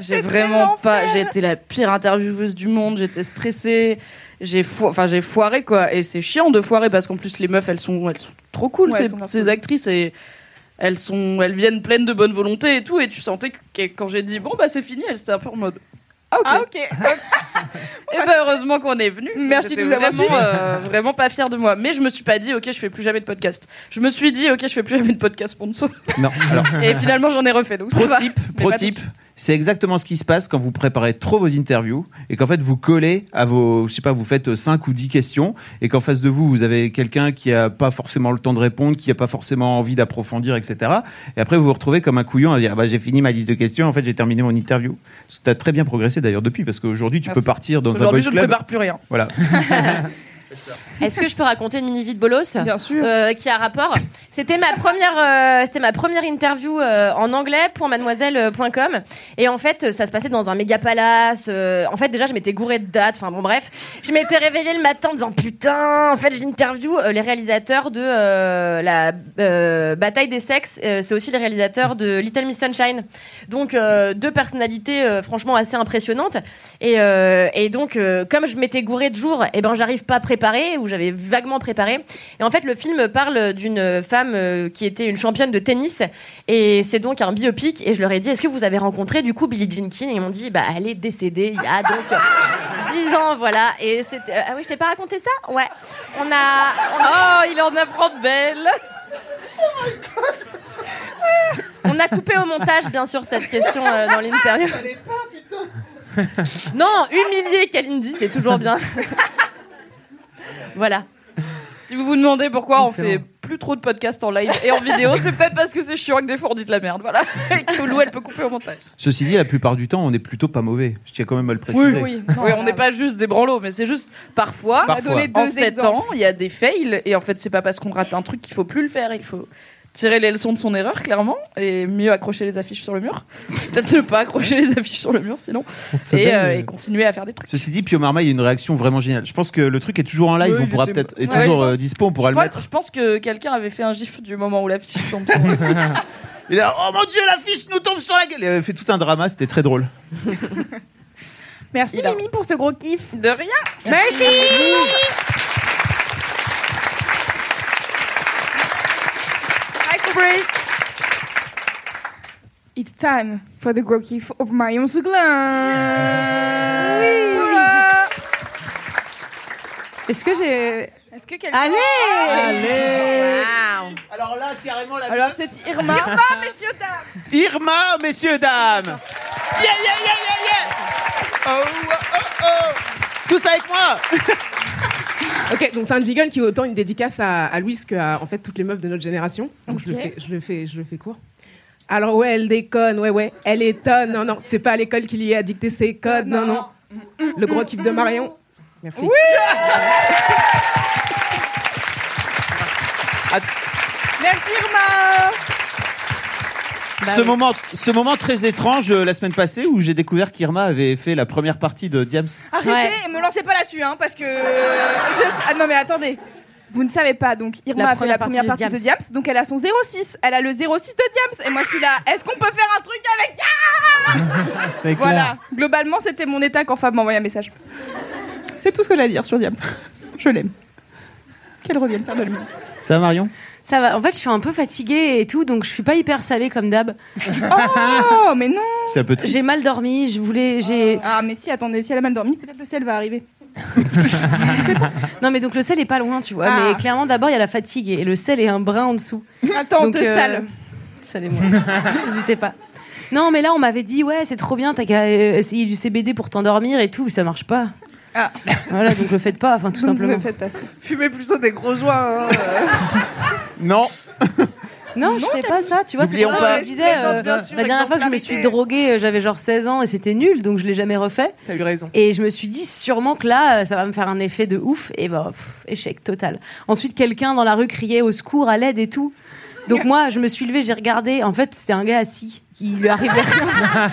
J'ai vraiment pas. J'ai été la pire intervieweuse du monde. J'étais stressée. J'ai fo... enfin j'ai foiré quoi. Et c'est chiant de foirer parce qu'en plus les meufs elles sont elles sont trop cool Ouais, ces, elles sont grave ces cool. actrices et elles sont elles viennent pleines de bonne volonté et tout. Et tu sentais que quand j'ai dit bon bah c'est fini, elles étaient un peu en mode ah ok. Ah ok. Et ben heureusement qu'on est venu. Merci de nous avoir vraiment, euh, vraiment pas fière de moi. Mais je me suis pas dit, ok, je fais plus jamais de podcast. Je me suis dit, ok, je fais plus jamais de podcast sponsor. Non, alors. Et finalement, j'en ai refait. Donc ça Pro type, Mais pro type, c'est exactement ce qui se passe quand vous préparez trop vos interviews et qu'en fait vous collez à vos, je sais pas, vous faites 5 ou 10 questions et qu'en face de vous, vous avez quelqu'un qui a pas forcément le temps de répondre, qui a pas forcément envie d'approfondir, etc. Et après vous vous retrouvez comme un couillon à dire, ah bah, j'ai fini ma liste de questions, en fait j'ai terminé mon interview. Tu as très bien progressé d'ailleurs depuis parce qu'aujourd'hui tu Merci. peux partir dans un Aujourd'hui, je ne prépare plus rien. Voilà. Est-ce que je peux raconter une mini vie de bolos Bien sûr. Euh, qui a rapport. C'était ma première, euh, c'était ma première interview euh, en anglais pour mademoiselle.com. Et en fait, ça se passait dans un méga palace. en fait, déjà, je m'étais gourée de dates. Enfin bon, bref, je m'étais réveillée le matin en disant putain. En fait, j'interview les réalisateurs de la bataille des sexes. C'est aussi les réalisateurs de Little Miss Sunshine. Donc deux personnalités franchement assez impressionnantes. Et, et donc, comme je m'étais gourée de jour, et ben j'arrive pas à préparer ou j'avais vaguement préparé. Et en fait, le film parle d'une femme euh, qui était une championne de tennis et c'est donc un biopic. Et je leur ai dit, est-ce que vous avez rencontré du coup Billie Jean King Et ils m'ont dit, bah elle est décédée il y a donc euh, 10 ans, voilà. Et c'était ah oui, je t'ai pas raconté ça? Ouais. On a, on a- Oh, il en apprend de belles. On a coupé au montage, bien sûr, cette question euh, dans l'interview. Non, humilier Kalindi, c'est toujours bien. voilà. Si vous vous demandez pourquoi on Excellent. fait plus trop de podcasts en live et en vidéo, c'est peut-être parce que c'est chiant que des fois on dit de la merde. Voilà. Et que Lou, elle peut couper au montage. Ceci dit, la plupart du temps, on est plutôt pas mauvais. Je tiens quand même à le préciser. Oui, on n'est pas juste des branlots, mais c'est juste parfois, Parfois. En deux 7 exemples. ans, il y a des fails et en fait, c'est pas parce qu'on rate un truc qu'il faut plus le faire. Il faut tirer les leçons de son erreur, clairement, et mieux accrocher les affiches sur le mur. Peut-être ne pas accrocher les affiches sur le mur, sinon. se Et, euh, euh. et continuer à faire des trucs. Ceci dit, Pio Marmaille a une réaction vraiment géniale. Je pense que le truc est toujours en live. Oui, on il pourra peut-être, est Ouais, toujours euh, pense- dispo. On pourra je le pense- mettre. Je pense que quelqu'un avait fait un gif du moment où l'affiche tombe sur le Il a, oh mon dieu, l'affiche nous tombe sur la gueule. Il avait fait tout un drama. C'était très drôle. Merci Mimi pour ce gros kiff. De rien. Merci. Hi It's time for the gros kiff of Marion Souglin. Est-ce que j'ai. Est-ce que quelqu'un. Allez Allez Wow. Alors là, carrément la. Alors c'est Irma. Irma, messieurs, dames. Irma, messieurs, dames. Yeah, yeah, yeah, yeah, yeah. Oh, oh, oh, oh. Tous avec moi. Ok, donc c'est un jiggle qui est autant une dédicace à, à Louise qu'à en fait toutes les meufs de notre génération. Donc je, le fais, je, le fais, je le fais court. Alors ouais, elle déconne, ouais, ouais, elle étonne. Non, non, c'est pas à l'école qui lui a dicté ses codes, non, non. Le gros kiff de Marion. Merci. Merci Irma. Bah ce, moment, ce moment très étrange euh, la semaine passée où j'ai découvert qu'Irma avait fait la première partie de Diams. Arrêtez, me lancez pas là-dessus, hein, parce que. je- Ah, non, mais attendez. Vous ne savez pas, donc Irma La a fait la première partie partie de de Diams, donc elle a son 06. Elle a le 06 de Diams. Et moi, je suis là. Est-ce qu'on peut faire un truc avec clair. Voilà. Globalement, c'était mon état quand Fab m'a envoyé un message. C'est tout ce que j'ai à dire sur Diams. Je l'aime. Qu'elle revienne faire de la musique. Ça va, Marion? Ça va. En fait, je suis un peu fatiguée et tout, donc je suis pas hyper salée comme d'hab. Oh, mais non C'est un peu triste. J'ai mal dormi. Je voulais. J'ai. Ah, mais si, attendez, si elle a mal dormi, peut-être le ciel va arriver. Non, mais donc le sel est pas loin, tu vois. Ah. Mais clairement, d'abord, il y a la fatigue et le sel est un brin en dessous. Attends, Donc, te euh, sale. Salez-moi. N'hésitez pas. Non, mais là, on m'avait dit, ouais, c'est trop bien, t'as qu'à euh, essayer du CBD pour t'endormir et tout, ça marche pas. Ah. Voilà, donc le faites pas, enfin, tout simplement. Ne faites pas. Fumez plutôt des gros joints. hein, euh. Non. Non, je fais pas ça, tu vois. C'est N'oublions pour ça pas- que je disais, euh, Bien sûr, la dernière fois que je me suis droguée, euh, j'avais genre 16 ans et c'était nul, donc je l'ai jamais refait. T'as eu raison. Et je me suis dit, sûrement que là, euh, ça va me faire un effet de ouf. Et bah, pff, échec total. Ensuite, quelqu'un dans la rue criait au secours, à l'aide et tout. Donc moi, je me suis levée, j'ai regardé. En fait, c'était un gars assis. qui lui arrivait rien.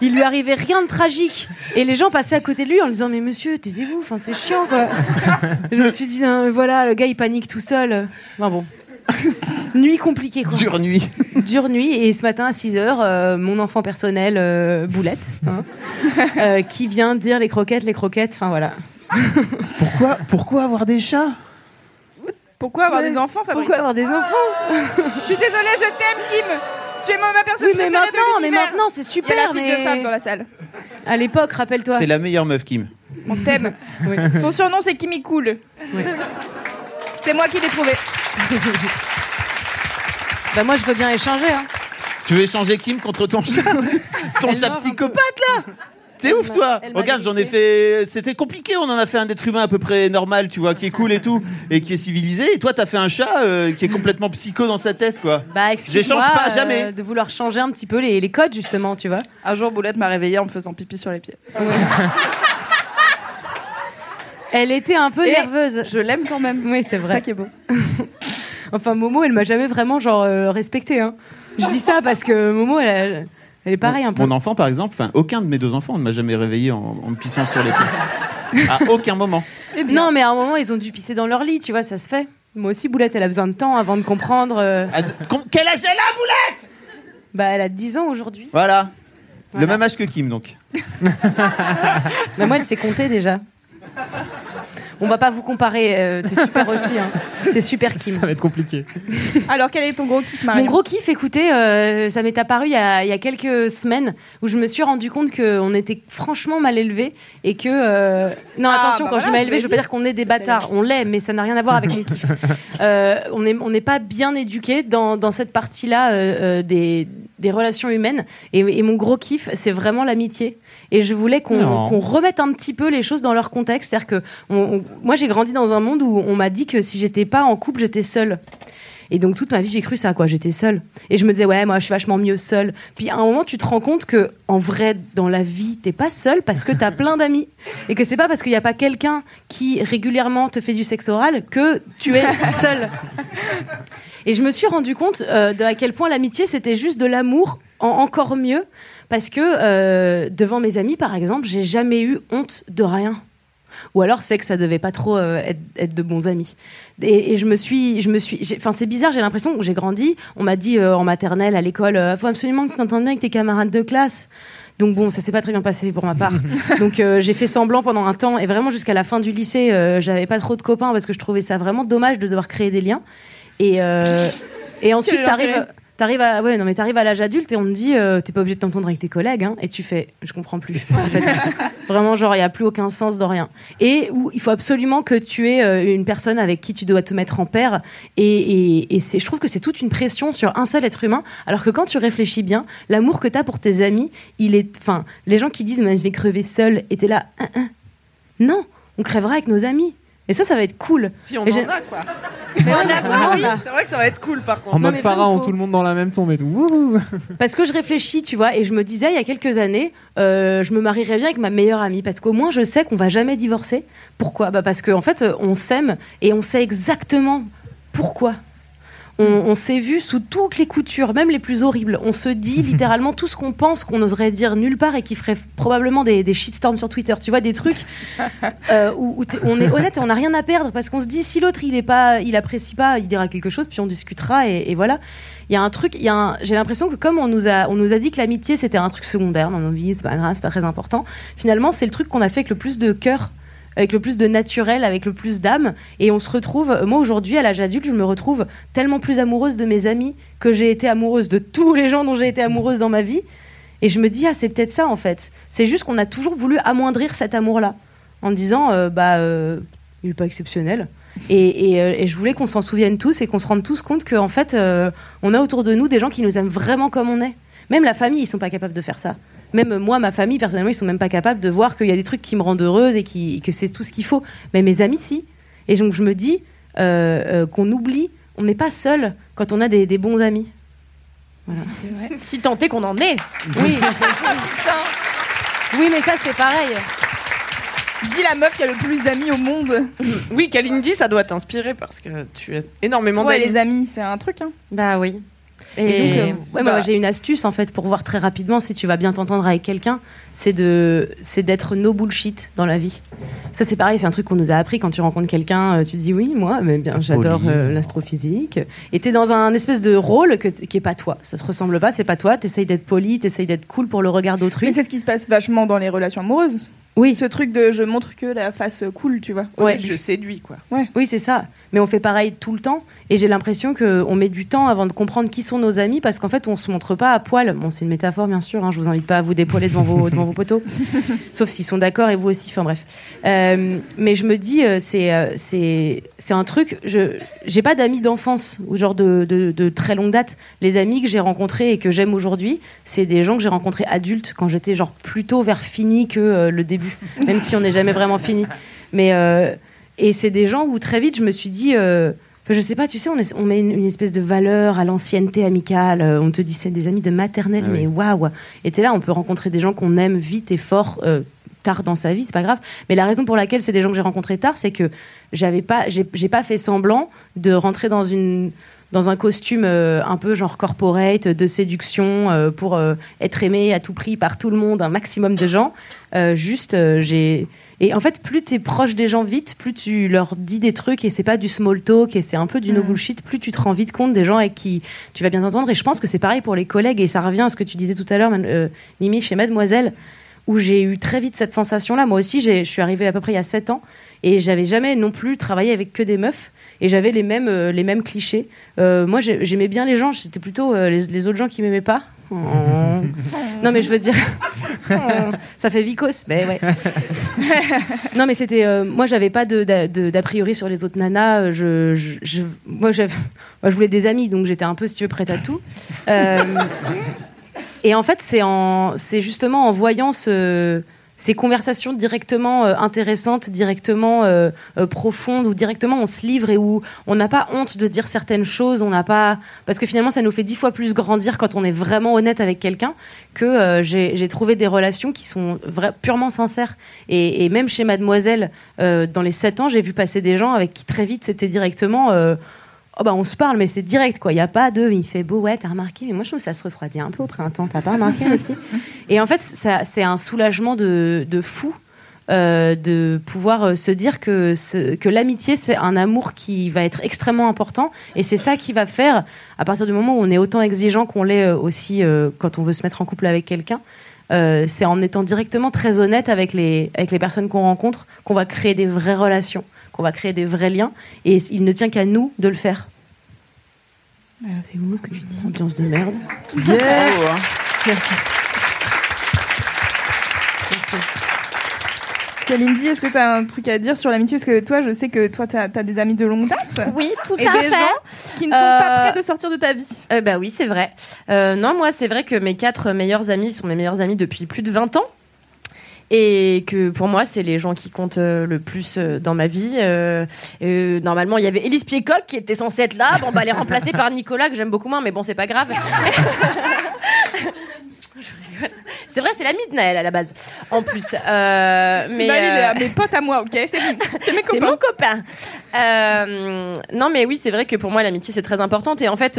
il lui arrivait rien de tragique. Et les gens passaient à côté de lui en lui disant, mais monsieur, taisez-vous, enfin, c'est chiant, quoi. Et je me suis dit, voilà, le gars, il panique tout seul. Enfin bon. Nuit compliquée, quoi. Dure nuit. Dure nuit. Et ce matin à 6h, mon enfant personnel, euh, Boulette, hein, euh, qui vient dire les croquettes, les croquettes. Enfin voilà. Pourquoi, pourquoi avoir des chats? Pourquoi avoir des enfants, Fabrice Pourquoi avoir des enfants Je suis désolée, je t'aime, Kim Tu es ma personne Oui, mais de maintenant, mais maintenant, c'est Il y a la super. fille mais de femme dans la salle. À l'époque, rappelle-toi. C'est la meilleure meuf, Kim. On t'aime. Son surnom, c'est Kimi Cool. C'est moi qui l'ai trouvé. Bah moi, je veux bien échanger. Hein. Tu veux échanger Kim contre ton chat Ton Elle chat psychopathe là C'est ouf toi elle m'a Regarde, j'en ai fait. C'était compliqué, on en a fait un être humain à peu près normal, tu vois, qui est cool et tout, et qui est civilisé. Et toi, t'as fait un chat euh, qui est complètement psycho dans sa tête, quoi. Bah, excuse-moi J'échange pas, euh, jamais. de vouloir changer un petit peu les, les codes, justement, tu vois. Un jour, Boulette m'a réveillée en me faisant pipi sur les pieds. Elle était un peu Et nerveuse. Je l'aime quand même. Oui, c'est C'est vrai. ça qui est beau. Enfin, Momo, elle m'a jamais vraiment genre euh, respectée. Hein. Je dis ça parce que Momo, elle, elle est pareille un peu. Mon enfant, par exemple, enfin, aucun de mes deux enfants ne m'a jamais réveillé en, en me pissant sur les pieds. À aucun moment. Non, mais à un moment, ils ont dû pisser dans leur lit, tu vois, ça se fait. Moi aussi, Boulette, elle a besoin de temps avant de comprendre. euh, Quel âge elle a, Boulette? Bah, elle a 10 ans aujourd'hui. Voilà. Voilà. Le même âge que Kim, donc. Mais moi, elle sait compter déjà. On va pas vous comparer, euh, t'es super aussi. Hein. T'es super Kim. Ça va être compliqué. Alors, quel est ton gros kiff, Marion Mon gros kiff, écoutez, euh, ça m'est apparu il y, a, il y a quelques semaines où je me suis rendu compte qu'on était franchement mal élevés et que. euh, Non, Ah, attention, bah quand je dis mal je élevé, je veux pas dire qu'on est des bâtards. On l'est, mais ça n'a rien à voir avec mon kiff. Euh, on n'est on pas bien éduqués dans, dans cette partie-là des, des relations humaines. Et, et mon gros kiff, c'est vraiment l'amitié. Et je voulais qu'on remette un petit peu les choses dans leur contexte. C'est-à-dire que on- on- moi, j'ai grandi dans un monde où on m'a dit que si j'étais pas en couple, j'étais seule. Et donc toute ma vie, j'ai cru ça, quoi. J'étais seule. Et je me disais, ouais, moi, je suis vachement mieux seule. Puis à un moment, tu te rends compte que, en vrai, dans la vie, t'es pas seule parce que t'as plein d'amis. Et que c'est pas parce qu'il n'y a pas quelqu'un qui régulièrement te fait du sexe oral que tu es seule. Et je me suis rendu compte euh, de à quel point l'amitié, c'était juste de l'amour en encore mieux. Parce que euh, devant mes amis, par exemple, j'ai jamais eu honte de rien. Ou alors c'est que ça devait pas trop euh, être, être de bons amis. Et, et je me suis, je me suis, enfin c'est bizarre, j'ai l'impression que j'ai grandi. On m'a dit euh, en maternelle, à l'école, faut absolument que tu t'entendes bien avec tes camarades de classe. Donc bon, ça s'est pas très bien passé pour ma part. Donc euh, j'ai fait semblant pendant un temps et vraiment jusqu'à la fin du lycée, euh, j'avais pas trop de copains parce que je trouvais ça vraiment dommage de devoir créer des liens. Et euh, et ensuite t'arrives. T'arrives à, ouais, non, mais t'arrives à l'âge adulte et on te dit, euh, t'es pas obligé de t'entendre avec tes collègues, hein, et tu fais, je comprends plus. En fait, vraiment, genre, il y a plus aucun sens de rien. Et où il faut absolument que tu aies euh, une personne avec qui tu dois te mettre en paire. Et, et, et c'est, je trouve que c'est toute une pression sur un seul être humain. Alors que quand tu réfléchis bien, l'amour que t'as pour tes amis, il est, enfin, les gens qui disent, mais je vais crever seul, et t'es là, Hein, hein. non, on crèvera avec nos amis. Et ça, ça va être cool. Si on Et en a, quoi. Mais on a là. C'est vrai que ça va être cool, par contre. En mode pharaon, tout le monde dans la même tombe et tout. Wouhou. Parce que je réfléchis, tu vois, et je me disais il y a quelques années, euh, je me marierais bien avec ma meilleure amie, parce qu'au moins je sais qu'on va jamais divorcer. Pourquoi? Bah Parce qu'en fait, on s'aime et on sait exactement pourquoi. On, on s'est vu sous toutes les coutures, même les plus horribles. On se dit littéralement tout ce qu'on pense qu'on n'oserait dire nulle part et qui ferait probablement des, des shitstorms sur Twitter. Tu vois, des trucs euh, où, on est honnête et on n'a rien à perdre parce qu'on se dit si l'autre il est pas, il apprécie pas, il dira quelque chose puis on discutera et, et voilà. Il y a un truc, j'ai l'impression que comme on nous a, on nous a dit que l'amitié c'était un truc secondaire dans nos vies, c'est pas grave, c'est pas très important. Finalement, c'est le truc qu'on a fait avec le plus de cœur, avec le plus de naturel, avec le plus d'âme. Et on se retrouve, moi aujourd'hui à l'âge adulte, je me retrouve tellement plus amoureuse de mes amis que j'ai été amoureuse de tous les gens dont j'ai été amoureuse dans ma vie. Et je me dis, ah, c'est peut-être ça en fait. C'est juste qu'on a toujours voulu amoindrir cet amour-là en disant, euh, bah, euh, il est pas exceptionnel. Et, et, euh, je voulais qu'on s'en souvienne tous et qu'on se rende tous compte qu'en fait, euh, on a autour de nous des gens qui nous aiment vraiment comme on est. Même la famille, ils sont pas capables de faire ça. Même moi, ma famille, personnellement, ils sont même pas capables de voir qu'il y a des trucs qui me rendent heureuse et qui, que c'est tout ce qu'il faut. Mais mes amis, si. Et donc je me dis euh, euh, qu'on oublie, on n'est pas seul quand on a des, des bons amis. Voilà. Si tant est qu'on en est. Oui. oui, mais ça c'est pareil. Dis la meuf qui a le plus d'amis au monde. Oui, Kalindi, ça doit t'inspirer parce que tu as énormément Ouais, d'amis. les amis, c'est un truc. Hein. Bah oui. Et, Et donc, euh, ouais, bah- moi, j'ai une astuce en fait pour voir très rapidement si tu vas bien t'entendre avec quelqu'un, c'est de, c'est d'être no bullshit dans la vie. Ça c'est pareil, c'est un truc qu'on nous a appris quand tu rencontres quelqu'un, euh, tu dis oui, moi, mais bien, j'adore euh, l'astrophysique. Et t'es dans un espèce de rôle que, qui est pas toi. Ça te ressemble pas, c'est pas toi. T'essayes d'être poli, t'essayes d'être cool pour le regard d'autrui. Mais c'est ce qui se passe vachement dans les relations amoureuses. Oui. Ce truc de je montre que la face cool, tu vois. Ouais. Je séduis, quoi. Oui, c'est ça. Mais on fait pareil tout le temps. Et j'ai l'impression qu'on met du temps avant de comprendre qui sont nos amis parce qu'en fait, on se montre pas à poil. Bon, c'est une métaphore, bien sûr. Hein, je vous invite pas à vous dépoiler devant vos, devant vos poteaux. Sauf s'ils sont d'accord et vous aussi. Enfin, bref. Euh, mais je me dis, euh, c'est euh, c'est c'est un truc. Je j'ai pas d'amis d'enfance ou genre de, de, de très longue date. Les amis que j'ai rencontrés et que j'aime aujourd'hui, c'est des gens que j'ai rencontrés adultes quand j'étais genre plutôt vers fini que le début. Même si on n'est jamais vraiment fini. Mais et c'est des gens où très vite je me suis dit, euh, je sais pas, tu sais, on, est- on met une, une espèce de valeur à l'ancienneté amicale. euh, on te dit c'est des amis de maternelle, Ah mais waouh. Et t'es là, on peut rencontrer des gens qu'on aime vite et fort. euh, tard dans sa vie, c'est pas grave. Mais la raison pour laquelle c'est des gens que j'ai rencontrés tard, c'est que j'avais pas, j'ai j'ai pas fait semblant de rentrer dans une dans un costume euh, un peu genre corporate de séduction euh, pour euh, être aimé à tout prix par tout le monde, un maximum de gens. Euh, juste, euh, j'ai et en fait, plus tu es proche des gens vite, plus tu leur dis des trucs et c'est pas du small talk et c'est un peu du no Mm. bullshit, plus tu te rends vite compte des gens avec qui tu vas bien t'entendre. Et je pense que c'est pareil pour les collègues et ça revient à ce que tu disais tout à l'heure, euh, Mimi, chez Mademoiselle, où j'ai eu très vite cette sensation-là. Moi aussi, j'ai- je suis arrivée à peu près il y a 7 ans et j'avais jamais non plus travaillé avec que des meufs et j'avais les mêmes, euh, les mêmes clichés. Euh, moi, j'ai- j'aimais bien les gens, c'était plutôt les, les autres gens qui m'aimaient pas. Oh. non, mais je veux dire, ça fait vicos, mais ouais. non, mais c'était. euh, moi, j'avais pas d'a priori sur les autres nanas. Je, je- je- moi, je voulais des amis, donc j'étais un peu, si tu prête à tout. Euh, et en fait, c'est justement en voyant ce- ces conversations directement euh, intéressantes, directement euh, euh, profondes, où directement on se livre et où on n'a pas honte de dire certaines choses, on n'a pas, parce que finalement, ça nous fait dix fois plus grandir quand on est vraiment honnête avec quelqu'un que j'ai trouvé des relations qui sont purement sincères. Et, même chez Mademoiselle, dans les sept ans, j'ai vu passer des gens avec qui très vite c'était directement. Oh bah on se parle mais c'est direct quoi, il y a pas de il fait beau ouais, t'as remarqué mais moi je trouve que ça se refroidit un peu au printemps, t'as pas remarqué aussi? Et en fait ça- c'est un soulagement de, de fou euh, de pouvoir euh, se dire que, ce- que l'amitié c'est un amour qui va être extrêmement important. Et c'est ça qui va faire à partir du moment où on est autant exigeant qu'on l'est euh, aussi euh, quand on veut se mettre en couple avec quelqu'un euh, c'est en étant directement très honnête avec les, avec les personnes qu'on rencontre qu'on va créer des vraies relations, qu'on va créer des vrais liens. Et il ne tient qu'à nous de le faire. c'est où ce que tu dis Ambiance de merde. Yeah. Bravo, hein. Merci. Kalindi, est-ce que tu as un truc à dire sur l'amitié? Parce que toi, je sais que toi, tu as, des amis de longue date. Oui, tout et à des fait. gens qui ne sont pas Euh, prêts de sortir de ta vie. Euh, bah oui, c'est vrai. Euh, non, moi, c'est vrai que mes quatre meilleurs amis sont mes meilleurs amis depuis plus de 20 ans. Et que pour moi, c'est les gens qui comptent euh, le plus euh, dans ma vie. Euh, euh, normalement, il y avait Élise Piecoq qui était censée être là. Bon, bah, elle est remplacée par Nicolas, que j'aime beaucoup moins, mais bon, c'est pas grave. C'est vrai, c'est l'ami de Naël à la base. En plus. Euh, mais, Naël, il est à mes potes à moi, ok C'est. C'est mes c'est copains. mon copain. Euh, non, mais oui, c'est vrai que pour moi, l'amitié, c'est très importante. Et en fait,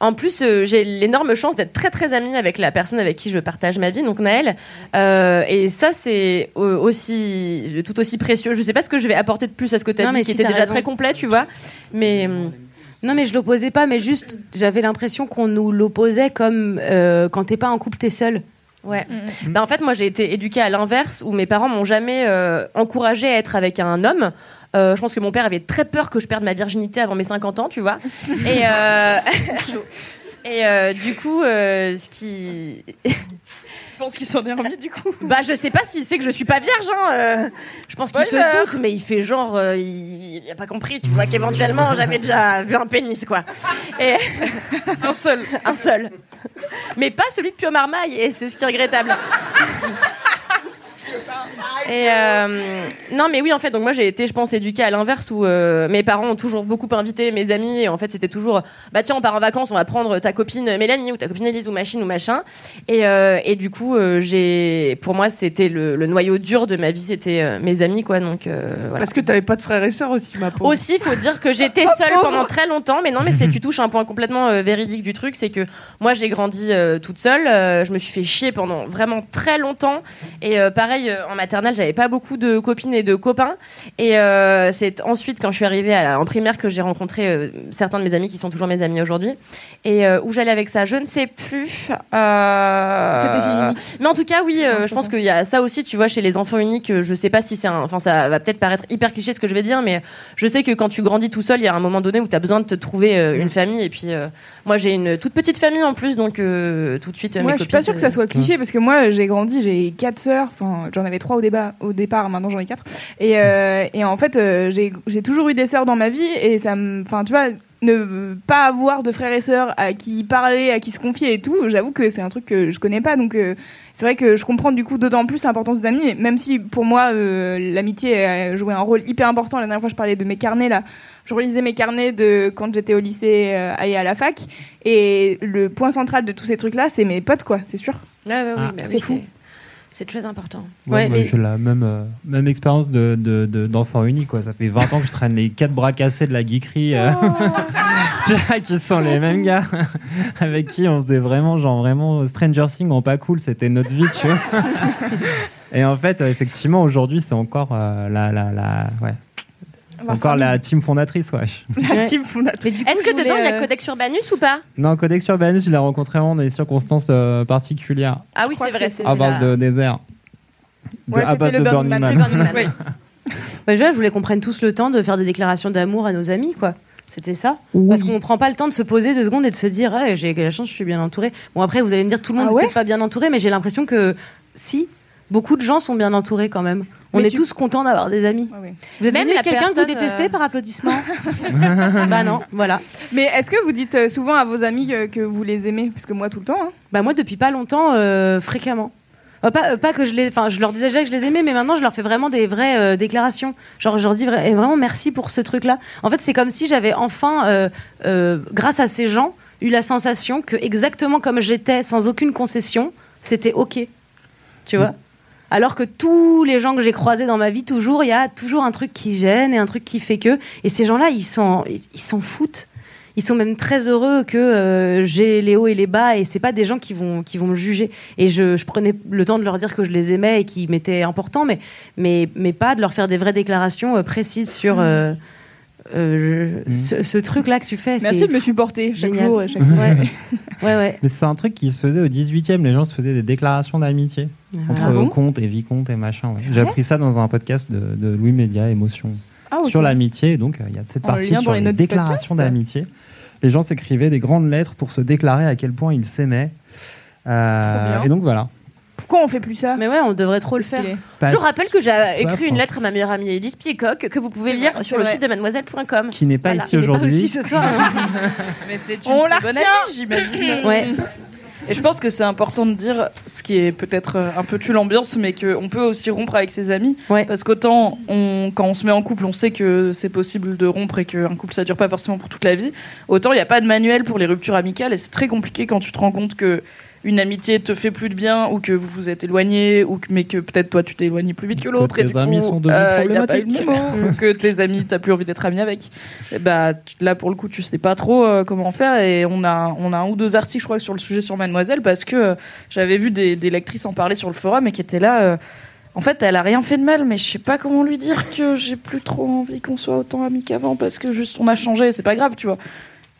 en plus, euh, j'ai l'énorme chance d'être très, très amie avec la personne avec qui je partage ma vie, donc Naël. Euh, et ça, c'est aussi, tout aussi précieux. Je sais pas ce que je vais apporter de plus à ce que tu as Non, dit, mais qui si, était déjà raison. très complet, tu vois. Mais. hum, Non, mais je l'opposais pas, mais juste, j'avais l'impression qu'on nous l'opposait comme euh, quand t'es pas en couple, t'es seul. Ouais. Bah, en fait, moi, j'ai été éduquée à l'inverse, où mes parents m'ont jamais euh, encouragée à être avec un homme. Euh, je pense que mon père avait très peur que je perde ma virginité avant mes 50 ans, tu vois. Et, euh, et euh, du coup, ce qui. Je pense qu'il s'en est remis du coup? Bah, je sais pas s'il sait que je suis pas vierge. Hein, je pense qu'il se doute, mais il fait genre. il, il a pas compris, tu vois, qu'éventuellement j'avais déjà vu un pénis, quoi. Et un seul. Un seul. Mais pas celui de Pio Marmaille, et c'est ce qui est regrettable. Et euh, non, mais oui, en fait, donc moi j'ai été, je pense, éduquée à l'inverse où euh, mes parents ont toujours beaucoup invité mes amis. Et en fait, c'était toujours, bah tiens, on part en vacances, on va prendre ta copine Mélanie ou ta copine Elise ou machine ou machin. Et, euh, et du coup, j'ai, pour moi, c'était le, le noyau dur de ma vie, c'était mes amis, quoi. Donc voilà. Parce que t'avais pas de frères et sœurs aussi, ma pauvre. Aussi, faut dire que j'étais seule pendant très longtemps, mais non, mais c'est tu touches un point complètement véridique du truc, c'est que moi j'ai grandi toute seule, je me suis fait chier pendant vraiment très longtemps, et pareil en maternelle j'avais pas beaucoup de copines et de copains. Et euh, c'est ensuite, quand je suis arrivée à la- en primaire, que j'ai rencontré euh, certains de mes amis qui sont toujours mes amis aujourd'hui. Et euh, où j'allais avec ça, je ne sais plus. Mais en tout cas, oui, euh, je pense qu'il y a ça aussi, tu vois, chez les enfants uniques. Je sais pas si c'est un. Enfin, ça va peut-être paraître hyper cliché ce que je vais dire, mais je sais que quand tu grandis tout seul, il y a un moment donné où tu as besoin de te trouver une famille. Et puis, moi, j'ai une toute petite famille en plus, donc tout de suite. Moi, mes je suis pas sûre que ça soit cliché parce que moi, j'ai grandi, j'ai quatre sœurs. Enfin, j'en avais trois au, débat, au départ, maintenant j'en ai quatre. Et, euh, et en fait, euh, j'ai j'ai toujours eu des sœurs dans ma vie et ça me. Enfin, tu vois, ne pas avoir de frères et sœurs à qui parler, à qui se confier et tout, j'avoue que c'est un truc que je connais pas. Donc, euh, c'est vrai que je comprends du coup d'autant plus l'importance d'amis, même si pour moi, euh, l'amitié a joué un rôle hyper important. La dernière fois, je parlais de mes carnets là. Je relisais mes carnets de quand j'étais au lycée euh, et à la fac. Et le point central de tous ces trucs-là, c'est mes potes, quoi, c'est sûr. Ouais, ouais, oui, Ah. bah C'est oui, fou. C'est très important. Ouais, Ouais, mais- j'ai la même, euh, même expérience de, de- de- d'enfant unique. Quoi. Ça fait 20 ans que je traîne les quatre bras cassés de la geekerie. euh, tu vois, qui sont les mêmes gars avec qui on faisait vraiment, genre, vraiment Stranger Things en pas cool. C'était notre vie, tu vois. Et en fait, euh, effectivement, aujourd'hui, c'est encore euh, la, la, la, ouais. C'est encore la team fondatrice, wesh. La team fondatrice. Est-ce que dedans il y a euh, Codex Urbanus ou pas Non, Codex Urbanus, je l'ai rencontré vraiment dans des circonstances euh, particulières. Ah oui, c'est vrai. À base de désert. De- Ouais, à base le de Burning Burning Man. Man. Burning Man. Oui. Bah, je voulais qu'on prenne tous le temps de faire des déclarations d'amour à nos amis, quoi. C'était ça Parce qu'on prend pas le temps de se poser deux secondes et de se dire Ah, j'ai la chance, je suis bien entouré. Bon, après, vous allez me dire tout le monde Ah n'est ouais peut-être pas bien entouré, mais j'ai l'impression que si, beaucoup de gens sont bien entourés quand même. On Mais est tu- tous contents d'avoir des amis. Vous êtes Même quelqu'un que vous détestez euh, par applaudissement Bah non, voilà. Mais est-ce que vous dites euh, souvent à vos amis que, que vous les aimez? Parce que moi, tout le temps. hein. Bah moi, depuis pas longtemps, euh, fréquemment. Euh, pas, euh, pas que je les, enfin, je leur disais déjà que je les aimais, mais maintenant je leur fais vraiment des vraies euh, déclarations. Genre, je leur dis vra- et vraiment merci pour ce truc-là. En fait, c'est comme si j'avais enfin, euh, euh, grâce à ces gens, eu la sensation que exactement comme j'étais, sans aucune concession, c'était ok. Tu vois? Alors que tous les gens que j'ai croisés dans ma vie, toujours, il y a toujours un truc qui gêne et un truc qui fait que. Et ces gens-là, ils s'en, ils foutent. Ils sont même très heureux que euh, j'ai les hauts et les bas et c'est pas des gens qui vont qui vont me juger. Et je, je prenais le temps de leur dire que je les aimais et qu'ils m'étaient importants, mais mais mais pas de leur faire des vraies déclarations euh, précises sur euh, euh, je- ce, ce truc-là que tu fais. Merci de me supporter chaque génial. jour et chaque Ouais. ouais, ouais. Mais c'est un truc qui se faisait au 18e, les gens se faisaient des déclarations d'amitié entre Ah bon comte et vicomte et machin. ouais. J'ai appris ça dans un podcast de, de Louis Média, Émotion, Ah, sur l'amitié. Donc euh, il y a cette partie sur les les, déclarations d'amitié. Les gens s'écrivaient des grandes lettres pour se déclarer à quel point ils s'aimaient. Euh, et donc voilà. Pourquoi on fait plus ça Mais ouais, on devrait trop le faire. Parce- Je vous rappelle que j'ai écrit une lettre à ma meilleure amie Elise Piecock que vous pouvez lire vrai, sur le vrai. site de mademoiselle.com. Qui n'est pas Voilà. ici Il n'est pas aujourd'hui. Aussi ce soir. hein. Mais c'est une On la bonne retient. amie, j'imagine. ouais. Et je pense que c'est important de dire, ce qui est peut-être euh, un peu tue l'ambiance, mais qu'on peut aussi rompre avec ses amis. Ouais. Parce qu'autant, on, quand on se met en couple, on sait que c'est possible de rompre et qu'un couple, ça dure pas forcément pour toute la vie. Autant, il n'y a pas de manuel pour les ruptures amicales et c'est très compliqué quand tu te rends compte que une amitié te fait plus de bien ou que vous vous êtes éloigné ou que, mais que peut-être toi tu t'es éloigné plus vite que l'autre tes et amis coup, sont devenus euh, problématiques. que tes amis t'as plus envie d'être ami avec et bah là pour le coup tu sais pas trop euh, comment faire et on a on a un ou deux articles je crois sur le sujet sur Mademoiselle parce que euh, j'avais vu des, des lectrices en parler sur le forum et qui étaient là en fait, elle a rien fait de mal, mais je sais pas comment lui dire que j'ai plus trop envie qu'on soit autant amis qu'avant parce que juste on a changé, c'est pas grave, tu vois.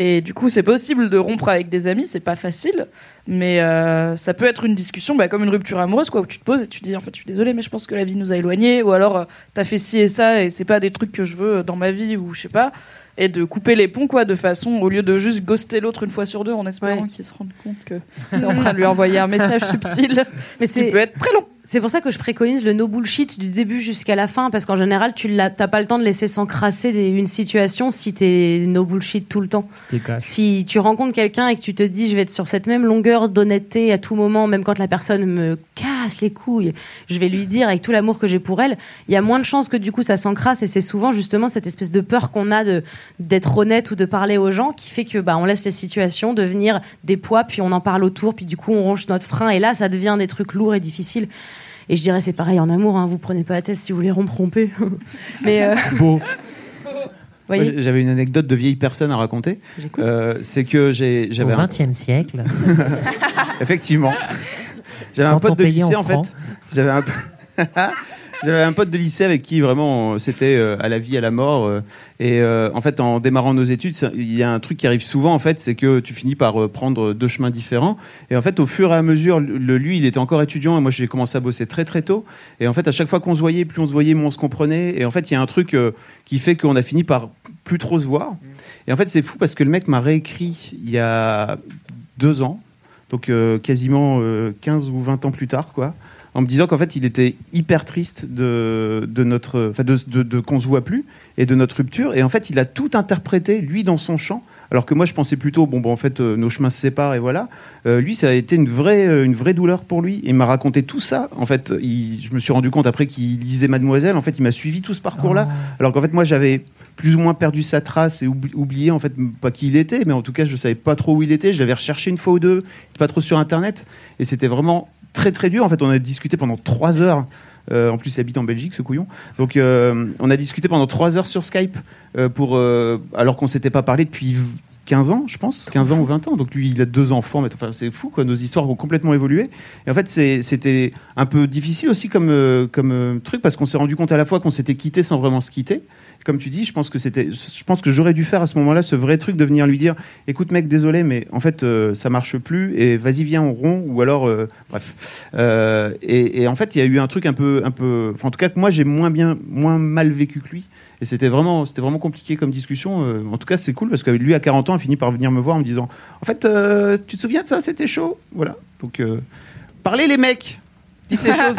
Et du coup, c'est possible de rompre avec des amis, c'est pas facile, mais euh, ça peut être une discussion, bah, comme une rupture amoureuse, quoi, où tu te poses et tu dis en fait, je suis désolée, mais je pense que la vie nous a éloignés, ou alors euh, t'as fait ci et ça et c'est pas des trucs que je veux dans ma vie, ou je sais pas. Et de couper les ponts, quoi, de façon, au lieu de juste ghoster l'autre une fois sur deux en espérant qu'il se rende compte que t'es en train de lui envoyer un message subtil, Mais qui peut être très long. C'est pour ça que je préconise le no bullshit du début jusqu'à la fin, parce qu'en général, tu n'as pas le temps de laisser s'encrasser une situation si t'es no bullshit tout le temps. Si tu rencontres quelqu'un et que tu te dis je vais être sur cette même longueur d'honnêteté à tout moment, même quand la personne me casse les couilles, je vais lui dire avec tout l'amour que j'ai pour elle, il y a moins de chances que du coup ça s'encrasse et c'est souvent justement cette espèce de peur qu'on a d'être honnête ou de parler aux gens qui fait que bah on laisse les situations devenir des poids puis on en parle autour puis du coup on ronge notre frein et là ça devient des trucs lourds et difficiles. Et je dirais c'est pareil en amour, hein, vous prenez pas la tête si vous voulez rompre, rompez. Mais euh, Beau. J'avais une anecdote de vieille personne à raconter. Euh, c'est que j'ai, Au j'avais un- XXe siècle. Effectivement. J'avais un pote de en lycée en fait. J'avais un J'avais un pote de lycée avec qui vraiment euh, c'était euh, à la vie, à la mort. euh, et en fait, en démarrant nos études, il y a un truc qui arrive souvent, en fait, c'est que tu finis par prendre deux chemins différents. Et en fait, au fur et à mesure, le, lui, il était encore étudiant et moi, j'ai commencé à bosser très très tôt. Et en fait, à chaque fois qu'on se voyait, plus on se voyait, moins on se comprenait. Et en fait, il y a un truc qui fait qu'on a fini par plus trop se voir. Et en fait, c'est fou parce que le mec m'a réécrit il y a deux ans, donc quasiment euh, 15 ou 20 ans plus tard, quoi, en me disant qu'en fait, il était hyper triste de, de notre, enfin, de, de- de qu'on se voit plus et de notre rupture. Et en fait, il a tout interprété lui dans son champ. Alors que moi, je pensais plutôt, bon, bon en fait, euh, nos chemins se séparent et voilà. Euh, lui, ça a été une vraie, euh, une vraie douleur pour lui. Il m'a raconté tout ça. En fait, il- je me suis rendu compte après qu'il lisait Mademoiselle. En fait, il m'a suivi tout ce parcours-là. Alors qu'en fait, moi, j'avais plus ou moins perdu sa trace et oubli- oublié en fait pas qui il était, mais en tout cas, je savais pas trop où il était. Je l'avais recherché une fois ou deux, pas trop sur Internet, et c'était vraiment très très dur. En fait, on a discuté pendant trois heures. Euh, en plus, il habite en Belgique, ce couillon. Donc, euh, on a discuté pendant trois heures sur Skype, euh, pour, alors qu'on s'était pas parlé depuis v- 15 ans, je pense, 15 ans ou 20 ans. Donc, lui, il a deux enfants. Mais, enfin, c'est fou, quoi. Nos histoires ont complètement évolué. Et en fait, c'était un peu difficile aussi comme, comme truc, parce qu'on s'est rendu compte à la fois qu'on s'était quitté sans vraiment se quitter. Comme tu dis, je pense que c'était, je pense que j'aurais dû faire à ce moment-là ce vrai truc de venir lui dire, écoute mec, désolé, mais en fait euh, ça marche plus et vas-y viens on rond ou alors euh, bref. Euh, et, et en fait il y a eu un truc un peu, un peu, en tout cas que moi j'ai moins bien, moins mal vécu que lui. Et c'était vraiment, c'était vraiment compliqué comme discussion. Euh, en tout cas, c'est cool parce que lui, à 40 ans, a fini par venir me voir en me disant En fait, tu te souviens de ça? C'était chaud? Voilà. Donc, parlez les mecs Dites les choses.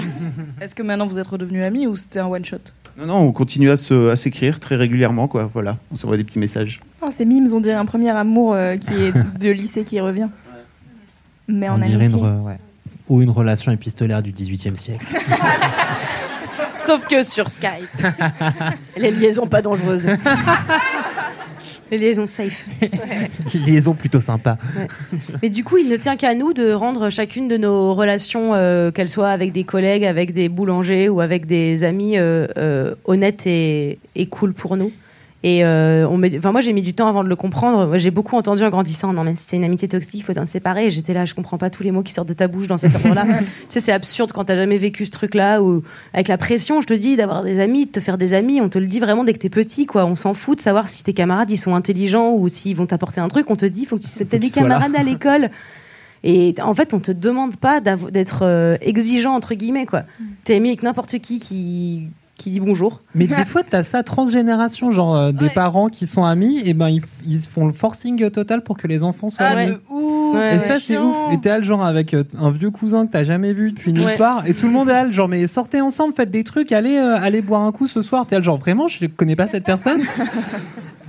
Est-ce que maintenant vous êtes redevenus amis ou c'était un one shot? Non, non, on continue à se- à s'écrire très régulièrement, quoi. Voilà, on s'envoie des petits messages. Oh, c'est mimes, on dirait un premier amour euh, qui est de lycée qui revient. Mais en On dirait une, amitié. re- ouais. Ou une relation épistolaire du 18e siècle. Sauf que sur Skype. Les liaisons pas dangereuses. Les liaisons safe. Liaison plutôt sympa. Mais du coup, il ne tient qu'à nous de rendre chacune de nos relations, euh, qu'elles soient avec des collègues, avec des boulangers ou avec des amis, euh, euh, honnêtes et, et cool pour nous. Et euh, on met- enfin, moi, j'ai mis du temps avant de le comprendre. J'ai beaucoup entendu en grandissant, non, mais si c'est une amitié toxique, il faut t'en séparer. Et j'étais là, je comprends pas tous les mots qui sortent de ta bouche dans cet endroit-là. tu sais, c'est absurde quand t'as jamais vécu ce truc-là, ou avec la pression, je te dis, d'avoir des amis, de te faire des amis, on te le dit vraiment dès que t'es petit, quoi. On s'en fout de savoir si tes camarades, ils sont intelligents ou s'ils vont t'apporter un truc. On te dit, faut que tu aies des camarades à l'école. Et en fait, on te demande pas d'être euh, exigeant, entre guillemets, quoi. T'es ami avec n'importe qui qui, qui dit bonjour. Mais des fois, t'as ça transgénération, genre euh, des parents qui sont amis, et ben ils, ils font le forcing total pour que les enfants soient Ah, amis. de ouf et Ouais, ça, c'est ouf. Et t'es là, le genre, avec euh, un vieux cousin que t'as jamais vu depuis nulle Ouais. part, et tout le monde est là, le genre, mais sortez ensemble, faites des trucs, allez, euh, allez boire un coup ce soir. T'es là, le genre, vraiment, je connais pas cette personne.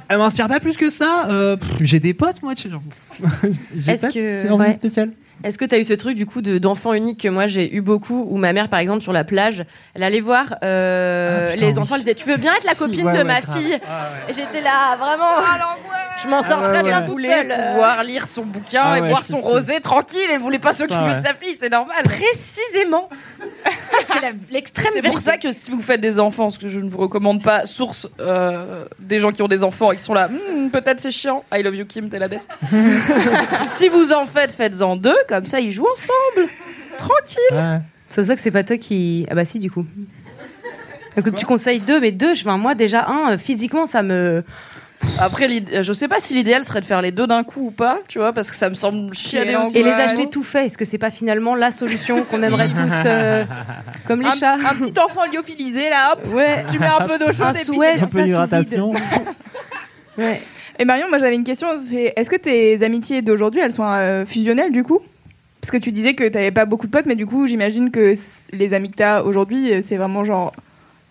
Elle m'inspire pas plus que ça. euh, pff, J'ai des potes, moi. tu sais, genre, j'ai Est-ce pas que- c'est envie ouais. spéciale. Est-ce que tu as eu ce truc du coup de- d'enfant unique que moi j'ai eu beaucoup où ma mère par exemple sur la plage elle allait voir euh, Ah, putain, les oui. enfants elle disait tu veux bien être la Si, copine ouais, de ouais, ma grave. fille et j'étais là vraiment je m'en sors Ah, ouais, très bien toute voulait seule pouvoir lire son bouquin Ah et boire son rosé tranquille. Elle voulait pas s'occuper Ah ouais. de sa fille, c'est normal. précisément c'est la- l'extrême C'est pour ça que si vous faites des enfants, ce que je ne vous recommande pas, source euh, des gens qui ont des enfants et qui sont là, Hmm, peut-être c'est chiant. I love you Kim, t'es la best. si vous en faites, faites-en deux, comme ça ils jouent ensemble. Tranquille. Ouais. Ça se voit que c'est pas toi qui. Ah bah si, du coup. Parce que tu conseilles deux, mais deux, je- enfin, moi déjà, un, euh, physiquement, ça me. Après, l'id- je sais pas si l'idéal serait de faire les deux d'un coup ou pas, tu vois, parce que ça me semble chiader aussi. Et les acheter tout fait, est-ce que c'est pas finalement la solution qu'on aimerait tous euh, Comme les un, chats un petit enfant lyophilisé là, hop, Ouais. tu mets un peu d'eau chaude Un et puis c'est Un peu d'hydratation. Ouais. Et Marion, moi j'avais une question. C'est est-ce que tes amitiés d'aujourd'hui, elles sont euh, fusionnelles du coup? Parce que tu disais que t'avais pas beaucoup de potes, mais du coup, j'imagine que les amis que t'as aujourd'hui, euh, c'est vraiment genre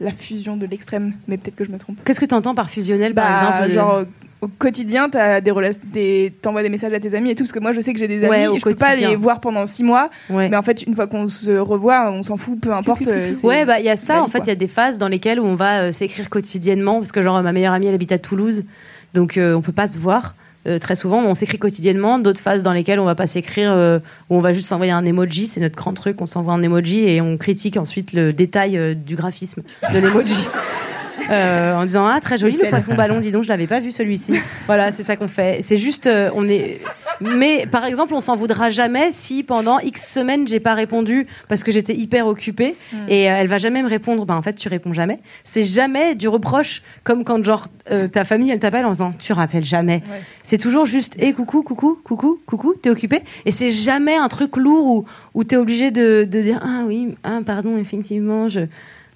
la fusion de l'extrême. Mais peut-être que je me trompe. Qu'est-ce que tu entends par fusionnel, Bah, par exemple genre au quotidien, t'as des des... t'envoies des messages à tes amis et tout. Parce que moi, je sais que j'ai des amis Ouais, et je peux pas les voir pendant six mois. Ouais. Mais en fait, une fois qu'on se revoit, on s'en fout, peu importe. euh, c'est- Ouais, bah il y a ça. En fait, il y a des phases dans lesquelles où on va euh, s'écrire quotidiennement, parce que genre ma meilleure amie, elle habite à Toulouse, donc euh, on peut pas se voir. Euh, très souvent, on s'écrit quotidiennement. D'autres phases dans lesquelles on va pas s'écrire, euh, où on va juste s'envoyer un emoji. C'est notre grand truc. On s'envoie un emoji et on critique ensuite le détail euh, du graphisme de l'emoji. Euh, en disant ah très joli le poisson ballon dis donc je l'avais pas vu celui-ci voilà c'est ça qu'on fait c'est juste euh, on est Mais par exemple, on s'en voudra jamais si pendant X semaines j'ai pas répondu parce que j'étais hyper occupée Mm. et euh, elle va jamais me répondre. Bah en fait, tu réponds jamais. C'est jamais du reproche comme quand genre euh, ta famille elle t'appelle en disant tu rappelles jamais. Ouais. C'est toujours juste et coucou coucou coucou coucou t'es occupé et c'est jamais un truc lourd où où t'es obligé de, de dire ah oui ah pardon effectivement je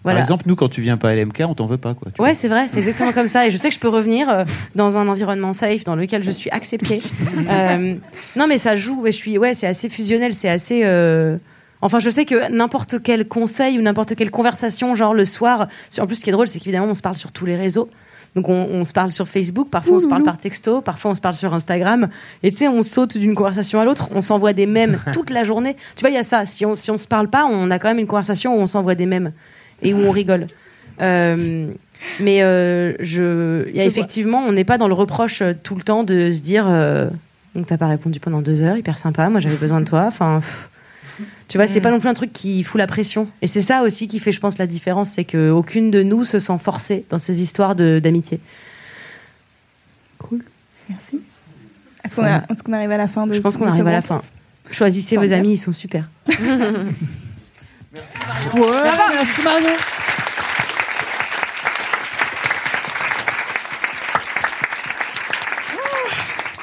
voilà. Par exemple, nous, quand tu viens pas à LMK, on t'en veut pas. Quoi. Tu Ouais, c'est vrai, c'est exactement comme ça. Et je sais que je peux revenir euh, dans un environnement safe dans lequel je suis acceptée. Euh, non, mais ça joue. Ouais, je suis, ouais, c'est assez fusionnel, c'est assez. euh, Enfin, je sais que n'importe quel conseil ou n'importe quelle conversation, genre le soir. En plus, ce qui est drôle, c'est qu'évidemment, on se parle sur tous les réseaux. Donc, on, on se parle sur Facebook, parfois on se parle par texto, parfois on se parle sur Instagram. Et tu sais, on saute d'une conversation à l'autre, on s'envoie des mèmes toute la journée. Tu vois, il y a ça. Si on, si on se parle pas, on a quand même une conversation où on s'envoie des mèmes et où on rigole. Euh, mais euh, je, y a effectivement, on n'est pas dans le reproche euh, tout le temps de se dire, euh, donc t'as pas répondu pendant deux heures, hyper sympa, moi j'avais besoin de toi. Enfin, tu vois, c'est Mm. pas non plus un truc qui fout la pression. Et c'est ça aussi qui fait, je pense, la différence, c'est que aucune de nous se sent forcée dans ces histoires d'amitié. Merci. Est-ce qu'on arrive à la fin de Je pense qu'on arrive à la fin. Choisissez vos amis, ils sont super. Ouais, merci Marion.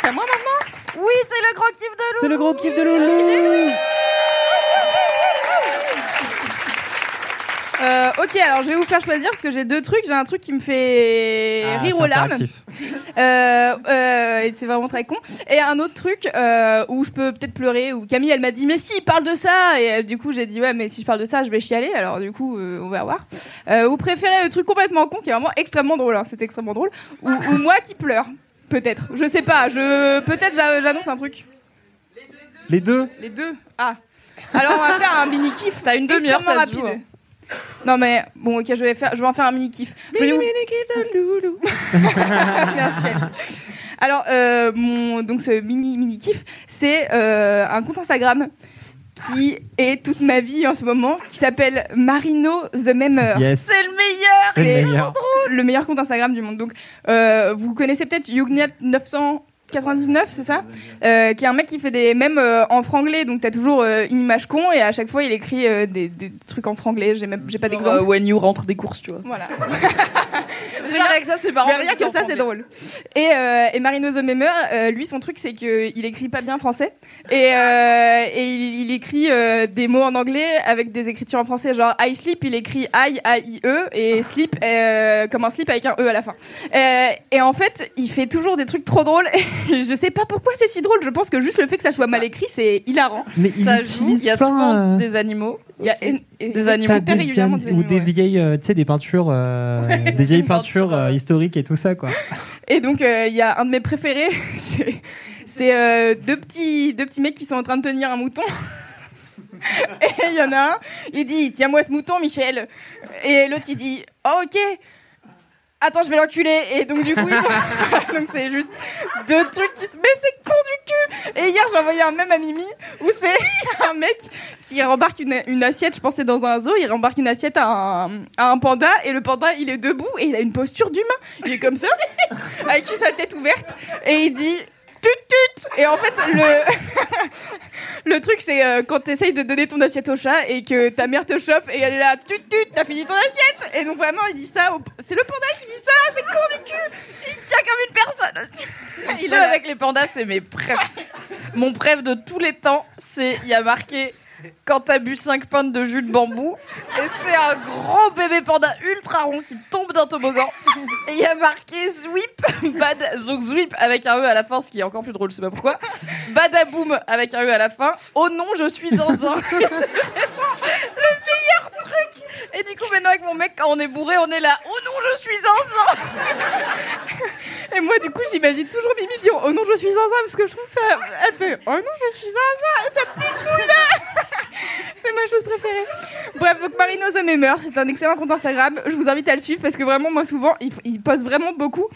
C'est à moi maintenant Oui, c'est le gros kiff de Loulou. C'est le gros kiff de Loulou. Euh, ok, alors je vais vous faire choisir parce que j'ai deux trucs. J'ai un truc qui me fait Ah, rire aux larmes. Euh, euh, et c'est vraiment très con. Et un autre truc euh, où je peux peut-être pleurer. Où Camille, elle m'a dit mais si, parle de ça. Et euh, du coup, j'ai dit ouais, mais si je parle de ça, je vais chialer. Alors du coup, euh, on va voir. Euh, vous préférez le truc complètement con qui est vraiment extrêmement drôle. hein, C'est extrêmement drôle. Ou, ou moi qui pleure. Peut-être. Je sais pas. Je peut-être j'a- j'annonce un truc. Les deux Les deux. Ah. Alors on va faire un mini kiff. T'as une demi-heure, se joue, rapide. Non mais bon ok je vais faire je vais en faire un mini kiff. Mini, vous... mini kiff de Loulou. Alors euh, mon donc ce mini mini kiff c'est euh, un compte Instagram qui est toute ma vie en ce moment qui s'appelle Marino the Memeur. C'est le meilleur. C'est le meilleur. Le meilleur compte Instagram du monde. Donc euh, vous connaissez peut-être Yugnat 900 99, c'est ça euh, Qui est un mec qui fait des mèmes euh, en franglais, donc t'as toujours euh, une image con et à chaque fois il écrit euh, des, trucs en franglais. J'ai même j'ai pas d'exemple. when you rentre des courses, tu vois. Voilà. rien avec ça, c'est pas Rien que ça, c'est drôle. Et, et Marino The Memer, lui, son truc, c'est qu'il écrit pas bien français et, et il, écrit des mots en anglais avec des écritures en français, genre I sleep, il écrit I A I E et sleep comme un slip avec un e à la fin. et en fait, il fait toujours des trucs trop drôles. Je sais pas pourquoi c'est si drôle. Je pense que juste le fait que ça soit mal écrit, c'est hilarant. Mais il Ça joue, utilise il y a souvent euh, des animaux. Il y a aussi. et- et- des animaux. Des, ou des ouais. vieilles, euh, tu sais, des peintures, euh, des vieilles peintures peintures, euh, historiques et tout ça, quoi. Et donc, euh, il y a un de mes préférés, c'est c'est, euh, deux, petits, deux petits mecs qui sont en train de tenir un mouton. Et il y en a un, il dit Tiens-moi ce mouton, Michel. Et l'autre, il dit Oh, ok. Attends, je vais l'enculer. Et donc, du coup, ils donc c'est juste deux trucs qui se. Mais c'est con du cul Et hier, j'ai envoyé un même à Mimi où c'est un mec qui rembarque une, une assiette, je pensais dans un zoo, il rembarque une assiette à un, à un panda et le panda il est debout et il a une posture d'humain. Il est comme ça, avec sa tête ouverte et il dit tut tut Et en fait, le, le truc c'est euh, quand tu essayes de donner ton assiette au chat et que ta mère te chope et elle est là tut tut, t'as fini ton assiette Et donc vraiment, il dit ça, au- c'est le panda qui dit ça, c'est con du cul Il se tient comme une personne aussi. Ceux avec les pandas, c'est mes préf. Mon préf de tous les temps, c'est il y a marqué quand t'as bu 5 pintes de jus de bambou et c'est un gros bébé panda ultra rond qui tombe d'un toboggan et il y a marqué Zwip bad donc Zwip avec un e à la fin ce qui est encore plus drôle je sais pas pourquoi Badaboum avec un e à la fin oh non je suis zinzin. C'est le meilleur truc. Et du coup maintenant avec mon mec quand on est bourré on est là oh non je suis zinzin. Et moi, du coup, j'imagine toujours Mimi dire Oh non, je suis zinzin, parce que je trouve ça. Elle fait Oh non, je suis zinzin, sa petite boule là C'est ma chose préférée. Bref, donc Marino The c'est un excellent compte Instagram. Je vous invite à le suivre parce que vraiment, moi, souvent, il, il poste vraiment beaucoup.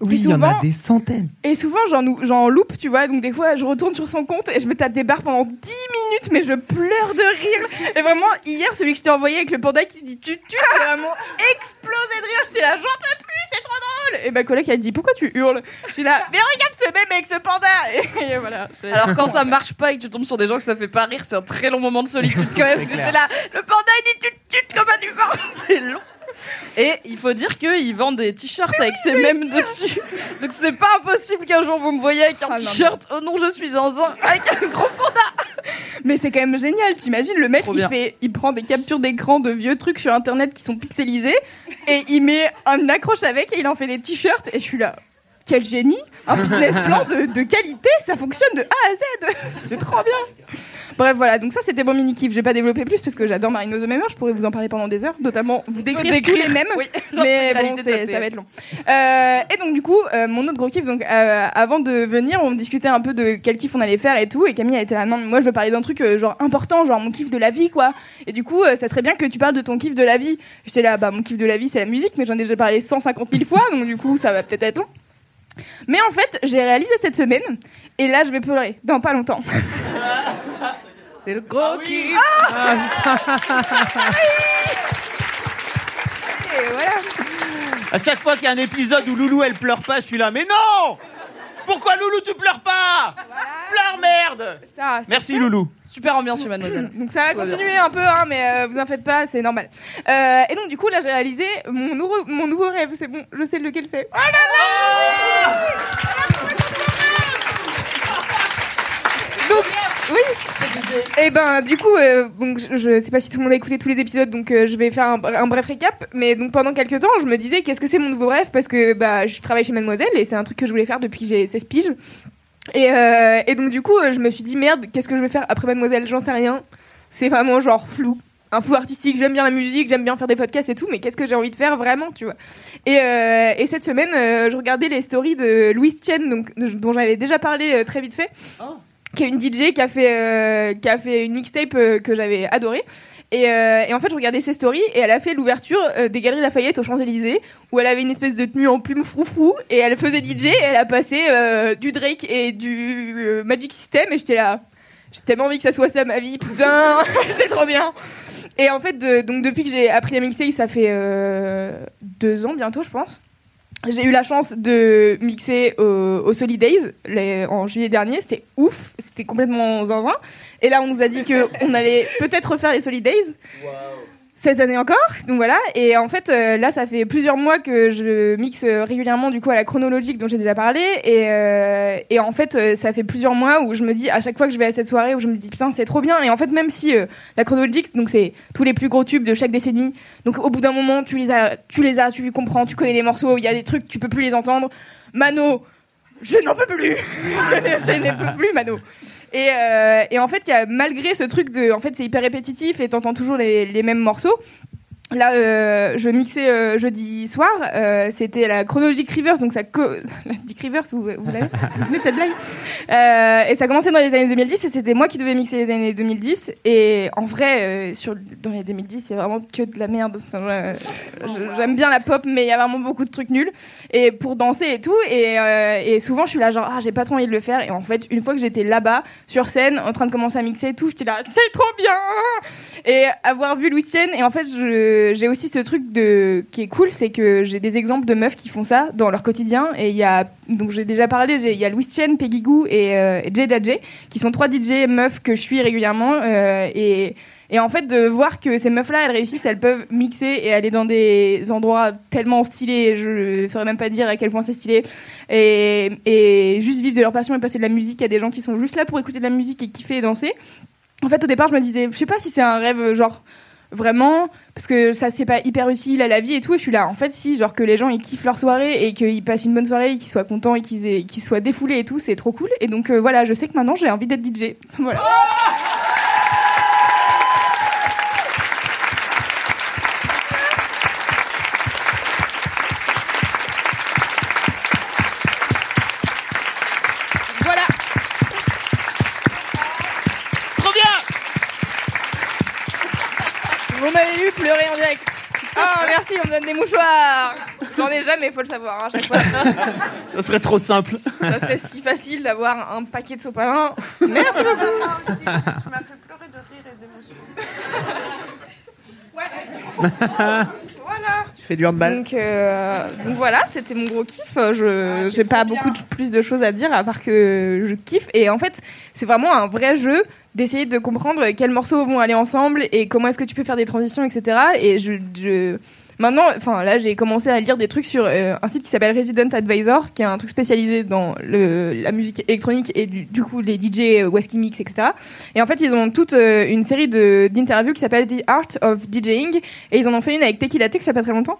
Oui, il y en a des centaines. Et souvent, j'en ou- j'en loupe, tu vois. Donc, des fois, je retourne sur son compte et je me tape des barres pendant 10 minutes, mais je pleure de rire. Et vraiment, hier, celui que je t'ai envoyé avec le panda qui se dit tu tu, c'est vraiment explosé de rire. J'étais là, j'en peux plus, c'est trop drôle. et ma collègue elle dit pourquoi tu hurles? Je suis là, mais regarde ce même avec ce panda Et, voilà. Alors quand ça marche pas et que tu tombes sur des gens que ça fait pas rire, c'est un très long moment de solitude quand même. J'étais là, le panda il dit tu te tutes comme un humain, c'est long. Et il faut dire qu'ils vendent des t-shirts avec ces mêmes dessus. Donc c'est pas impossible qu'un jour vous me voyez avec un Ah, non, t-shirt. Oh non, je suis un zin avec un gros panda. Mais c'est quand même génial, t'imagines le mec Trop il bien. fait, il prend des captures d'écran de vieux trucs sur internet qui sont pixelisés et il met un accroche avec et il en fait des t-shirts et je suis là. Quel génie Un business plan de, de qualité, ça fonctionne de A à Z C'est trop bien Bref, voilà, donc ça c'était mon mini kiff. Je vais pas développer plus parce que j'adore Marino the Memer, je pourrais vous en parler pendant des heures, notamment vous décrire, Décrire, tous les mêmes, oui, mais bon, ça va être long. Euh, et donc du coup, euh, mon autre gros kiff, donc euh, avant de venir, on discutait un peu de quel kiff on allait faire et tout, et Camille a été là, non, mais moi je veux parler d'un truc genre important, genre mon kiff de la vie, quoi. Et du coup, ça serait bien que tu parles de ton kiff de la vie. J'étais là, bah mon kiff de la vie c'est la musique, mais j'en ai déjà parlé 150 000 fois, donc du coup ça va peut-être être long. Mais en fait, j'ai réalisé cette semaine, et là je vais pleurer dans pas longtemps. C'est le gros kiff. Ah, Et voilà. À chaque fois qu'il y a un épisode où Loulou elle pleure pas, je suis là. Mais non Pourquoi Loulou tu pleures pas? Pleure merde Ça, Merci ça. Loulou. Super ambiance chez Mademoiselle. Donc ça va continuer un peu, hein, mais euh, vous en faites pas, c'est normal. Euh, et donc du coup là j'ai réalisé mon nouveau, mon nouveau rêve, c'est bon, je sais lequel c'est. Oh là là Donc oui. Et ben du coup, euh, donc je, je sais pas si tout le monde a écouté tous les épisodes, donc euh, je vais faire un, bref récap. Mais donc pendant quelques temps, je me disais qu'est-ce que c'est mon nouveau rêve? Parce que bah je travaille chez Mademoiselle et c'est un truc que je voulais faire depuis que j'ai 16 piges. Et, euh, et donc du coup, je me suis dit merde, qu'est-ce que je vais faire après Mademoiselle? J'en sais rien. C'est vraiment genre flou. Un flou artistique, j'aime bien la musique, j'aime bien faire des podcasts et tout, mais qu'est-ce que j'ai envie de faire vraiment, tu vois et, euh, et cette semaine, euh, je regardais les stories de Louise Chen, donc, dont j'avais déjà parlé euh, très vite fait, qui est une DJ qui a fait, qui a fait une mixtape que j'avais adorée. Et, euh, et en fait, je regardais ses stories et elle a fait l'ouverture euh, des Galeries Lafayette aux Champs-Élysées où elle avait une espèce de tenue en plume froufrou et elle faisait DJ et elle a passé euh, du Drake et du Magic System et j'étais là. J'ai tellement envie que ça soit ça ma vie, putain, c'est trop bien. Et en fait, donc depuis que j'ai appris à mixer, ça fait euh, deux ans bientôt, je pense. J'ai eu la chance de mixer au, au Solid Days les- en juillet dernier. C'était ouf, c'était complètement zinzin. Et là, on nous a dit que on allait peut-être refaire les Solid Days cette année encore. Donc voilà. Et en fait, euh, là, ça fait plusieurs mois que je mixe euh, régulièrement du coup à la chronologique dont j'ai déjà parlé. Et, euh, en fait, ça fait plusieurs mois où je me dis à chaque fois que je vais à cette soirée où je me dis putain c'est trop bien. Et en fait, même si la chronologique, donc c'est tous les plus gros tubes de chaque décennie. Donc au bout d'un moment, tu les as, tu les as, tu comprends, tu connais les morceaux. Il y a des trucs tu peux plus les entendre. Mano, je n'en peux plus. je n'en peux plus, Mano. Et, euh, et en fait, il y a malgré ce truc de, en fait, c'est hyper répétitif et t'entends toujours les, les mêmes morceaux. Là, euh, je mixais euh, jeudi soir. euh, C'était la chronologique Rivers, donc ça. Co la Dick Rivers, vous, vous l'avez Vous vous souvenez de cette blague Euh, Et ça commençait dans les années 2010 et c'était moi qui devais mixer les années 2010. Et en vrai, euh, sur, dans les 2010, il y a vraiment que de la merde. Enfin, je- J'aime bien la pop, mais il y a vraiment beaucoup de trucs nuls. Et pour danser et tout. Et, euh, et souvent, je suis là, genre, ah, j'ai pas trop envie de le faire. Et en fait, une fois que j'étais là-bas, sur scène, en train de commencer à mixer et tout, j'étais là, c'est trop bien Et avoir vu Louis Chen, et en fait, je- j'ai aussi ce truc de, qui est cool, c'est que j'ai des exemples de meufs qui font ça dans leur quotidien. Et il y a, donc j'ai déjà parlé, il y a Louis Chen, Peggy Goo et, euh, Jada J, qui sont trois DJ meufs que je suis régulièrement. euh, et, en fait, de voir que ces meufs-là, elles réussissent, elles peuvent mixer et aller dans des endroits tellement stylés, je saurais même pas dire à quel point c'est stylé, et, et juste vivre de leur passion et passer de la musique à des gens qui sont juste là pour écouter de la musique et kiffer et danser. En fait, au départ, je me disais, je sais pas si c'est un rêve, genre, vraiment, parce que ça, c'est pas hyper utile à la vie et tout, et je suis là, en fait, si, genre, que les gens, ils kiffent leur soirée et qu'ils passent une bonne soirée, et qu'ils soient contents et qu'ils soient défoulés et tout, c'est trop cool. Et donc, euh, voilà, je sais que maintenant, j'ai envie d'être DJ. Voilà. Voilà. Oh, merci, on me donne des mouchoirs. J'en ai jamais, faut le savoir, hein, à chaque fois. Ça serait trop simple. Ça serait si facile d'avoir un paquet de sopalin. Merci beaucoup. Tu m'as fait pleurer de rire et d'émotion. Voilà. Tu fais du handball. Donc, euh, donc voilà, c'était mon gros kiff. Je j'ai pas beaucoup de- plus de choses à dire à part que je kiffe. Et en fait, c'est vraiment un vrai jeu d'essayer de comprendre quels morceaux vont aller ensemble et comment est-ce que tu peux faire des transitions, etc. Et je, je- maintenant, enfin là, j'ai commencé à lire des trucs sur euh, un site qui s'appelle Resident Advisor, qui est un truc spécialisé dans le, la musique électronique et du, coup les DJ, euh, Wesky Mix, etc. Et en fait, ils ont toute euh, une série d'interviews qui s'appelle The Art of DJing et ils en ont fait une avec Tequila Tech, ça fait très longtemps.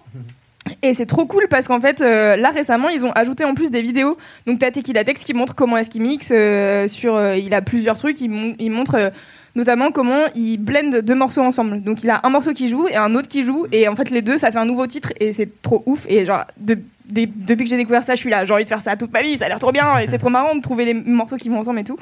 Et c'est trop cool parce qu'en fait, euh, là récemment, ils ont ajouté en plus des vidéos. Donc, t'as Tequila qui montre comment est-ce qu'il mixe. euh, sur, euh, il a plusieurs trucs. Il, mon- il montre notamment comment il blende deux morceaux ensemble. Donc, il a un morceau qui joue et un autre qui joue. Et en fait, les deux, ça fait un nouveau titre et c'est trop ouf. Et genre, de- des- depuis que j'ai découvert ça, je suis là. J'ai envie de faire ça toute ma vie. Ça a l'air trop bien et c'est trop marrant de trouver les morceaux qui vont ensemble et tout.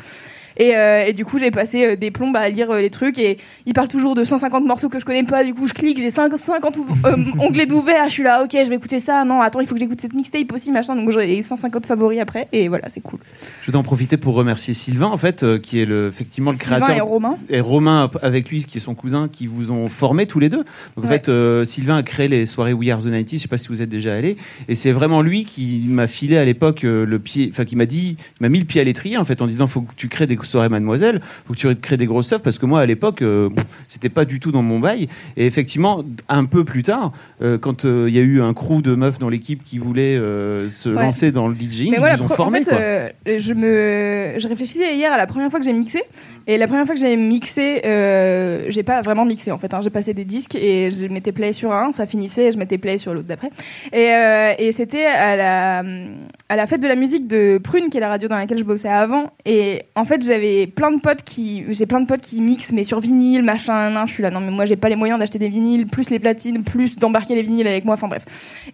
Et, euh, et du coup, j'ai passé euh, des plombes à lire euh, les trucs. Et il parle toujours de 150 morceaux que je connais pas. Du coup, je clique, j'ai 5 50 ouv- euh, onglets d'ouvert. Je suis là, ok, je vais écouter ça. Non, attends, il faut que j'écoute cette mixtape aussi, machin. Donc, j'ai 150 favoris après. Et voilà, c'est cool. Je vais en profiter pour remercier Sylvain, en fait, qui est le, effectivement le Sylvain créateur. et Romain. Et Romain avec lui, qui est son cousin, qui vous ont formé tous les deux. Donc en Ouais. fait, Sylvain a créé les soirées We Are the 90 Je sais pas si vous êtes déjà allé. Et c'est vraiment lui qui m'a filé à l'époque euh, le pied, enfin qui m'a dit, m'a mis le pied à l'étrier en fait en disant faut que tu crées des soirées Mademoiselle, faut que tu crées des grosses œuvres parce que moi à l'époque euh, c'était pas du tout dans mon bail. Et effectivement, un peu plus tard, euh, quand euh, il y a eu un crew de meufs dans l'équipe qui voulait se Ouais. lancer dans le DJing, Mais ils nous ont formés. en fait, je me, je réfléchissais hier à la première fois que j'ai mixé, et la première fois que j'ai mixé, euh, j'ai pas vraiment mixé en fait. hein. J'ai passé des disques et je mettais play sur un, ça finissait, et je mettais play sur l'autre d'après. Et, euh, c'était à la, fête de la musique de Prune, qui est la radio dans laquelle je bossais avant. Et en fait, j'avais plein de potes qui, j'ai plein de potes qui mixent, mais sur vinyle, machin, nan, je suis là, non mais moi j'ai pas les moyens d'acheter des vinyles, plus les platines, plus d'embarquer les vinyles avec moi, enfin bref.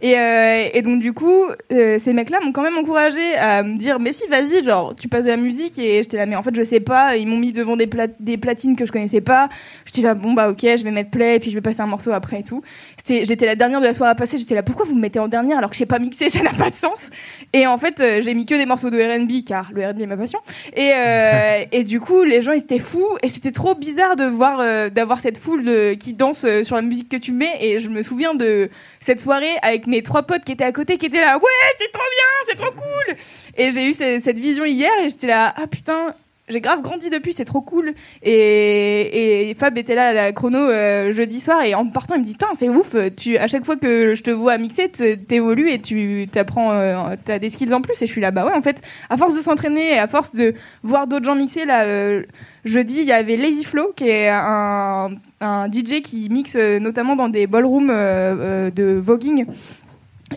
Et, euh, donc du coup, euh, ces mecs-là m'ont quand même encouragé à me dire, mais si, vas-y, genre, tu passes de la musique et j'étais là, mais en fait, je sais pas. Ils m'ont mis devant des, pla- des platines que je connaissais pas. J'étais là, bon bah ok, je vais mettre play et puis je vais passer un morceau après et tout. J'étais la dernière de la soirée à passer. J'étais là, pourquoi vous me mettez en dernière alors que je sais pas mixer, ça n'a pas de sens. Et en fait, euh, j'ai mis que des morceaux de R&B car le R&B est ma passion. Et, euh, et du coup, les gens étaient fous et c'était trop bizarre de voir euh, d'avoir cette foule qui danse sur la musique que tu mets. Et je me souviens de cette soirée avec mes trois potes qui étaient à côté, qui étaient là, ouais, c'est trop bien, c'est trop cool. Et j'ai eu ce- cette vision hier et j'étais là, ah putain. J'ai grave grandi depuis, c'est trop cool. Et, Fab était là à la chrono euh, jeudi soir et en partant, il me dit Tain, c'est ouf, tu, à chaque fois que je te vois mixer, t'évolues et tu t'apprends, euh, t'as des skills en plus. Et je suis là, bah ouais, en fait, à force de s'entraîner et à force de voir d'autres gens mixer, là, euh, jeudi, il y avait Lazy Flow qui est un, un DJ qui mixe notamment dans des ballrooms de voguing.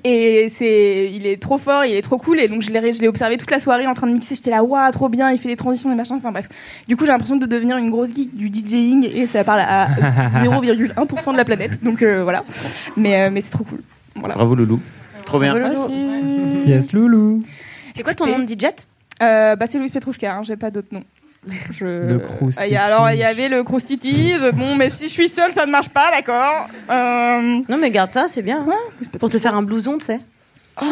Et c'est, il est trop fort, il est trop cool. Et donc je l'ai, je l'ai observé toute la soirée en train de mixer. J'étais là, waouh, trop bien. Il fait des transitions, des machins. Enfin bref. Du coup, j'ai l'impression de devenir une grosse geek du DJing et ça parle à 0,1% de la planète. Donc euh, voilà. Mais, euh, mais c'est trop cool. Voilà. Bravo Loulou. Trop bien. Yes, Loulou. C'est quoi ton nom de DJ? euh, Bah c'est Louis Petrouchka. Hein, j'ai pas d'autre nom. Je... Le Croustiti. Ah, alors il y avait le Croustiti. je- Bon, mais si je suis seule, ça ne marche pas, d'accord. Euh, Non, mais garde ça, c'est bien. Pour te faire un blouson, tu sais.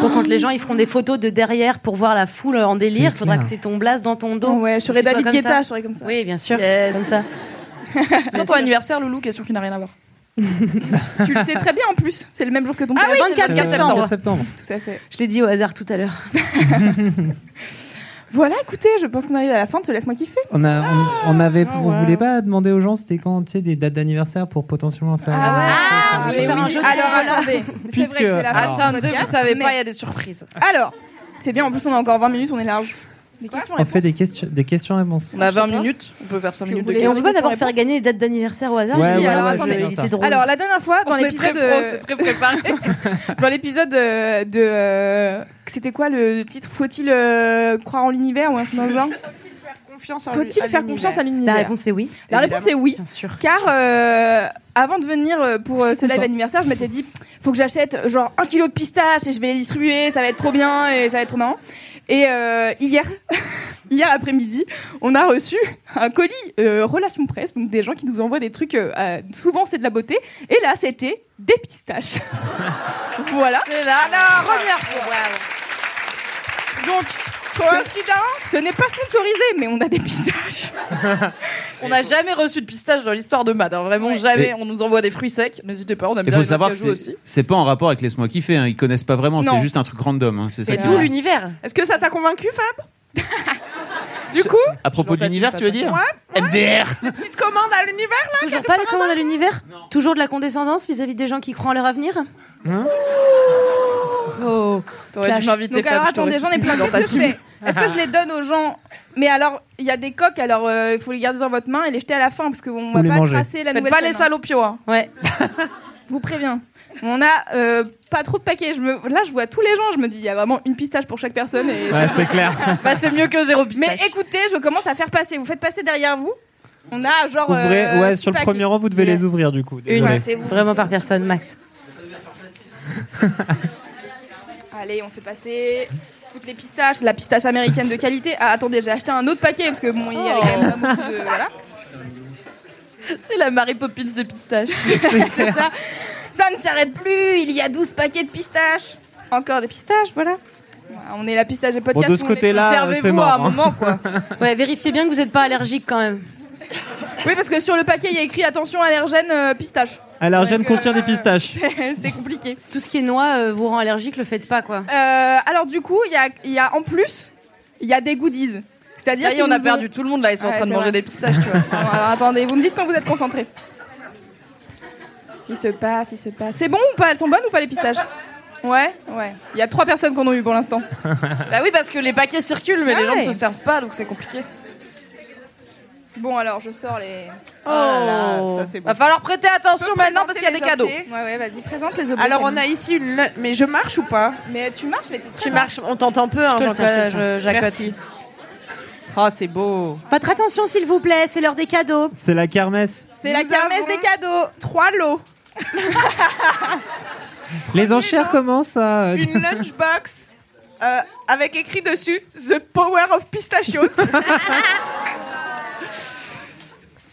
Pour quand les gens ils feront des photos de derrière pour voir la foule en délire, il faudra que c'est ton blaze dans ton dos. Ouais, je serais David comme Guetta, ça. je serais comme ça. Oui, bien sûr. Yes. Comme ça. C'est quand ton anniversaire, Loulou Question qui n'a rien à voir. tu le sais très bien en plus. C'est le même jour que ton Ah oui, c'est le 24 septembre. septembre. Tout à fait. Je l'ai dit au hasard tout à l'heure. Voilà, écoutez, je pense qu'on arrive à la fin. Te laisse-moi kiffer. On, a, on, on avait, on ouais. voulait pas demander aux gens c'était quand tu sais des dates d'anniversaire pour potentiellement faire. Ah, oui, oui, faire un oui. jeu de Alors attendez, c'est vrai que c'est la fin Attendez, vous savez mais- pas, il y a des surprises. Alors, c'est bien. En plus, on a encore 20 minutes, on est large. Des questions. On fait des questions, des questions-réponses. On a 20 Je sais pas. minutes, on peut faire 5 Si minutes de voulez. Et on questions. peut pas d'abord questions, faire gagner les dates d'anniversaire au hasard Ouais, Si, ouais, alors ouais, drôle. Alors la dernière fois dans l'épisode très pro, euh, c'est très préparé. dans l'épisode de euh, c'était quoi le titre? Faut-il euh, croire en l'univers ou un truc genre? Faut-il faire confiance à La l'univers? réponse est oui. La réponse est oui. Bien sûr. Car euh, avant de venir pour euh, ce live anniversaire, je m'étais dit faut que j'achète genre un kilo de pistaches et je vais les distribuer, ça va être trop bien et ça va être trop marrant. Et euh, hier, hier après-midi, on a reçu un colis euh, relation presse, donc des gens qui nous envoient des trucs. euh, souvent c'est de la beauté, et là c'était des pistaches. voilà. C'est la première fois. Donc Coïncidence Ce n'est pas sponsorisé, mais on a des pistaches. On n'a jamais reçu de pistache dans l'histoire de Mad. hein. Vraiment jamais. Mais- On nous envoie des fruits secs. N'hésitez pas, on aime Il bien faut les savoir que de c'est aussi. c'est pas en rapport avec Laisse-moi kiffer. Hein. Ils connaissent pas vraiment. Non. C'est juste un truc random. Hein. C'est ça. C'est qui- tout l'univers. Est-ce que ça t'a convaincu, Fab Du coup À propos de l'univers, tu veux dire MDR. Petite commande à l'univers, là Toujours pas les commandes à l'univers Toujours de la condescendance vis-à-vis des gens qui croient en leur avenir Oh, T'aurais clash. dû m'inviter, Donc Fab, alors je t'aurais attendez, j'en ai soutenu plein. dans ta Qu'est-ce que je team. fais? Est-ce que je les donne aux gens? Mais alors, il y a des coques, alors euh, il faut les garder dans votre main et les jeter à la fin parce qu'on va les pas manger. tracer la Faites nouvelle pas les chaîne, salopios. Hein. Ouais. Je vous préviens. On a euh, pas trop de paquets. Je me... Là, je vois tous les gens. Je me dis, il y a vraiment une pistache pour chaque personne. Et... Ouais, c'est clair. Bah, c'est mieux que zéro pistache. Mais écoutez, je commence à faire passer. Vous faites passer derrière vous. On a genre. Ouvrez, euh, ouais, sur le paquets. premier rang, vous devez les ouvrir du coup. Une. Ouais, c'est vous. vraiment par personne, Max. Allez, on fait passer toutes les pistaches. La pistache américaine de qualité. Ah, attendez, j'ai acheté un autre paquet parce que bon, il y avait quand même pas beaucoup de. Voilà. C'est la Mary Poppins des pistaches. c'est ça. Ça ne s'arrête plus. Il y a 12 paquets de pistaches. Encore des pistaches, voilà. On est la pistache des podcasts. Bon, de ce côté-là, Servez-vous c'est mort. à un hein. moment, quoi. Ouais, vérifiez bien que vous n'êtes pas allergique quand même. Oui, parce que sur le paquet, il y a écrit attention allergène euh, pistache. Allergène Donc, euh, contient des pistaches. C'est compliqué. Tout ce qui est noix euh, vous rend allergique, le faites pas quoi. Euh, alors du coup, il y a, il y a en plus, il y a des goodies. C'est-à-dire Ça y est, qu'ils on a perdu ont- tout le monde là. Ils sont en train de manger vrai. des pistaches, tu vois. Bon, alors, attendez, vous me dites quand vous êtes concentrés. Il se passe, il se passe. C'est bon ou pas? Elles sont bonnes ou pas les pistaches? Ouais, ouais. Il y a trois personnes qu'on a eu pour l'instant. Bah oui, parce que les paquets circulent, mais les gens ne se servent pas, donc c'est compliqué. Bon alors, je sors les. Oh là là, ça, c'est bon. Va falloir prêter attention maintenant parce qu'il y a des cadeaux. Ouais, ouais, vas-y, présente les objets. Alors, on a ici une. Mais je marche ou pas Mais tu marches, mais t'es très Tu bas. marches, on t'entend peu, hein, Je te le tiens, je te le tiens. Oh, c'est beau. Votre attention s'il vous plaît, c'est l'heure des cadeaux. C'est la kermesse. C'est la Nous kermesse avons des cadeaux. Trois lots. Les enchères commencent à. Une lunchbox euh, avec écrit dessus The Power of Pistachios.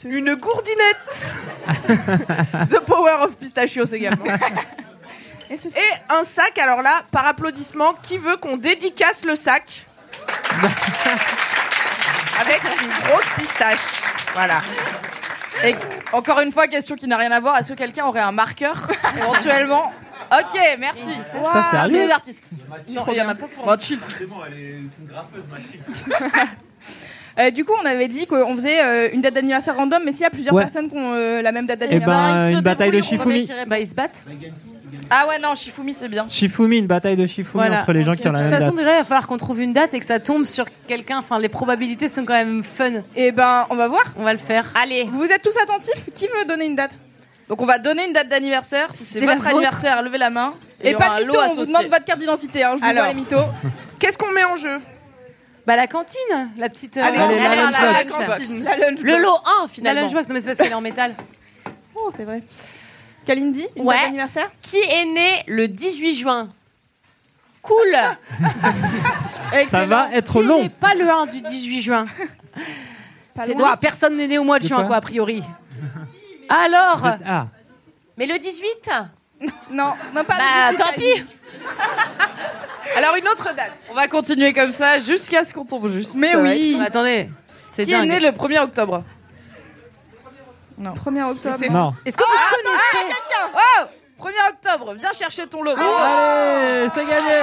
Une gourdinette. The Power of Pistachios également. Et un sac, alors là, par applaudissement, qui veut qu'on dédicace le sac Avec une grosse pistache. Voilà. Et encore une fois, question qui n'a rien à voir. Est-ce que quelqu'un aurait un marqueur éventuellement? Ok, merci. Sérieux C'est les artistes. Non, il y en a pas pour Bon, chill. Euh, du coup, on avait dit qu'on faisait euh, une date d'anniversaire random, mais s'il y a plusieurs Ouais. personnes qui ont euh, la même date Eh d'anniversaire. ben, ils se une bataille de Shifumi. Bah ils se battent. Ah ouais, non, Shifumi, c'est bien. Shifumi, une bataille de Shifumi Voilà. entre les gens qui ont De la toute même façon, date. déjà, il va falloir qu'on trouve une date et que ça tombe sur quelqu'un. Enfin, les probabilités sont quand même fun. Et ben, on va voir. On va le faire. Allez. Vous êtes tous attentifs Qui veut donner une date? Donc on va donner une date d'anniversaire. Si c'est C'est la votre vôtre. anniversaire, levez la main. il y Et aura pas un de lot mytho, on vous associé. demande votre carte d'identité. Hein, je vous Alors. vois les mythos. Qu'est-ce qu'on met en jeu? Bah la cantine, la petite. euh, Allez, on la cantine. La lunchbox. Le lot 1 La finalement. lunchbox, non mais c'est parce qu'elle est en métal. Oh, c'est vrai. Kalindi, une Ouais. date d'anniversaire Qui est né le 18 juin? Cool Ça va être Qui long. n'est pas le 1 du 18 juin? C'est loin. personne n'est né au mois de, De juin, quoi quoi, a priori. Alors Ah, Mais le 18 Non, non pas Bah le 18, tant pis Alors, une autre date. On va continuer comme ça jusqu'à ce qu'on tombe juste. Mais Ça va oui. Bah, Attendez, c'est Qui est dingue. né le 1er octobre 1er octobre. non. Est-ce que vous connaissez Oh 1er octobre, viens chercher ton lot. Allez, c'est gagné.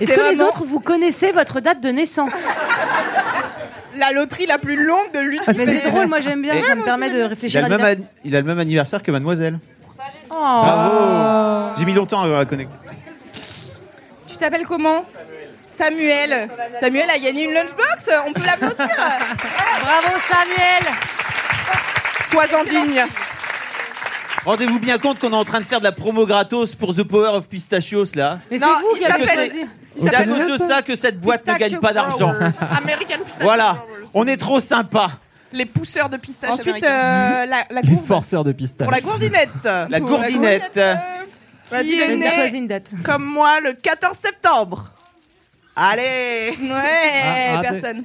Est-ce C'est que les vraiment- autres vous connaissez votre date de naissance? La loterie la plus longue de l'univers. Mais c'est drôle, moi j'aime bien, Et- ça me permet de il, a réfléchir à le des même an- il a le même anniversaire que Mademoiselle. Oh. Bravo J'ai mis longtemps à la connecter. Tu t'appelles comment? Samuel. Samuel a gagné une lunchbox. On peut l'applaudir. Bravo Samuel Sois-en digne. Rendez-vous bien compte qu'on est en train de faire de la promo gratos pour The Power of Pistachios là. Mais Non, c'est vous il qui avez s'appelle- choisi. C'est à cause de ça que cette boîte ne gagne pas d'argent. American Pistachio. Voilà, on est trop sympa. Les pousseurs de pistache Ensuite, américains. euh, la, la Les forceurs de pistache. Pour la gourdinette. La Pour gourdinette. Vas-y, Qui est Vas-y, né choisis une date. comme moi le 14 septembre. Allez Ouais, Ah, ah, personne.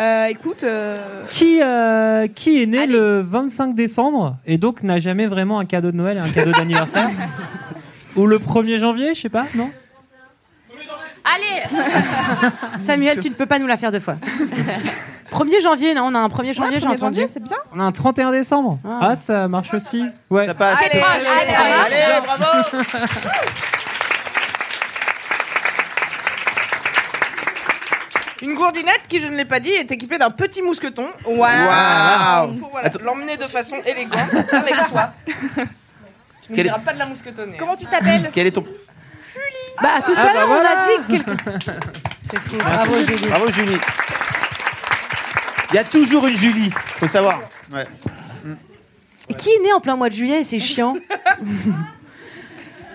Euh, écoute, euh, Qui, euh, qui est né le 25 décembre et donc n'a jamais vraiment un cadeau de Noël et un cadeau d'anniversaire Ou le 1er janvier, je sais pas, non Allez Samuel, tu ne peux pas nous la faire deux fois. 1er janvier, non, on a un 1er janvier, Ouais, j'ai 1er entendu. janvier, c'est bien. On a un 31 décembre. Ah, ça marche aussi. Ouais. Ça passe. Allez, allez, allez, Allez, bravo Une gourdinette qui, je ne l'ai pas dit, est équipée d'un petit mousqueton. Waouh Waouh. Pour voilà, l'emmener de façon élégante avec soi. Tu ne Quel diras pas de la mousquetonner. Comment tu t'appelles? Quel est ton. Bah, tout Ah, à bah l'heure, voilà. on a dit que quelque... C'est fou. Bravo, Julie. Bravo, Julie. Il y a toujours une Julie, faut savoir. Ouais. Et qui est né en plein mois de juillet C'est chiant.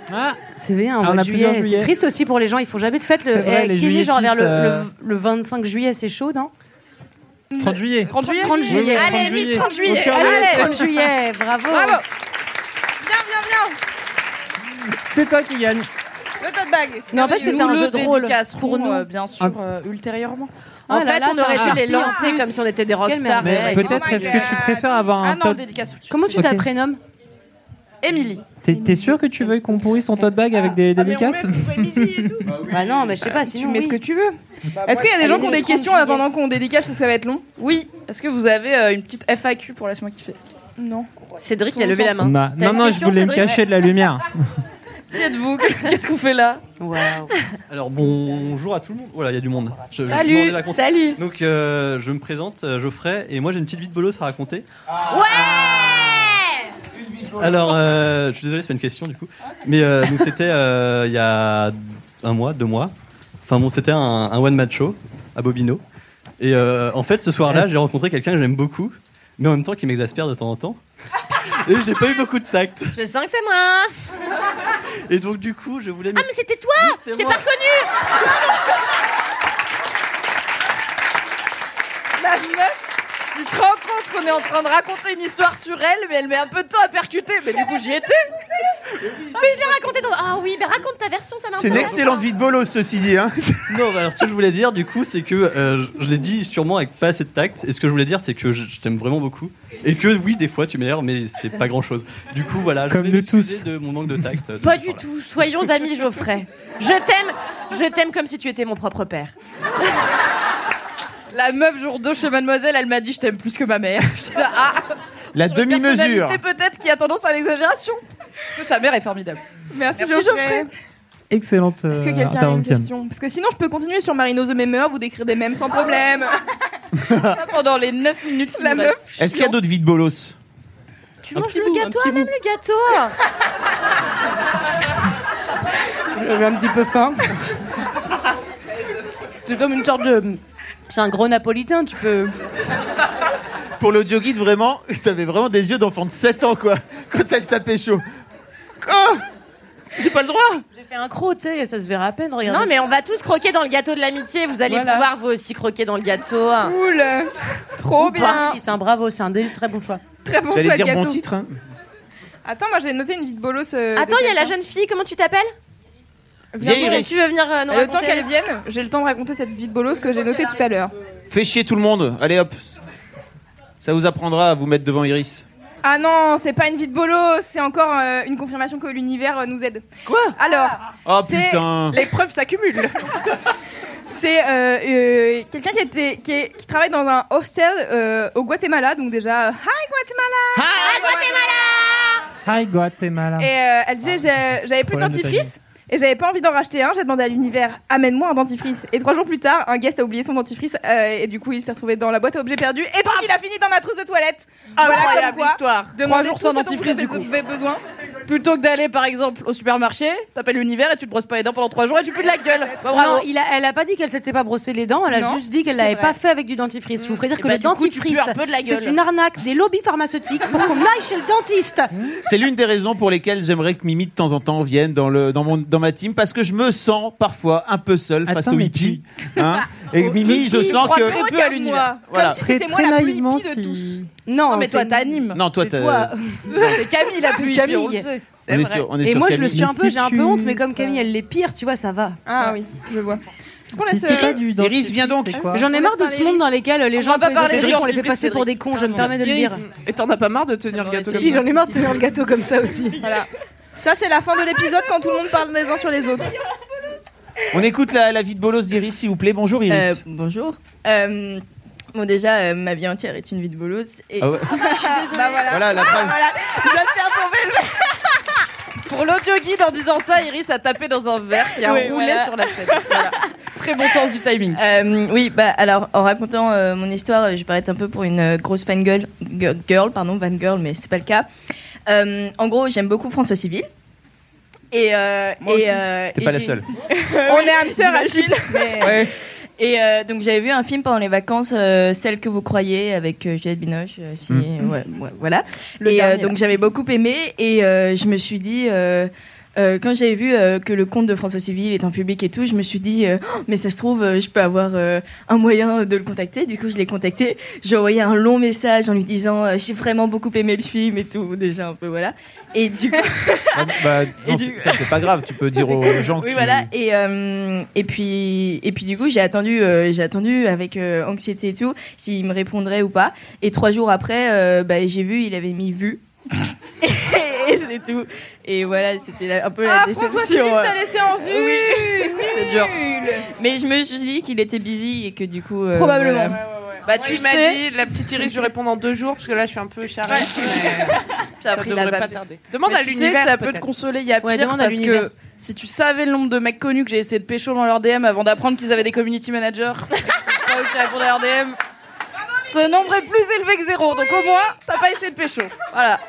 Ah, C'est bien, en Ah, mois on a de juillet. C'est triste aussi pour les gens, ils font jamais de fête. Le... Vrai, eh, les qui est né genre vers le, juilletistes, le, le 25 juillet, c'est chaud, non 30 juillet. 30 juillet 30 juillet. Allez, 30 Miss juillet. 30 juillet. Allez, l'espace. 30 juillet, bravo. Bravo Viens, viens, viens C'est toi qui gagne. Le tote bag N'empêche, c'était un jeu le drôle dédicacerons, pour nous. bien sûr, euh, ultérieurement. Oh En fait, on aurait dû les lancer comme si on était des rockstars. Mais peut-être est-ce que tu préfères avoir un Ah tote de. Comment tu t'apprénommes Émilie. T'es sûr que tu veux qu'on pourrisse ton tote bag avec des dédicaces Bah non, mais je sais pas, Tu sinon. mets ce que tu veux. Est-ce qu'il y a des gens qui ont des questions en attendant qu'on dédicace parce que ça va être long? Oui. Est-ce que vous avez euh, une petite FAQ pour laisse-moi kiffer Non. Cédric, il a levé la main. Non, non, je voulais me cacher de la lumière. Qui êtes-vous Qu'est-ce qu'on fait là Waouh. Alors bonjour à tout le monde. Voilà, il y a du monde. Je, je Salut, demandais la compte. salut. Donc euh, je me présente, euh, Geoffrey, et moi j'ai une petite vie de bolos à raconter. Alors, euh, je suis désolé, c'est pas une question du coup. Mais euh, donc c'était euh, il y a un mois, deux mois. Enfin bon, c'était un, un one match show à Bobino. Et euh, en fait, ce soir-là, j'ai rencontré quelqu'un que j'aime beaucoup, mais en même temps qui m'exaspère de temps en temps. Et j'ai pas eu beaucoup de tact. Je sens que c'est moi. Et donc du coup, je voulais. Ah, mais c'était toi c'était Je t'ai pas reconnu La meuf qui se rend compte qu'on est en train de raconter une histoire sur elle, mais elle met un peu de temps à percuter. Mais du coup, j'y étais. Mais je l'ai raconté dans... Ah oui, mais raconte ta version, ça C'est une m'intéresse. excellente vie de bolos, ceci dit. Hein. Non, bah alors ce que je voulais dire du coup, c'est que euh, je, je l'ai dit sûrement avec pas assez de tact. Et ce que je voulais dire, c'est que je, je t'aime vraiment beaucoup. Et que oui, des fois tu m'énerves, mais c'est pas grand chose. Du coup, voilà, je Comme nous m'excuser tous. de mon manque de tact. de Pas du tout. Soyons amis, Geoffrey. Je t'aime. Je t'aime comme si tu étais mon propre père. La meuf, jour 2 chez Mademoiselle, elle m'a dit Je t'aime plus que ma mère. J'étais là, ah, La demi-mesure. personnalité peut-être qui a tendance à l'exagération. Parce que sa mère est formidable. Merci, Merci, Geoffrey. Geoffrey. Excellente Est-ce que euh, quelqu'un a une intervention. question Parce que sinon, je peux continuer sur Marino the Memer, vous décrire des mèmes sans problème. Ça pendant les 9 minutes qui La nous meuf. restent. Est-ce qu'il y a d'autres vies de bolos Tu Un manges petit le bout, un gâteau, petit ah, même le gâteau. J'avais un petit peu faim. C'est comme une sorte de. C'est un gros napolitain, tu peux. Pour l'audio guide, vraiment, t'avais vraiment des yeux d'enfant de 7 ans, quoi, quand elle tapait chaud. Quoi? J'ai pas le droit J'ai fait un croc, tu sais, ça se verra à peine, regarde. Non, mais on va tous croquer dans le gâteau de l'amitié. Vous allez Voilà. pouvoir vous aussi croquer dans le gâteau. Cool. Trop bien. C'est un bravo, c'est un dé- très bon choix. Très bon J'allais choix de dire gâteau. bon titre. Hein. Attends, moi j'ai noté une vie de bolos. euh, de Attends, il y a la jeune fille. Comment tu t'appelles? Viens. Tu veux venir euh, nous le temps raconter qu'elle vienne, j'ai le temps de raconter cette vie de bolos que j'ai notée tout à l'heure. Fais chier tout le monde. Allez hop. Ça vous apprendra à vous mettre devant Iris. Ah non, c'est pas une vie de bolos, c'est encore euh, une confirmation que l'univers euh, nous aide. Quoi? Alors, Oh C'est- putain. Les preuves s'accumulent. c'est euh, euh, quelqu'un qui, était, qui, est- qui travaille dans un hostel euh, au Guatemala, donc déjà, euh, hi Guatemala Hi Guatemala. Et euh, elle disait, j'ai- j'avais plus de Problème de dentifrice. Et j'avais pas envie d'en racheter un, j'ai demandé à l'univers, amène-moi un dentifrice. Et trois jours plus tard, un guest a oublié son dentifrice euh, et du coup il s'est retrouvé dans la boîte à objets perdus et donc il a fini dans ma trousse de toilette. Voilà Incroyable comme quoi. histoire. Trois Demandez jours sans dentifrice, vous du coup. avez besoin. Plutôt que d'aller par exemple au supermarché, t'appelles l'univers et tu te brosses pas les dents pendant 3 jours et tu pues de la gueule. Bah, bravo. Non, il a, elle a pas dit qu'elle s'était pas brossé les dents, elle a Non, juste dit qu'elle l'avait vrai. pas fait avec du dentifrice. Je vous ferai dire Et que bah, le du coup, tu pues dentifrice, un peu de la c'est gueule. une arnaque des lobbies pharmaceutiques pour qu'on aille chez le dentiste. C'est l'une des raisons pour lesquelles j'aimerais que Mimi de temps en temps vienne dans, le, dans, mon, dans ma team parce que je me sens parfois un peu seul face Attends, au mais hippie. Hein et Mimi, je sens que. très peu à l'univers. Voilà. Comme si Très, c'était moi très la plus naïvement, hippie de tous. si... Non, Non, mais toi t'animes. Non, toi, t'as-. C'est Camille la plus Camille. on on est sur, on est Et sur moi, je Camille. le suis un peu, si j'ai un peu honte, mais comme Camille, elle les pire, tu vois, ça va. Ah oui, je vois. Est-ce qu'on Si laisse c'est pas euh, du Iris, viens donc. c'est quoi J'en ai On marre laisse de parler ce monde dans lesquels les On gens va pas peuvent parler de qu'on les fait Cédric, passer pour des cons, je me permets de le dire. Iris, Et t'en as pas marre de tenir le gâteau Si, comme ça j'en ai marre de tenir le gâteau comme ça aussi. Voilà. Ça, c'est la fin de l'épisode quand tout le monde parle les uns sur les autres. On écoute la, la vie de bolos d'Iris, s'il vous plaît. Bonjour Euh, Iris. bonjour. Euh, bon, déjà, euh, ma vie entière est une vie de bolos. Et... Ah ouais. je suis désolée. Bah voilà. Voilà la Ah, preuve. voilà. Je viens de faire tomber le Pour l'audio guide, en disant ça, Iris a tapé dans un verre qui a Oui, roulé voilà. sur la scène. Voilà. Très bon sens du timing. Euh, oui, bah alors en racontant euh, mon histoire, je vais paraître un peu pour une euh, grosse fangirl, girl, girl, pardon, van girl, mais c'est pas le cas. Euh, en gros, j'aime beaucoup François Civil. Et, euh, Moi et, aussi. euh, T'es pas la seule. On est âme sœur à j'imagine. Chip. Et euh, donc j'avais vu un film pendant les vacances, euh, Celle que vous croyez, avec euh, Juliette Binoche. euh, si, Mm. ouais, ouais, voilà. Le et euh, dernier, donc j'avais beaucoup aimé et euh, je me suis dit. Euh, quand j'avais vu euh, que le compte de François Civil est en public et tout, je me suis dit, euh, Oh, mais ça se trouve, je peux avoir un moyen de le contacter. Du coup, je l'ai contacté. J'ai envoyé un long message en lui disant, j'ai vraiment beaucoup aimé le film et tout, déjà un peu, voilà. Et du coup, Bah, bah, Et non, du- ça c'est pas grave. Tu peux dire aux gens que oui, tu- voilà. Et, et, puis, et puis, du coup, j'ai attendu, j'ai attendu avec anxiété et tout, s'il me répondrait ou pas. Et trois jours après, bah, j'ai vu, il avait mis vu. et c'est tout. Et voilà, c'était un peu la Ah, déception. François Civil euh. t'a laissé en vue Oui. C'est dur. Mais je me suis dit qu'il était busy et que du coup. euh, Probablement. voilà. Bah, Moi, tu il sais. dit, la petite Iris, je réponds dans deux jours, parce que là, je suis un peu charrette. ça appris devrait la pas tarder. Demande Mais à tu sais, l'univers. ça peut te consoler. Il y a pire demande parce que si tu savais le nombre de mecs connus que j'ai essayé de pécho dans leur DM avant d'apprendre qu'ils avaient des community managers, pas qui répondaient à leur DM, ce nombre est plus élevé que zéro. Donc au moins, t'as pas essayé de pécho. Voilà.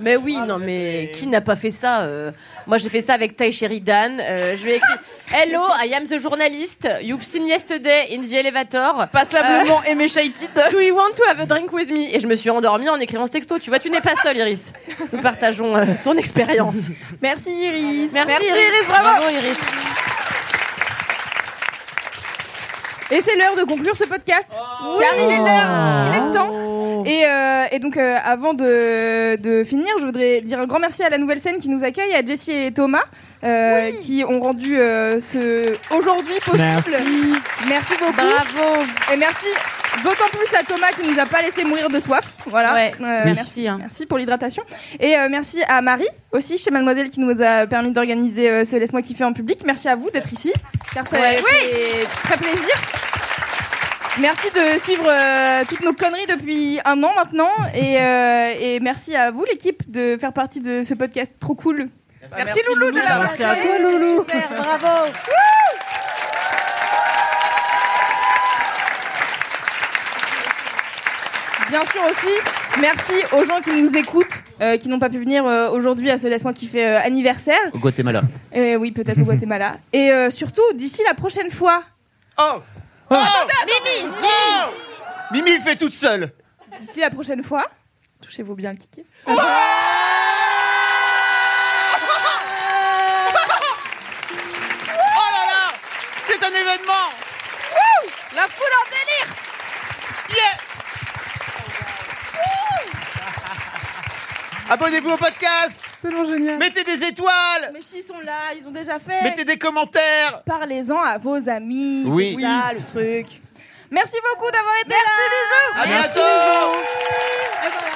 Mais oui, non, mais qui n'a pas fait ça euh, Moi, j'ai fait ça avec Tai Sheridan. Euh, je lui ai écrit Hello, I am the journalist. You've seen yesterday in the elevator. Passablement aimé Shaited. Do you want to have a drink with me? Et je me suis endormie en écrivant ce texto. Tu vois, tu n'es pas seule, Iris. Nous partageons euh, ton expérience. Merci Iris. Merci, Merci, Iris. Iris, bravo. Iris. Et c'est l'heure de conclure ce podcast. Car il est l'heure, il est le temps. Et, euh, et donc, euh, avant de, de finir, je voudrais dire un grand merci à la nouvelle scène qui nous accueille, à Jessie et Thomas, euh, qui ont rendu euh, ce aujourd'hui possible. Merci. Merci beaucoup. Bravo. Et merci d'autant plus à Thomas qui nous a pas laissé mourir de soif. Voilà. Ouais, Euh, merci, hein. Merci pour l'hydratation. Et euh, merci à Marie aussi chez Mademoiselle qui nous a permis d'organiser euh, ce Laisse-moi kiffer en public. Merci à vous d'être ici, car ça Ouais. fait très plaisir. Merci de suivre euh, toutes nos conneries depuis un an maintenant. Et, euh, et merci à vous, l'équipe, de faire partie de ce podcast trop cool. Merci, Loulou de l'avoir Merci à toi, Loulou. Super, bravo. Bien sûr aussi, merci aux gens qui nous écoutent, euh, qui n'ont pas pu venir euh, aujourd'hui à ce Laisse-moi kiffer euh, anniversaire. Au Guatemala. Et oui, peut-être au Guatemala. Et euh, surtout, d'ici la prochaine fois. Oh Mimi Mimi le fait toute seule. D'ici la prochaine fois, touchez-vous bien le kiki. Oh là là C'est un événement La foule en délire. Yeah Abonnez-vous au podcast C'est génial. Mettez des étoiles Mais s'ils sont là, ils ont déjà fait. Mettez des commentaires Parlez-en à vos amis. Oui. C'est ça le truc. Merci beaucoup d'avoir été là. À Merci, bientôt bisous.